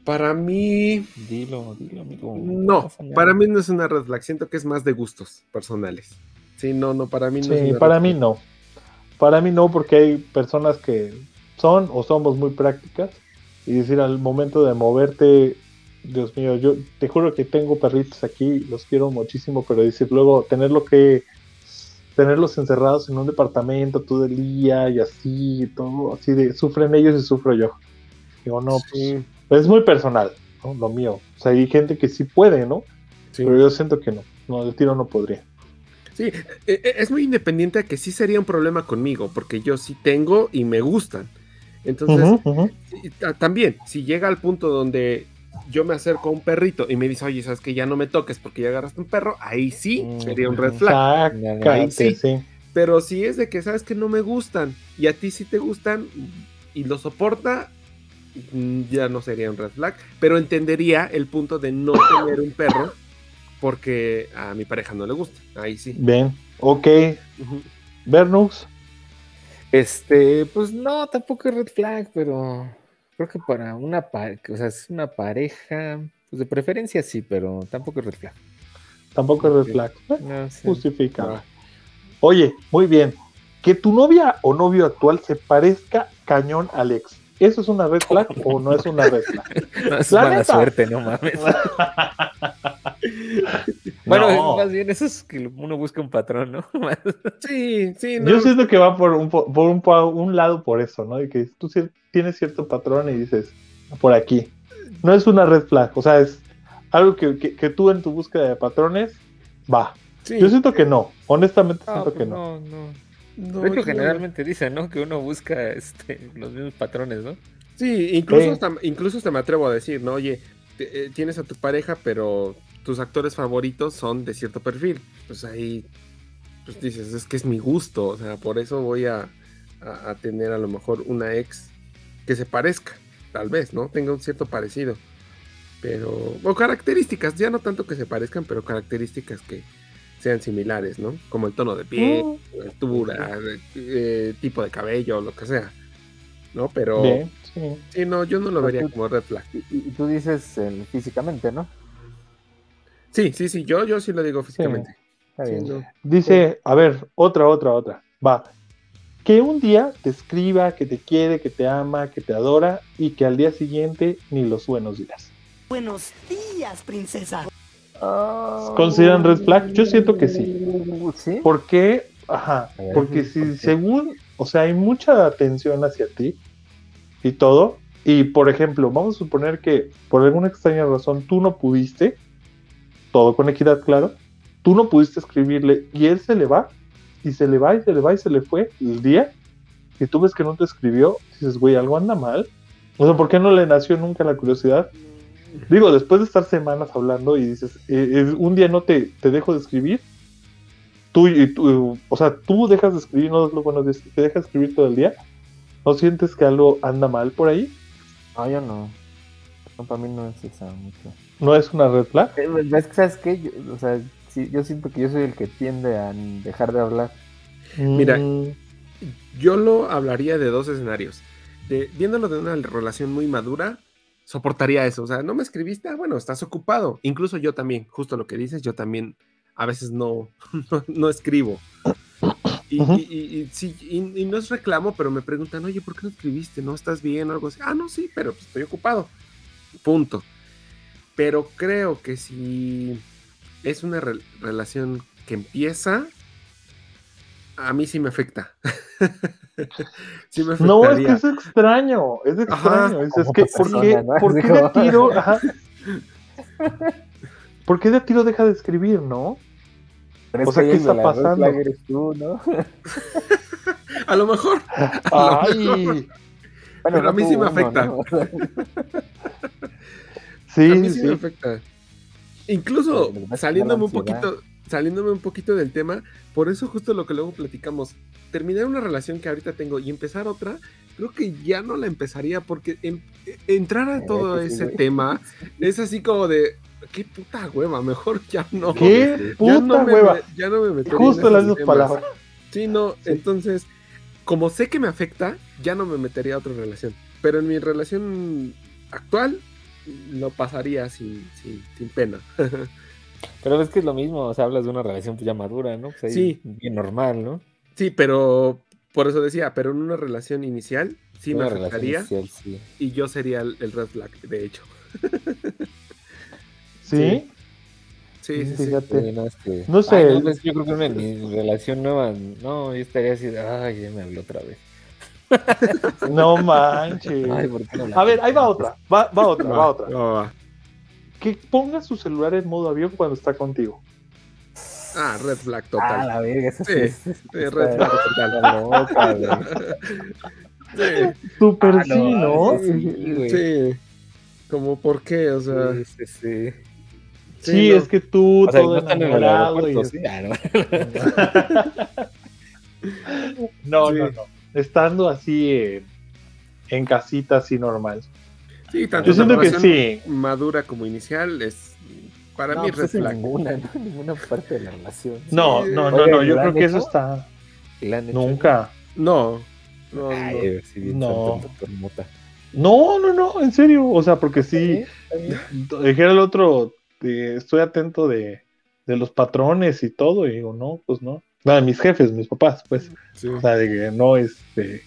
Para mí, Dilo, dilo, amigo. no. Para mí no es una red flag. Siento que es más de gustos personales. Sí, no, no, para mí no es Sí, una para red mí flag. no. Para mí no, porque hay personas que son o somos muy prácticas. Y decir, al momento de moverte, Dios mío, yo te juro que tengo perritos aquí, los quiero muchísimo, pero decir, luego tenerlo que tenerlos encerrados en un departamento todo el día y así, y todo así de sufren ellos y sufro yo. Digo, no, pues, pues, es muy personal, ¿no? Lo mío. O sea, hay gente que sí puede, ¿no? Sí. Pero yo siento que no. No, el tiro no podría. Sí, eh, eh, es muy independiente a que sí sería un problema conmigo, porque yo sí tengo y me gustan. Entonces, también, si llega al punto donde yo me acerco a un perrito y me dice, oye, sabes que ya no me toques porque ya agarraste un perro, ahí sí sería un red flag. Sácate, Ahí sí. sí. Pero si es de que sabes que no me gustan y a ti sí te gustan y lo soporta, mm, ya no sería un red flag. Pero entendería el punto de no tener un perro porque a mi pareja no le gusta. Ahí sí. Bien, ok. Ujú. Bernux, Este, pues no, tampoco es red flag, pero creo que para una pareja, o sea, es una pareja, pues de preferencia sí, pero tampoco es red flag. tampoco es red flag. Eh, No, sí. Oye, muy bien. Que tu novia o novio actual se parezca cañón al ex. ¿Eso es una red flag o no es una red flag? No, es La mala neta. suerte, no mames. Bueno, No. más bien eso es que uno busca un patrón, ¿no? Sí, sí, no. Yo siento que va por un, po- por un, po- un lado por eso, ¿no? Y que tú tienes cierto patrón y dices, por aquí. No es una red flag, o sea, es algo que, que- que tú en tu búsqueda de patrones va. Sí. Yo siento que no, honestamente Ah, siento pues que no. no, no. No, de hecho, yo- generalmente dicen, ¿no? Que uno busca este, los mismos patrones, ¿no? Sí, incluso, Sí. Hasta, incluso hasta me atrevo a decir, ¿no? Oye, te- eh, tienes a tu pareja, pero tus actores favoritos son de cierto perfil. Pues ahí, pues dices, es que es mi gusto, o sea, por eso voy a, a- a tener a lo mejor una ex que se parezca, tal vez, ¿no? Tenga un cierto parecido. Pero, o características, ya no tanto que se parezcan, pero características que sean similares, ¿no? Como el tono de piel, altura, eh, tipo de cabello, lo que sea. ¿No? Pero... Bien, sí. Sí, no, yo no lo Pero vería tú- como red flag. Y, y tú dices el físicamente, ¿no? Sí, sí, sí, yo, yo sí lo digo físicamente. Está Sí, bien. no. Dice, a ver, otra, otra, otra. Va. Que un día te escriba, que te quiere, que te ama, que te adora y que al día siguiente ni los buenos días. Buenos días, princesa. ¿Consideran red flag? Yo siento que sí. ¿Sí? ¿Por qué? Ajá. Porque ¿por si según, o sea, hay mucha atención hacia ti y todo. Y por ejemplo, vamos a suponer que por alguna extraña razón tú no pudiste, todo con equidad, claro, tú no pudiste escribirle y él se le va, y se le va, y se le va, y se le fue el día, y tú ves que no te escribió, dices, güey, algo anda mal. O sea, ¿por qué no le nació nunca la curiosidad? Digo, después de estar semanas hablando y dices, eh, eh, un día no te, te dejo de escribir, tú, y tú, o sea, tú dejas de escribir, no das los buenos días, te dejas de escribir todo el día, ¿no sientes que algo anda mal por ahí? No, yo no. No, para mí no es esa mucho. ¿No es una red flag? Eh, Es que, ¿sabes qué? Yo, o sea, sí, yo siento que yo soy el que tiende a dejar de hablar. Mira, Mm, yo lo hablaría de dos escenarios. De, viéndolo de una relación muy madura, soportaría eso. O sea, no me escribiste, ah, bueno, estás ocupado. Incluso yo también, justo lo que dices, yo también a veces no, no, no escribo. Y, sí, y no es reclamo, pero me preguntan, oye, ¿por qué no escribiste? ¿No estás bien? O algo así. Ah, no, sí, pero pues, estoy ocupado. Punto. Pero creo que si es una re- relación que empieza, a mí sí me afecta. sí me No, es que es extraño, es extraño. es, es que, ¿por qué, ¿no? por qué Así de tiro? Ajá. ¿Por qué de tiro deja de escribir, no? Pero O sea, ¿qué está pasando? flag eres tú, ¿no? A lo mejor. Ay, Pero a mí sí me afecta. sí, a mí sí, sí. me afecta. Incluso saliéndome un poquito, saliéndome un poquito del tema, por eso justo lo que luego platicamos, terminar una relación que ahorita tengo y empezar otra, creo que ya no la empezaría porque em- eh, entrar a todo que sí, ese tema es así como de qué puta hueva, mejor ya no. ¿Qué Ya puta no me hueva? ya no me metería Justo en las dos palabras. Sí, no, entonces, como sé que me afecta, ya no me metería a otra relación. Pero en mi relación actual, lo pasaría sin, sin, sin pena. Pero es que es lo mismo, o sea, hablas de una relación pues, ya madura, ¿no? Pues ahí Sí. bien normal, ¿no? Sí, pero por eso decía, pero en una relación inicial sí Una me relación afectaría inicial, sí. y yo sería el, el red flag, de hecho. ¿Sí? Sí, sí, sí. Fíjate. Sí, no, es que- No sé. Ay, no, pues, yo creo que una mi relación nueva, no, yo estaría así de, ay, ya me habló otra vez. No manches. Ay, ¿por qué no la A ver, ahí va otra, va, va otra, va, Va, otra. va, va. Que ponga su celular en modo avión cuando está contigo. Ah, red flag total. Ah, la verga, esa sí, Sí, es- sí, red flag total. loca, güey. Sí, Súper Ah, sí, ¿no? Sí, güey. sí. Como por qué, o sea. Sí, sí, sí. Sí, Sí, no. es que tú O sea, todo no están en enamorado y sí. Ah, no. No, Sí. no, no. Estando así en, en casita, así normal. Sí, tanto Yo siento que relación sí. madura como inicial es para No, mí pues red ninguna, ninguna parte de la relación. No, Sí. no, no, Oye, no. Yo ¿lo creo que eso está. ¿La han hecho? Nunca. No, no, Ay, no. No. No, no, no, en serio. O sea, porque sí. Dijera el otro, eh, estoy atento de, de los patrones y todo. Y digo, no, pues no. Nada, mis jefes, mis papás, pues. Sí. O sea, de que no, este.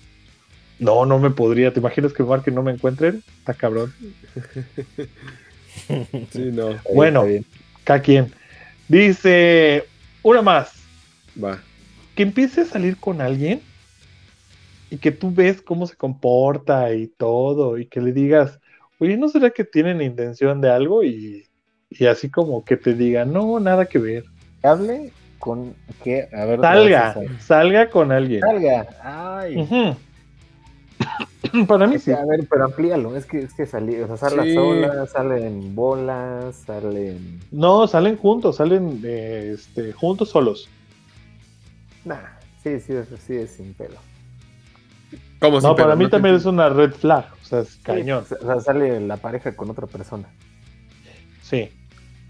No, no me podría. ¿Te imaginas que marquen no me encuentren? Está cabrón. Sí, no. Bueno. Cada quien. Dice, una más. Va. Que empiece a salir con alguien y que tú ves cómo se comporta y todo, y que le digas, oye, ¿no será que tienen intención de algo? Y, y así como que te diga, no, nada que ver. Hable con que, a ver, Salga, salga con alguien. salga. Ay. Para mí Es sí. a ver, pero amplíalo, es que, es que salí, o sea, sale Sí. sola, salen bolas, salen. No, salen juntos, salen eh, este, juntos solos. Nah, sí, sí, es- sí es sin pelo. ¿Cómo No, sin para pelo? mí No te también es una red flag, o sea, es Sí, cañón. o sea, sale la pareja con otra persona. Sí.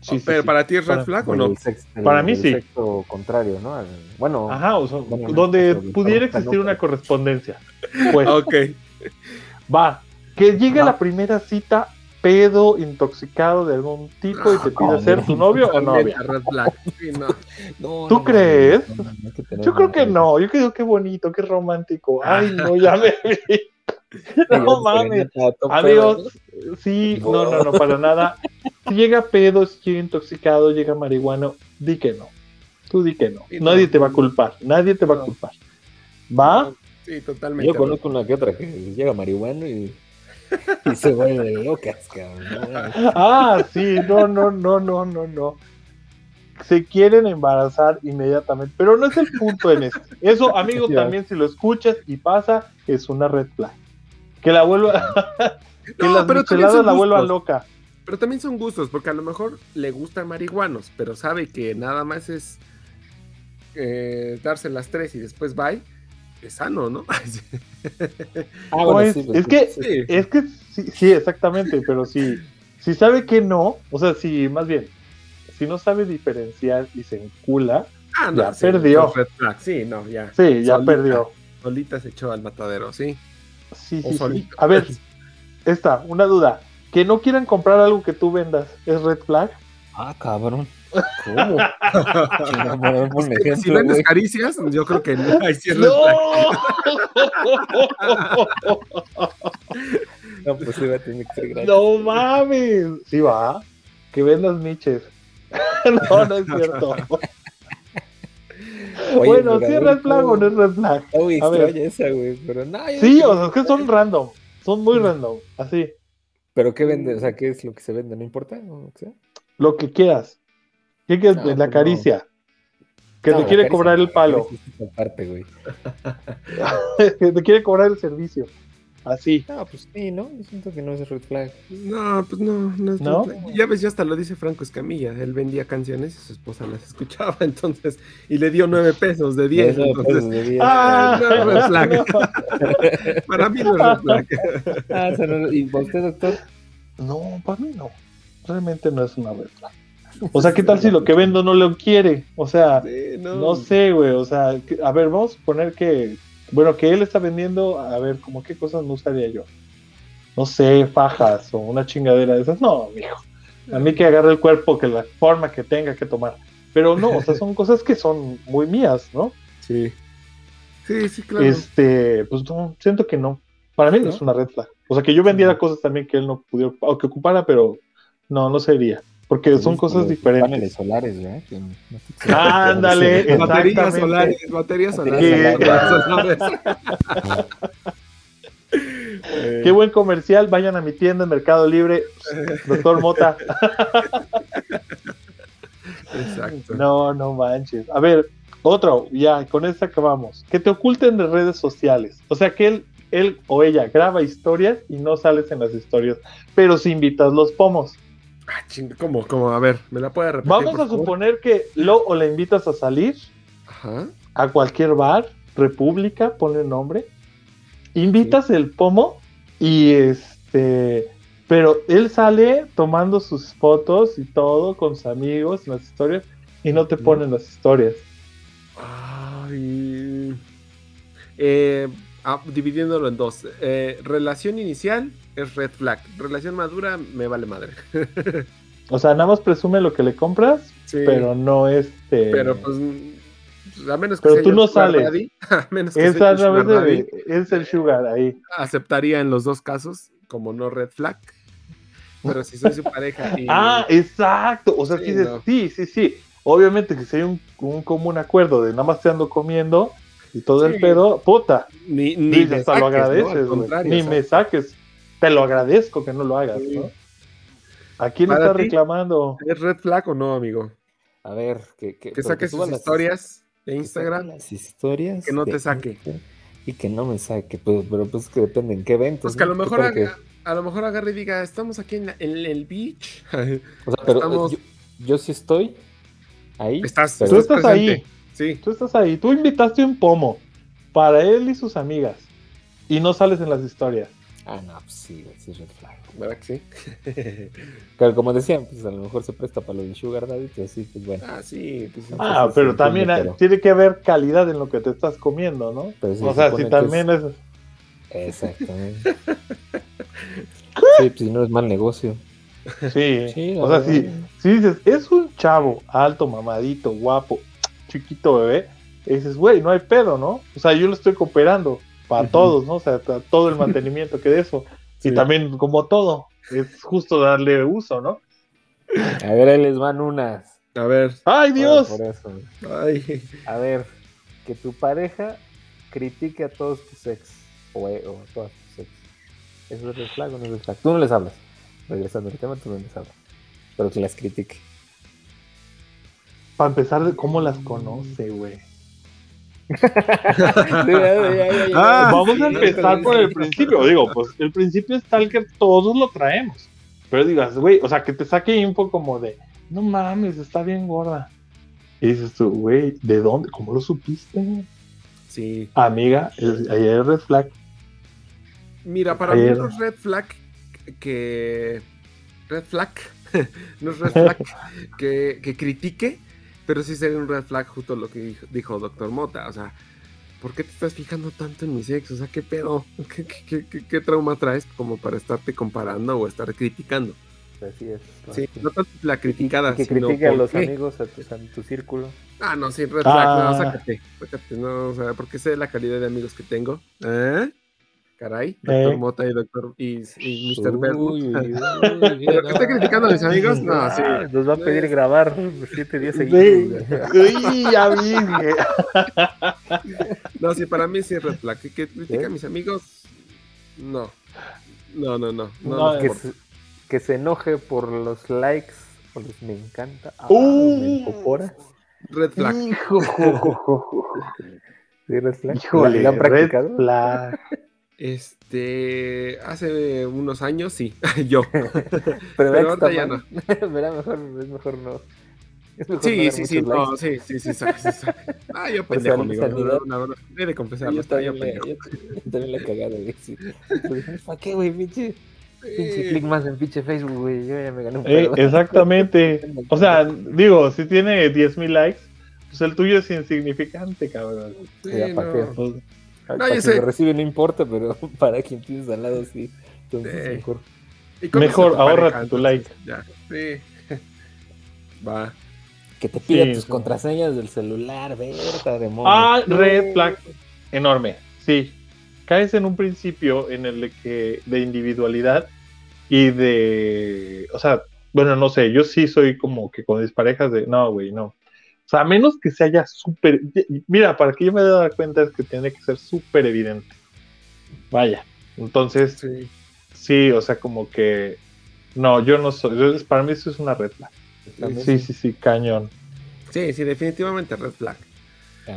Sí, sí, Pero sí. para ti es red Para- flag o no? sex- del- Para mí del sí. sexo contrario, ¿no? Bueno, Ajá, o sea, bueno, donde pudiera existir una correspondencia. Pues, Ok. va. Que llegue Va. la primera cita pedo, intoxicado de algún tipo y te pide ¿cómo? ser tu novio o novia. Red flag. Sí, no. No, ¿Tú crees? no, no, no hay que tener Yo creo que no, yo creo que bonito, qué romántico. Ay, no, ya me vi. No mames. Amigos, sí, no, no, no, para nada. Si llega pedo, si llega intoxicado, llega marihuano, di que no. Tú di que no. Sí, no. Nadie te va a culpar, nadie te va a culpar. ¿Va? Sí, totalmente. Yo conozco una que otra que llega marihuana y, y se vuelve locas, cabrón. Ah, sí, no, no, no, no, no, no. Se quieren embarazar inmediatamente, pero no es el punto en esto. Eso, amigos, Ya. también si lo escuchas y pasa, es una red flag. Que la vuelva, que No, las pero la gustos. loca. Pero también son gustos, porque a lo mejor le gustan marihuanos, pero sabe que nada más es eh, darse las tres y después bye. Es sano, ¿no? Ah, No, bueno, es, sí, es sí, que, sí. es que sí, sí, exactamente, pero si, si sabe que no, o sea, si más bien, si no sabe diferenciar y se encula, Ah, Ya sí, perdió. Sí, no, ya. sí, ya Solita, perdió. Solita se echó al matadero, sí. Sí, O sí, sí. solito. A ver, esta, una duda. Que no quieran comprar algo que tú vendas, ¿es red flag? Ah, cabrón. ¿Cómo? Si vendes güey. caricias, yo creo que no. Ahí sí es red ¡No! No, pues sí va a tener que ser gratis. ¡No mames! Sí va. Que vendas miches. no, no es cierto. Oye, bueno, pero ¿sí es red flag o no es red flag? A ver. extraña esa, güey, pero no. yo Sí, o sea, es que son random. Son muy random. Así. ¿Pero qué vende? O sea, ¿qué es lo que se vende? ¿No importa? ¿O lo que sea? Lo que quieras. ¿Qué quieres? No, la no. caricia. Que No, te quiere cobrar el palo. parte, güey. que te quiere cobrar el servicio. Así. No, pues sí, ¿no? Yo siento que no es red flag. No, pues no, no es ¿No? red flag. Ya ves, ya hasta lo dice Franco Escamilla. Él vendía canciones y su esposa las escuchaba, entonces, y le dio nueve pesos de diez. Entonces, de diez. Ah, no es red flag. Para mí no es red flag. Ah, no- ¿Y para usted, doctor? No, para mí no. Realmente no es una red flag. O sea, ¿qué tal si lo que vendo no lo quiere? O sea, Sí, no. no sé, güey. O sea, a ver, vamos a suponer que, bueno, que él está vendiendo, a ver, como qué cosas no usaría yo. No sé, fajas o una chingadera de esas. No, mijo. A mí que agarre el cuerpo, que la forma que tenga que tomar. Pero no, o sea, son cosas que son muy mías, ¿no? Sí. Sí, sí, claro. Este, pues no, siento que no. Para mí no, es una red flag. O sea, que yo vendiera cosas también que él no pudiera o que ocupara, pero no, no sería. Porque son cosas diferentes. Paneles solares, sé- Ándale, Baterías solares, baterías solares. Eh, Qué buen comercial. Vayan a mi tienda en Mercado Libre, doctor Mota. Exacto. No, no manches. A ver, otro, ya, con esta acabamos. Que te oculten de redes sociales. O sea, que él, él o ella graba historias y no sales en las historias, pero si invitas los pomos. Ah, ching, ¿Cómo? ¿Cómo? A ver, ¿me la puede repetir? Vamos a suponer que lo o la invitas a salir Ajá. a cualquier bar, República, ponle nombre. Invitas el pomo y este. Pero él sale tomando sus fotos y todo con sus amigos las historias y no te ponen las historias. Ay. Eh, ah, dividiéndolo en dos. Eh, relación inicial es red flag. Relación madura me vale madre. O sea, nada más presume lo que le compras, Sí. pero no este. Pero pues. A menos que Pero sea tú no sales. daddy, a menos que es, sea el sugar de- es el sugar ahí. aceptaría en los dos casos como no red flag. pero si soy su pareja y... Ah, exacto. O sea, Sí, sí, dices, no. sí, sí, sí. Obviamente que si hay un, un común acuerdo de nada más te ando comiendo y todo el pedo, puta. Ni, ni me hasta lo saques, ¿no? Agradeces, güey. contrario, Ni me saques. Te lo agradezco que no lo hagas, Sí. ¿no? ¿A quién Para está ti, reclamando? ¿Es red flag o no, amigo? A ver, que, que, Que pero saque suban sus las- historias de Instagram. Las historias. Que no te saque. Instagram Y que no me saque, pues, pero pues que depende en qué eventos. Pues que a ¿no? lo ¿Qué mejor que- a lo mejor agarre y diga, estamos aquí en, la- en el beach. O sea, pero Estamos- yo, yo sí estoy ahí. Estás, pero- Tú estás ahí. Sí. Tú estás ahí. Tú invitaste un pomo para él y sus amigas. Y no sales en las historias. Ah, no, pues sí, sí es red flag. ¿Verdad que sí? Claro, como decían, pues a lo mejor se presta para lo del Sugar Daddy, pues sí, pues bueno. ah, sí. Pues, Ah, pero también hay- pero- tiene que haber calidad en lo que te estás comiendo, ¿no? Pero sí, o se sea, si también es... Exactamente. sí, pues si no es mal negocio. Sí, Sí, o sea, si, si dices, es un chavo alto, mamadito, guapo, chiquito bebé, y dices, güey, no hay pedo, ¿no? O sea, yo lo estoy cooperando para todos, ¿no? O sea, ta- todo el mantenimiento que de eso. Y Sí. también, como todo, es justo darle uso, ¿no? A ver, ahí les van unas. A ver. ¡Ay, Dios! Por eso. Ay. A ver, que tu pareja critique a todos tus ex o, e- o a todas tus ex. ¿Eso es red flag o no es red flag? Tú no les hablas. Regresando al tema, tú no les hablas. Pero que las critique. Para empezar, de cómo las conoce, güey. Ah, Vamos a empezar por el principio. Digo, pues el principio es tal que todos lo traemos. Pero digas, güey, o sea, que te saque info como de, no mames, está bien gorda. Y dices tú, güey, ¿de dónde? ¿Cómo lo supiste? Sí. Amiga, ahí hay red flag. Mira, para mí Ayer- no es red flag que. Red flag. no es red flag que, que critique, pero sí sería un red flag justo lo que dijo, dijo Doctor Mota. O sea, ¿por qué te estás fijando tanto en mi sexo? O sea, ¿qué pedo? ¿Qué, qué- qué- qué- qué trauma traes como para estarte comparando o estar criticando? Así es. Sí, no tanto la criticada, Que sino critique a ¿por los qué? amigos, a tu, a tu círculo. Ah, no, sí, red flag, Ah. no, sácate, sácate, no, o sea, porque sé la calidad de amigos que tengo. ¿Eh? Caray, Doctor Eh. Mota y Doctor y, y Mr. Uy, Pero esté criticando a mis amigos, no, sí. Ah, Nos va a pedir grabar siete días Sí. seguidos. Uy, ya vi. No, sí, para mí sí es red flag. Que, que critique ¿Eh? a mis amigos, no. No, no, no. No, que, se, que se enoje por los likes o los me encanta. Ah, Uh. me. Red flag. Hijo. ¿Sí, red flag? Híjole, ¿La han red practicado? flag. Este, hace unos años sí, yo. Pero, Pero ahorita está ya mal. Verá, mejor, es mejor no. Es mejor no Sí, dar sí, sí, no, sí, sí, sí, sí, sí, sí. Ah, yo pendejo, sal- amigo. sanidad. No, no, no, he de confesarlo, Yo yo también, le, pendejo. yo, yo también la he cagado, güey. Sí. ¿Para qué, güey? Pinche, pinche Sí. click más en pinche Facebook, güey. Yo ya me gané un Eh, exactamente. O sea, digo, si tiene 10.000 likes, pues el tuyo es insignificante, cabrón. Sí, Ya, ¿para qué? No. Para quien lo recibe no importa, pero para quien tienes al lado sí. Entonces Sí. mejor. ¿Y cómo Mejor, está tu like. Ya, sí. Va. Que te pida Sí, tus sí. contraseñas del celular, verta de mono. Ah, red flag enorme. Sí. Caes en un principio en el de que de individualidad y de, o sea, bueno, no sé, yo sí soy como que con mis parejas de, no, güey, no. O sea, a menos que se haya súper, mira, para que yo me dé dar cuenta es que tiene que ser súper evidente. Vaya. Entonces, Sí. sí, o sea, como que, no, yo no soy, para mí eso es una red flag. Sí, sí, sí, cañón. Sí, sí, definitivamente red flag.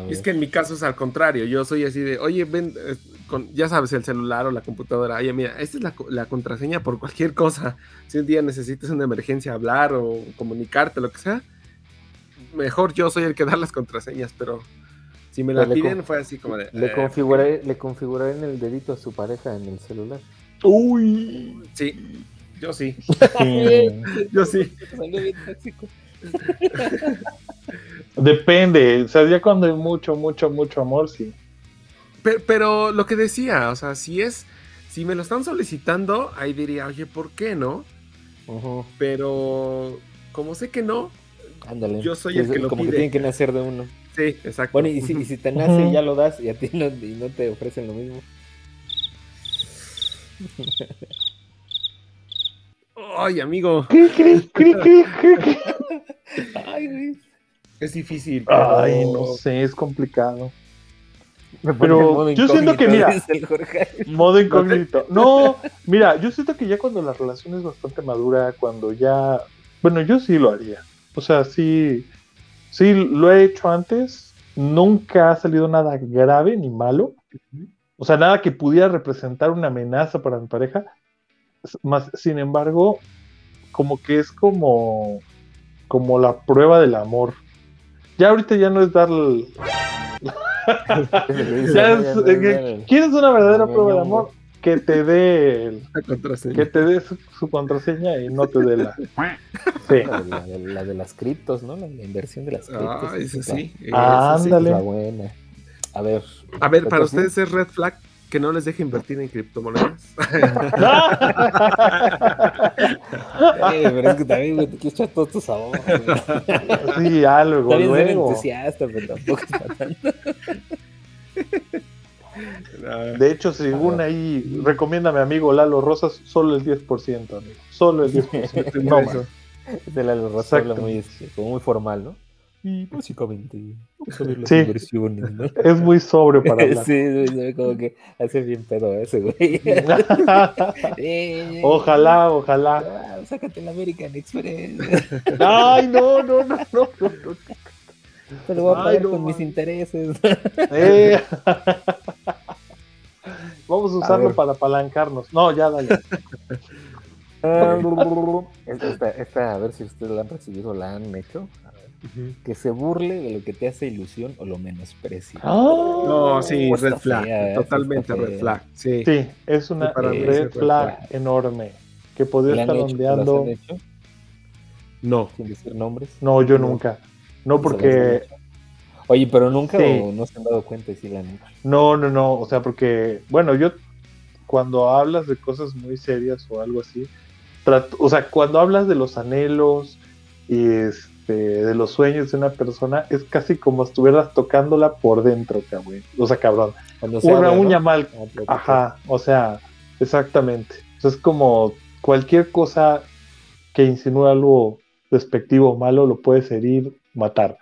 Y es que en mi caso es al contrario, yo soy así de, oye, ven, eh, con, ya sabes, el celular o la computadora, oye, mira, esta es la, la contraseña por cualquier cosa. Si un día necesitas una emergencia hablar o comunicarte, lo que sea, mejor yo soy el que da las contraseñas, pero si me la Pero le piden fue así como de... Le eh, configuraré, le configuraré en el dedito a su pareja en el celular. Uy. Sí, yo sí, yo sí. Depende, o sea, ya cuando hay mucho, mucho, mucho amor, sí. Pero, pero lo que decía, o sea, si es, si me lo están solicitando, ahí diría, oye, ¿por qué no? Pero como sé que no, Ándale. Yo soy el que lo como pide. que tienen que nacer de uno. sí, exacto. Bueno, y si, y si te nace y ya lo das y a ti no, y no te ofrecen lo mismo. Ay, amigo. Ay. Es difícil. Ay, pero- no sé, es complicado. Pero yo siento que, mira, modo incógnito. No, mira, yo siento que ya cuando la relación es bastante madura, cuando ya. Bueno, yo sí lo haría. O sea, sí. Sí, lo he hecho antes. Nunca ha salido nada grave ni malo. O sea, nada que pudiera representar una amenaza para mi pareja. Más, sin embargo, como que es como. Como la prueba del amor. Ya ahorita ya no es dar. el- Ya es- que- ¿Quieres una verdadera prueba de amor? Que te dé el- La contraseña. que te dé su, su contraseña y no te dé la. Sí. La, de- la de- la de las criptos, ¿no? La, la inversión de las criptos. Ah, esa es sí. Ah, sí. la- ándale. buena. A ver. A ver, para ¿otra sí? ustedes es red flag que no les deje invertir en criptomonedas. Eh, pero es que también, güey, te quieres echar todos tus güey. Sí, algo, luego. entusiasta, pero tampoco tanto. De hecho, según ahí, recomienda a mi amigo Lalo Rosas, solo el 10%, amigo. Solo el 10%. No más. Ese Lalo Rosa habla muy, este, como muy formal, ¿no? Y básicamente, ver las Sí. inversiones, ¿no? Es muy sobrio para hablar. Sí, ve como que hace bien pedo ese, güey. Ojalá, ojalá. ah, Sácate el American Express. Ay, no, no, no, no, no. Te lo voy a Ay, pagar no, con man. mis intereses. Eh. Vamos a usarlo para apalancarnos. No, ya dale. esta, esta, a ver si ustedes la han recibido o la han hecho. A ver. Que se burle de lo que te hace ilusión o lo menosprecia. No, sí, Oh, red flag. fea. Totalmente red flag. Sí. Sí, es una para red flag flag. enorme. Que podría ¿La han estar ondeando. han hecho? No. Sin decir nombres. No, yo No. nunca. ¿Se No, porque. Oye, pero nunca Sí. o no se han dado cuenta y sí la hecho. No, no, no. O sea, porque. Bueno, yo. Cuando hablas de cosas muy serias o algo así. trato- o sea, cuando hablas de los anhelos y este, de los sueños de una persona, es casi como estuvieras tocándola por dentro, cabrón. O sea, cabrón. Cuando se Una uña mal. Ah, platicar. Ajá, o sea, exactamente. O sea, es como cualquier cosa que insinúe algo despectivo o malo lo puedes herir, matar.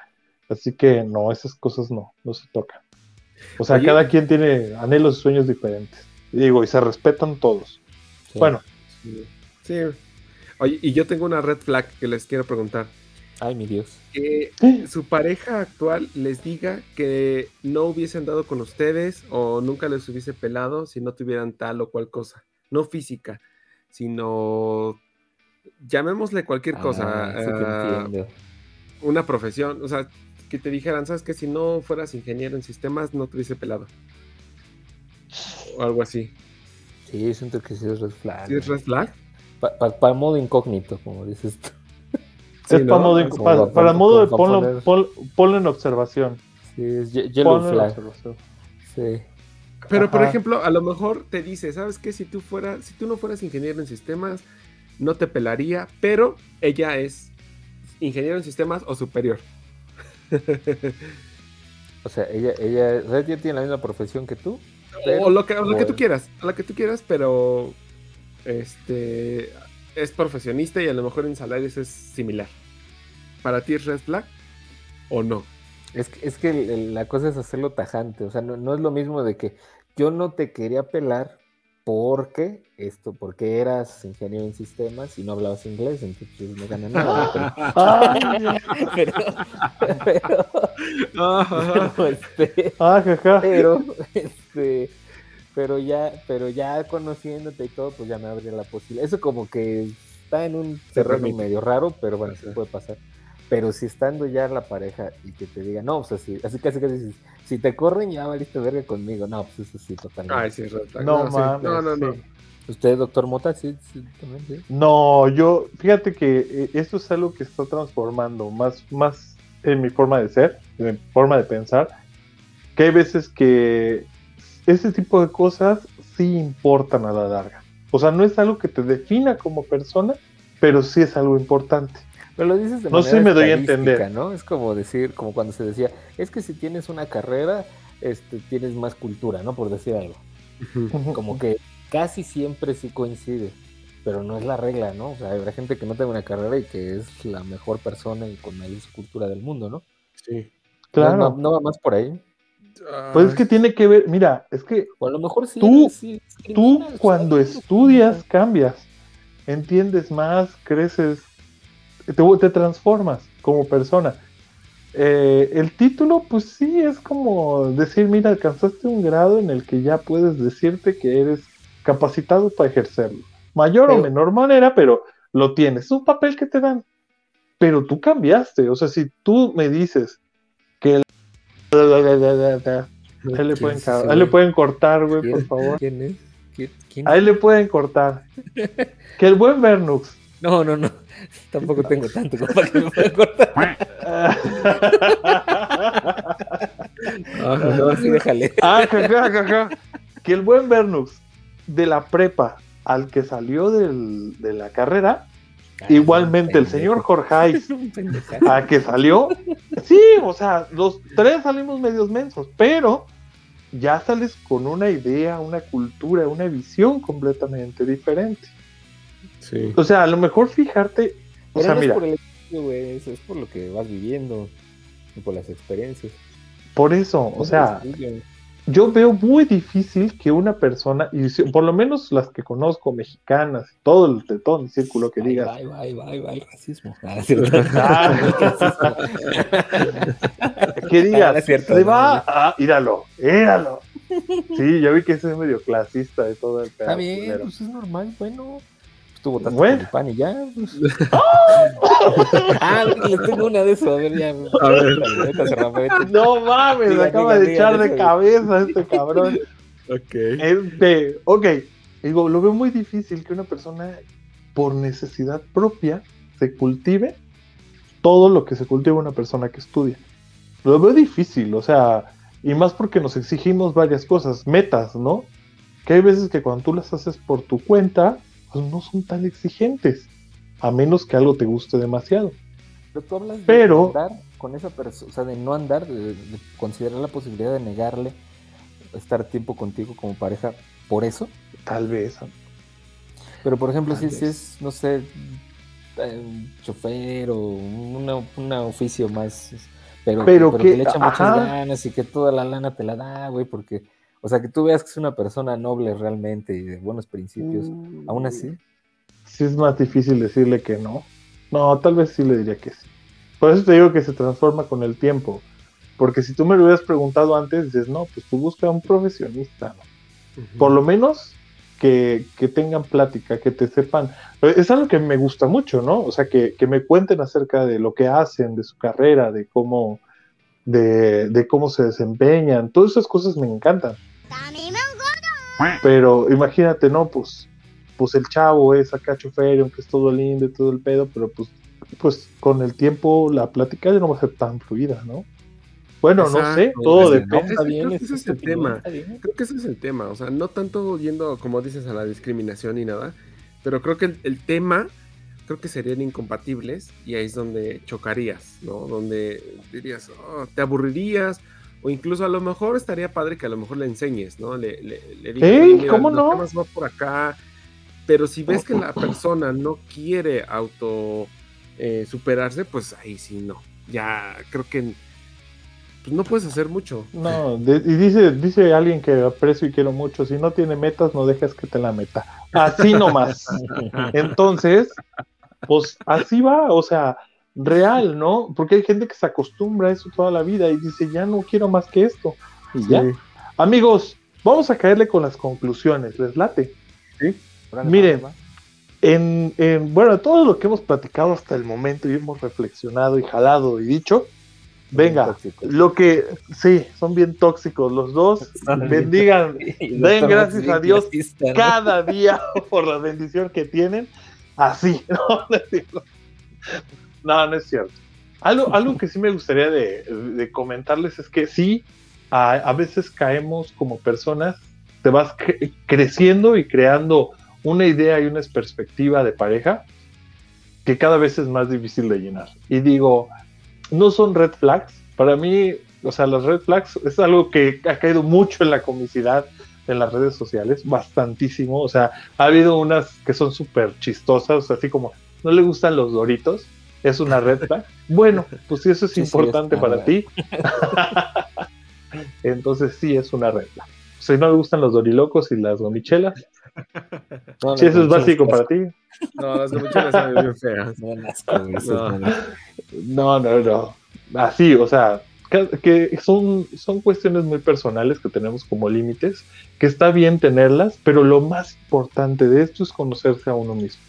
Así que no, esas cosas no, no se tocan. O sea, Oye. cada quien tiene anhelos y sueños diferentes. Digo, y se respetan todos. Sí. Bueno, Sí. Oye, y yo tengo una red flag que les quiero preguntar. Ay, mi Dios. Que Sí. su pareja actual les diga que no hubiesen dado con ustedes o nunca les hubiese pelado si no tuvieran tal o cual cosa. No física, sino llamémosle cualquier cosa. Ah, sí ah, entiendo. Una profesión. O sea, que te dijeran, ¿sabes que Si no fueras ingeniero en sistemas, no te hubiese pelado. O algo así. Sí, siento que sí es red flag. ¿Sí es red flag? Para modo incógnito, como dices tú. Sí, es ¿no? para modo, para, pa- para pa- modo de ponlo, poner- pon- ponlo en observación. Sí, es ye- yellow Ponlo flag. Sí. Pero, por ejemplo, a lo mejor te dice, ¿sabes qué? Si tú fueras, si tú no fueras ingeniero en sistemas, no te pelaría, pero ella es ingeniero en sistemas o superior. O sea, ella, ella, o sea, ella tiene la misma profesión que tú. pero- o lo que, o lo que tú quieras, a lo que tú quieras, pero este es profesionista y a lo mejor en salarios es similar. ¿Para ti es red flag o no? Es que, es que la cosa es hacerlo tajante. O sea, no, no es lo mismo de que yo no te quería pelar porque esto, porque eras ingeniero en sistemas y no hablabas inglés, entonces pues, no gana nada. Pero, pero, pero, pero, este, Ah, jaja. pero, este, pero ya, pero ya conociéndote y todo, pues ya me abre la posibilidad. Eso como que está en un Se terreno medio raro, pero bueno, sí puede pasar. Pero si estando ya la pareja y que te diga, no, pues así, así casi casi, si, si te corren ya valiste verga conmigo, no, pues eso sí, totalmente. Ay, sí. No, sí. mames. No, no, no. ¿Usted, doctor Mota, sí, sí, también, sí? No, yo, fíjate que eh, esto es algo que está transformando más, más en mi forma de ser, en mi forma de pensar, que hay veces que ese tipo de cosas sí importan a la larga. O sea, no es algo que te defina como persona, pero sí es algo importante. Pero lo dices de No manera sé me doy a estadística, entender. ¿no? Es como decir, como cuando se decía, es que si tienes una carrera, este, tienes más cultura, ¿no? Por decir algo. Como que casi siempre sí coincide. pero no es la regla, ¿no? O sea, habrá gente que no tenga una carrera y que es la mejor persona y con mayor cultura del mundo, ¿no? Sí. Claro. No, no va más por ahí. Pues es que tiene que ver, mira, es que O a lo mejor sí. tú, sí, tú cuando estudias cambias, entiendes más, creces, te, te transformas como persona. Eh, el título, pues sí, es como decir, mira, alcanzaste un grado en el que ya puedes decirte que eres capacitado para ejercerlo. Mayor o menor manera, pero lo tienes. Es un papel que te dan. Pero tú cambiaste. O sea, si tú me dices que el... Ahí le, pueden, ahí le pueden cortar, güey, por favor. ¿Quién es? ¿Quién- quién? Ahí le pueden cortar. Que el buen Vernux. No, no, no. Tampoco tengo tanto para que me cortar. Ah, no, sí, déjale. Ah. Que el buen Vernux de la prepa al que salió del- de la carrera, igualmente el señor Jorge a que salió, sí, o sea, los tres salimos medios mensos, pero ya sales con una idea, una cultura, una visión completamente diferente. Sí. O sea, a lo mejor fijarte, o Pero sea, no mira, es por el estudio, güey, eso es por lo que vas viviendo y por las experiencias. por eso, o sea, el yo veo muy difícil que una persona, y si- por lo menos las que conozco, mexicanas, todo el, de todo mi círculo que digas, Bye, bye, bye, bye, el racismo. Ah, cierto. Ah, que Ah, digas, no es cierto, se no, va, no. ah, míralo, míralo. Sí, yo vi que ese es medio clasista de todo el pedo. Está bien, pues es normal, bueno. Tú votaste Bueno. por el pan y ya. pues. ah, les tengo una de eso, a ver, ya. A ver. No mames, acaba de echar de cabeza este cabrón. Ok. Este, ok, digo, lo veo muy difícil que una persona por necesidad propia se cultive todo lo que se cultiva una persona que estudia. Lo veo difícil, o sea, y más porque nos exigimos varias cosas, metas, ¿no? Que hay veces que cuando tú las haces por tu cuenta, pues no son tan exigentes, a menos que algo te guste demasiado. Pero tú hablas de andar con esa persona, o sea, de no andar, de, de considerar la posibilidad de negarle estar tiempo contigo como pareja por eso. Tal vez. Pero por ejemplo, si, es, no sé, eh, chofer o un oficio más, pero, Pero que, pero que- que le echa muchas ganas y que toda la lana te la da, güey, porque, o sea, que tú veas que es una persona noble realmente y de buenos principios, aún así. sí es más difícil decirle que no. No, tal vez sí le diría que sí. Por eso te digo que se transforma con el tiempo. Porque si tú me lo hubieras preguntado antes, dices, no, pues tú busca un profesionista. ¿no? Por lo menos que, que tengan plática, que te sepan. Es algo que me gusta mucho, ¿no? O sea, que, que me cuenten acerca de lo que hacen, de su carrera, de cómo, de, de cómo se desempeñan. Todas esas cosas me encantan. Pero imagínate, ¿no? Pues, pues el chavo es acá chofer, aunque es todo lindo y todo el pedo, pero pues, pues con el tiempo la plática ya no va a ser tan fluida, ¿no? Bueno, no sé, todo depende. es que creo que ese es el tema. Creo que ese es el tema. O sea, no tanto yendo, como dices, a la discriminación ni nada, pero creo que el, el tema, creo que serían incompatibles y ahí es donde chocarías, ¿no? Donde dirías, "Oh, te aburrirías. O incluso a lo mejor estaría padre que a lo mejor le enseñes, ¿no? Le, le, le digas, ¡Ey! "Oye, mira, ¿cómo no? temas va por acá. Pero si ves que la persona no quiere auto eh, superarse, pues ahí sí no. Ya creo que pues, no puedes hacer mucho. No, de- y dice, dice alguien que aprecio y quiero mucho, si no tiene metas, no dejas que te la meta. Así nomás. Entonces, pues así va, o sea, real, ¿no? Porque hay gente que se acostumbra a eso toda la vida y dice, ya no quiero más que esto. Y ya. Sí. Amigos, vamos a caerle con las conclusiones, ¿les late? ¿Sí? Miren, en, en- bueno, todo lo que hemos platicado hasta el momento y hemos reflexionado y jalado y dicho, venga, lo que sí, son bien tóxicos los dos, bendigan, den gracias a Dios cada día por la bendición que tienen, así, no, no. No, es cierto. Algo, algo que sí me gustaría de, de comentarles es que sí, a, a veces caemos como personas, te vas cre- creciendo y creando una idea y una perspectiva de pareja que cada vez es más difícil de llenar. Y digo, no son red flags. Para mí, o sea, las red flags es algo que ha caído mucho en la comicidad en las redes sociales, bastantísimo. O sea, ha habido unas que son súper chistosas, así como, no le gustan los doritos, es una red flag. Bueno, pues si eso es Sí, sí, importante es para ti, entonces sí es una red flag. Si no le gustan los dorilocos y las gomichelas, No, si eso es básico para ti, No, las gomichelas bien feas. Me No. No, no, no. Así, o sea, que son, son cuestiones muy personales que tenemos como límites, que está bien tenerlas, pero lo más importante de esto es conocerse a uno mismo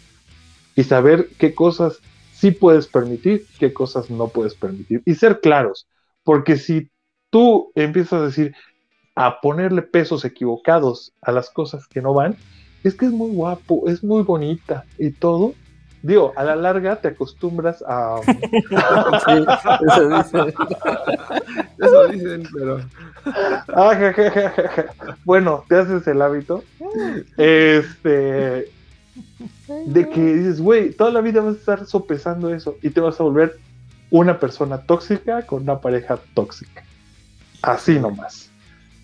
y saber qué cosas sí puedes permitir, qué cosas no puedes permitir y ser claros, porque si tú empiezas a decir, a ponerle pesos equivocados a las cosas que no van, es que es muy guapo, es muy bonita y todo. Digo, a la larga te acostumbras a, Sí, eso dice. Eso dicen, pero. Ah. Bueno, te haces el hábito. Este. De que dices, güey, toda la vida vas a estar sopesando eso y te vas a volver una persona tóxica con una pareja tóxica. Así nomás.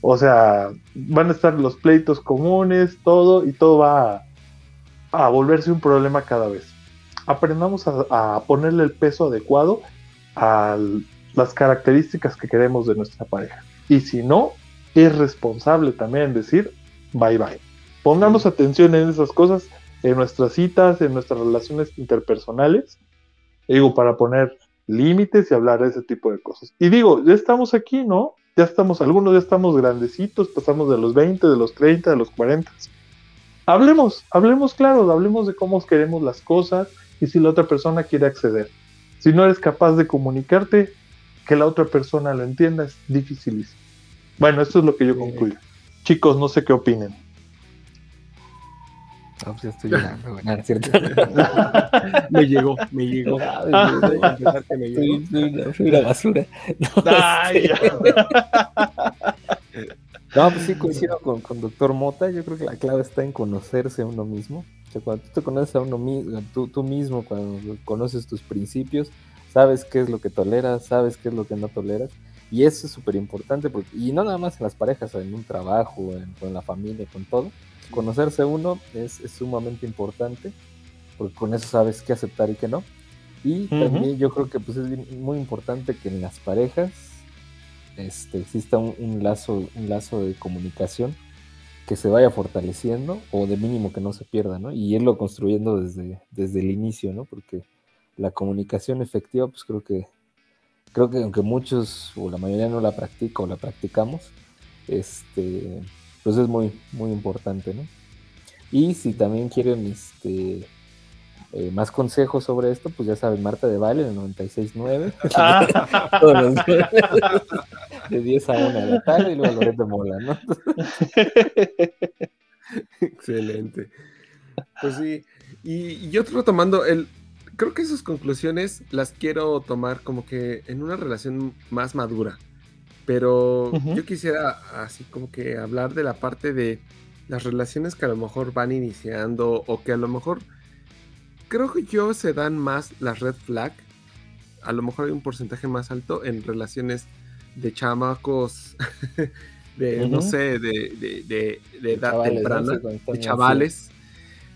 O sea, van a estar los pleitos comunes, todo, y todo va a, a volverse un problema cada vez. Aprendamos a, a ponerle el peso adecuado a las características que queremos de nuestra pareja. Y si no, es responsable también decir bye bye. Pongamos atención en esas cosas, en nuestras citas, en nuestras relaciones interpersonales. Digo, para poner límites y hablar de ese tipo de cosas. Y digo, ya estamos aquí, ¿no? Ya estamos, algunos ya estamos grandecitos, pasamos de los 20, de los 30, de los 40. Hablemos, hablemos claro, hablemos de cómo queremos las cosas y si la otra persona quiere acceder. Si no eres capaz de comunicarte, que la otra persona lo entienda es dificilísimo. Bueno, esto es lo que yo concluyo. Chicos, no sé qué opinen. Ah, pues ya estoy llorando, güey. Nada, cierto. Me llegó, me llegó. Ah, me llegó. Soy, soy una, soy una basura. No, Ay, este- No, pues sí coincido con, con Doctor Mota. Yo creo que la clave está en conocerse a uno mismo. O sea, cuando tú te conoces a uno mismo, tú, tú mismo, cuando conoces tus principios, sabes qué es lo que toleras, sabes qué es lo que no toleras. Y eso es súper importante, porque, y no nada más en las parejas, en un trabajo, en, con la familia, con todo. Conocerse uno es, es sumamente importante, porque con eso sabes qué aceptar y qué no. Y también yo creo que pues, es muy importante que en las parejas este, exista un, un lazo, un lazo de comunicación que se vaya fortaleciendo o de mínimo que no se pierda, ¿no? Y irlo construyendo desde, desde el inicio, ¿no? Porque la comunicación efectiva, pues creo que, creo que aunque muchos o la mayoría no la practica o la practicamos, este, pues es muy, muy importante, ¿no? Y si también quieren este, eh, más consejos sobre esto, pues ya saben, Marta de Valle, en el 96.9. Ah. Todos los días, de 10 a 1 de la tarde y luego Loret de Mola, ¿no? Excelente. Pues sí. Y, y yo retomando el. Creo que sus conclusiones las quiero tomar como que en una relación más madura. Pero yo quisiera así como que hablar de la parte de las relaciones que a lo mejor van iniciando o que a lo mejor creo que yo se dan más las red flag. A lo mejor hay un porcentaje más alto en relaciones de chamacos, de no sé, de, de, de- de edad temprana, de chavales.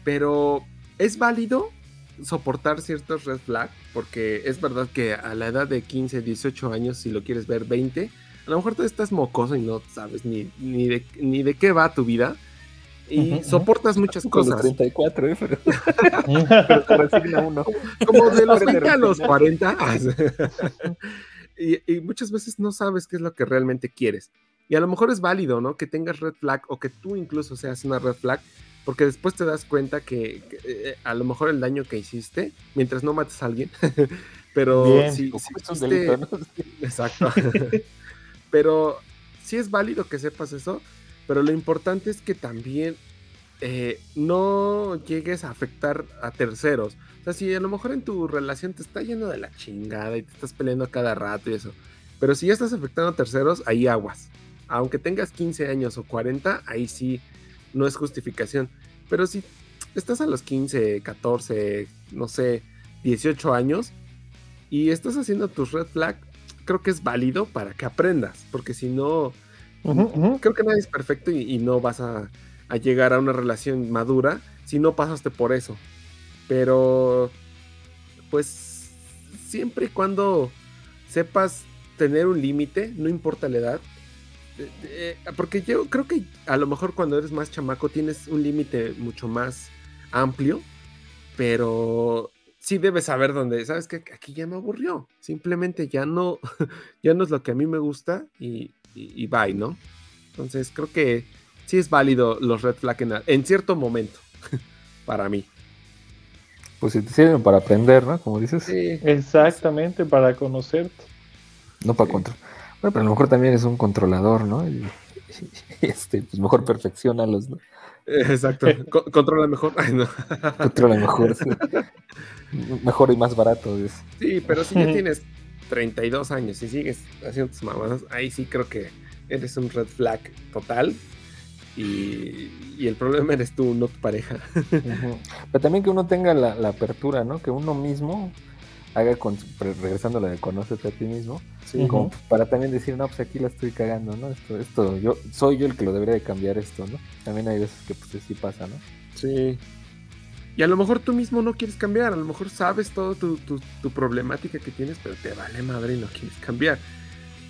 Pero es válido soportar ciertos red flag, porque es verdad que a la edad de 15, 18 años, si lo quieres ver 20, a lo mejor tú estás mocoso y no sabes ni, ni, de, ni de qué va tu vida. Y soportas muchas Con los cosas. 34, ¿eh? Pero, pero te resigna uno. Como de los Aprende 20 a los resignar. 40. y, y muchas veces no sabes qué es lo que realmente quieres. Y a lo mejor es válido, ¿no? Que tengas red flag o que tú incluso seas una red flag, porque después te das cuenta que, que, eh, a lo mejor el daño que hiciste, mientras no mates a alguien, pero Bien. si, si hiciste- delito, ¿no? Exacto. Pero sí es válido que sepas eso, pero lo importante es que también eh, no llegues a afectar a terceros. O sea, si a lo mejor en tu relación te está yendo de la chingada y te estás peleando cada rato y eso, pero si ya estás afectando a terceros, ahí aguas. Aunque tengas 15 años o 40, ahí sí no es justificación. Pero si estás a los 15, 14, no sé, 18 años y estás haciendo tus red flag, creo que es válido para que aprendas, porque si no, Creo que nadie es perfecto y, y no vas a, a llegar a una relación madura si no pasaste por eso. Pero, pues, siempre y cuando sepas tener un límite, no importa la edad. eh, eh, porque yo creo que a lo mejor cuando eres más chamaco tienes un límite mucho más amplio, pero sí debes saber dónde, sabes que aquí ya me aburrió, simplemente ya no, ya no es lo que a mí me gusta y, y, y bye, ¿no? Entonces creo que sí es válido los red flag en, en cierto momento, para mí. Pues si te sirven para aprender, ¿no? Como dices. Exactamente, para conocerte. No para controlar. Bueno, pero a lo mejor también es un controlador, ¿no? Y, y, este, pues mejor perfeccionalos, ¿no? Exacto. Co- controla mejor. Ay, no. Controla mejor. sí. Mejor y más barato. es. Sí, pero si ya tienes 32 años y sigues haciendo tus mamadas, ahí sí creo que eres un red flag total. Y, y el problema eres tú, no tu pareja. Pero también que uno tenga la, la apertura, ¿no? Que uno mismo haga, con, re- regresando a lo de conócete a ti mismo, Sí. como para también decir, no, pues aquí la estoy cagando, ¿no? Esto, esto, yo soy yo el que lo debería de cambiar esto, ¿no? También hay veces que pues sí pasa, ¿no? Sí. Y a lo mejor tú mismo no quieres cambiar, a lo mejor sabes todo tu, tu- tu problemática que tienes, pero te vale madre y no quieres cambiar.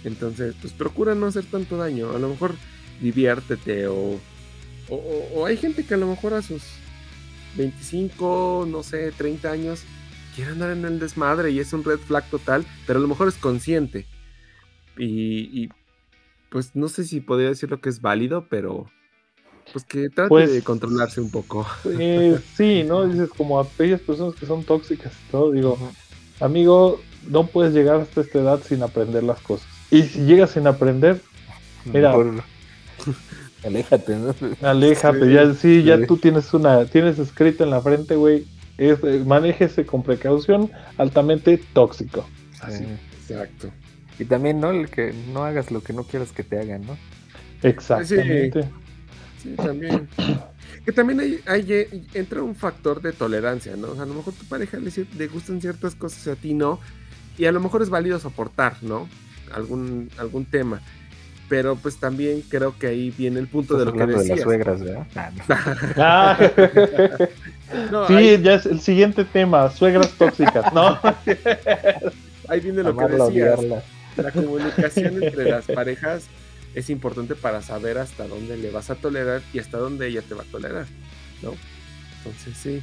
Entonces, pues procura no hacer tanto daño. A lo mejor diviértete o, o, o- o hay gente que a lo mejor a sus 25, no sé, 30 años quiere andar en el desmadre y es un red flag total, pero a lo mejor es consciente. Y, y, pues no sé si podría decir lo que es válido, pero pues que trate Pues- de controlarse un poco. Eh, sí, ¿no? Dices, como a aquellas personas que son tóxicas y todo, digo, amigo, no puedes llegar hasta esta edad sin aprender las cosas. Y si llegas sin aprender, mira, aléjate, ¿no? aléjate, Sí. ya, sí, ya Sí. tú tienes una, tienes escrito en la frente, güey, es, eh, manéjese con precaución, altamente tóxico. Exacto. Y también, ¿no? El que no hagas lo que no quieras que te hagan, ¿no? Exactamente. Sí, también. Que también hay, hay- eh, entra un factor de tolerancia, ¿no? O sea, a lo mejor tu pareja le, le gustan ciertas cosas y a ti no. Y a lo mejor es válido soportar, ¿no? Algún, algún tema. Pero pues también creo que ahí viene el punto de lo que hablando de las decías. suegras, ¿verdad? Ah, no. Ah. No, sí, ahí- ya es el siguiente tema, suegras tóxicas, ¿no? Ahí viene lo Amarla, que decías. odiarla. La comunicación entre las parejas es importante para saber hasta dónde le vas a tolerar y hasta dónde ella te va a tolerar, ¿no? Entonces sí.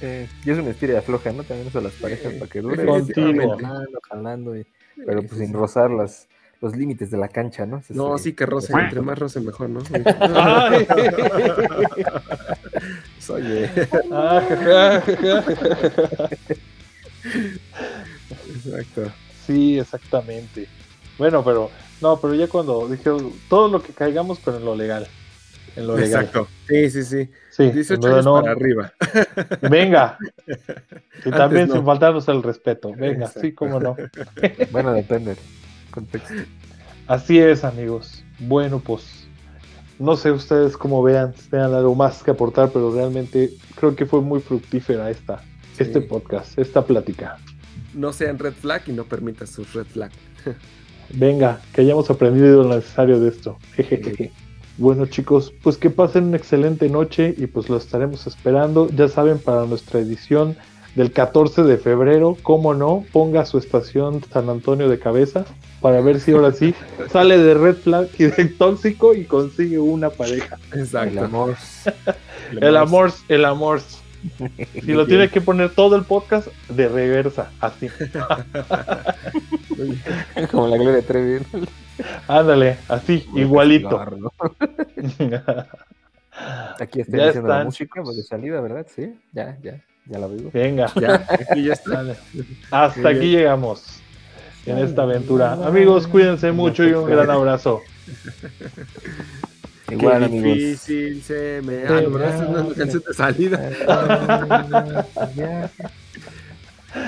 Eh, y es una estira floja, ¿no? También eso de las parejas, para que dure. Contigo. Jalando, jalando, y- pero pues sin rozar las, los límites de la cancha, ¿no? No, sí que roce, entre más roce mejor, ¿no? Oye. Ah, Exacto. Sí, exactamente. Bueno, pero no, pero ya cuando dijeron todo lo que caigamos, pero en lo legal. En lo legal. Exacto. Sí, sí, sí. Sí, 18 no, años no. para arriba. Venga. Y también no. sin faltarnos el respeto. Venga, sí, cómo no. Bueno, depende contexto. Así es, amigos. Bueno, pues no sé ustedes cómo vean, si tengan algo más que aportar, pero realmente creo que fue muy fructífera esta, este podcast, esta plática. No sean red flag y no permitan sus red flag. Venga, que hayamos aprendido lo necesario de esto. Bueno chicos, pues que pasen una excelente noche y pues lo estaremos esperando. Ya saben, para nuestra edición del 14 de febrero, como no, ponga su estación San Antonio de cabeza para ver si ahora sí sale de red flag y de tóxico y consigue una pareja. Exacto. El amor. El amor, el amor. Si lo tiene que poner todo el podcast de reversa, así. Como la Gloria Trevi. Ándale, así, igualito. Aquí está Ya diciendo la música pues, de salida, ¿verdad? Sí, ya, ya, ya la veo. Venga. Ya, aquí ya está. Hasta aquí bien. llegamos en esta aventura. Amigos, cuídense mucho y un gran abrazo. Igual, Qué amigos. difícil se me... Ah, no, es una canción de salida.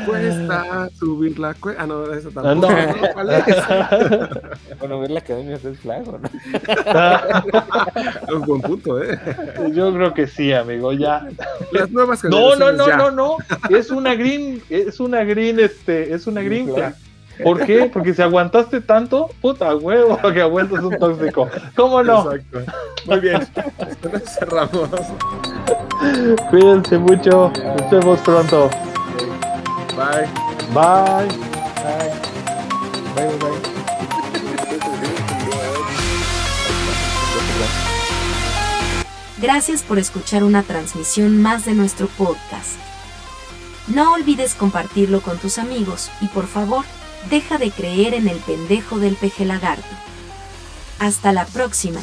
Cuesta subir la cue... Ah, no, eso Ah, tampoco. no. ¿no? ¿Cuál es? Bueno, ver la academia es flag, ¿o no? Un buen punto, ¿eh? Yo creo que sí, amigo, ya. Las nuevas No, no, no, ya. no, no. Es una green, es una green, este, es una green flag. ¿Por qué? Porque si aguantaste tanto, puta huevo, que aguantas un tóxico. ¿Cómo no? Exacto. Muy bien. Cerramos. Cuídense mucho. Nos vemos pronto. Bye. Bye. Bye, bye, bye. Gracias por escuchar una transmisión más de nuestro podcast. No olvides compartirlo con tus amigos y por favor, deja de creer en el pendejo del peje lagarto. Hasta la próxima.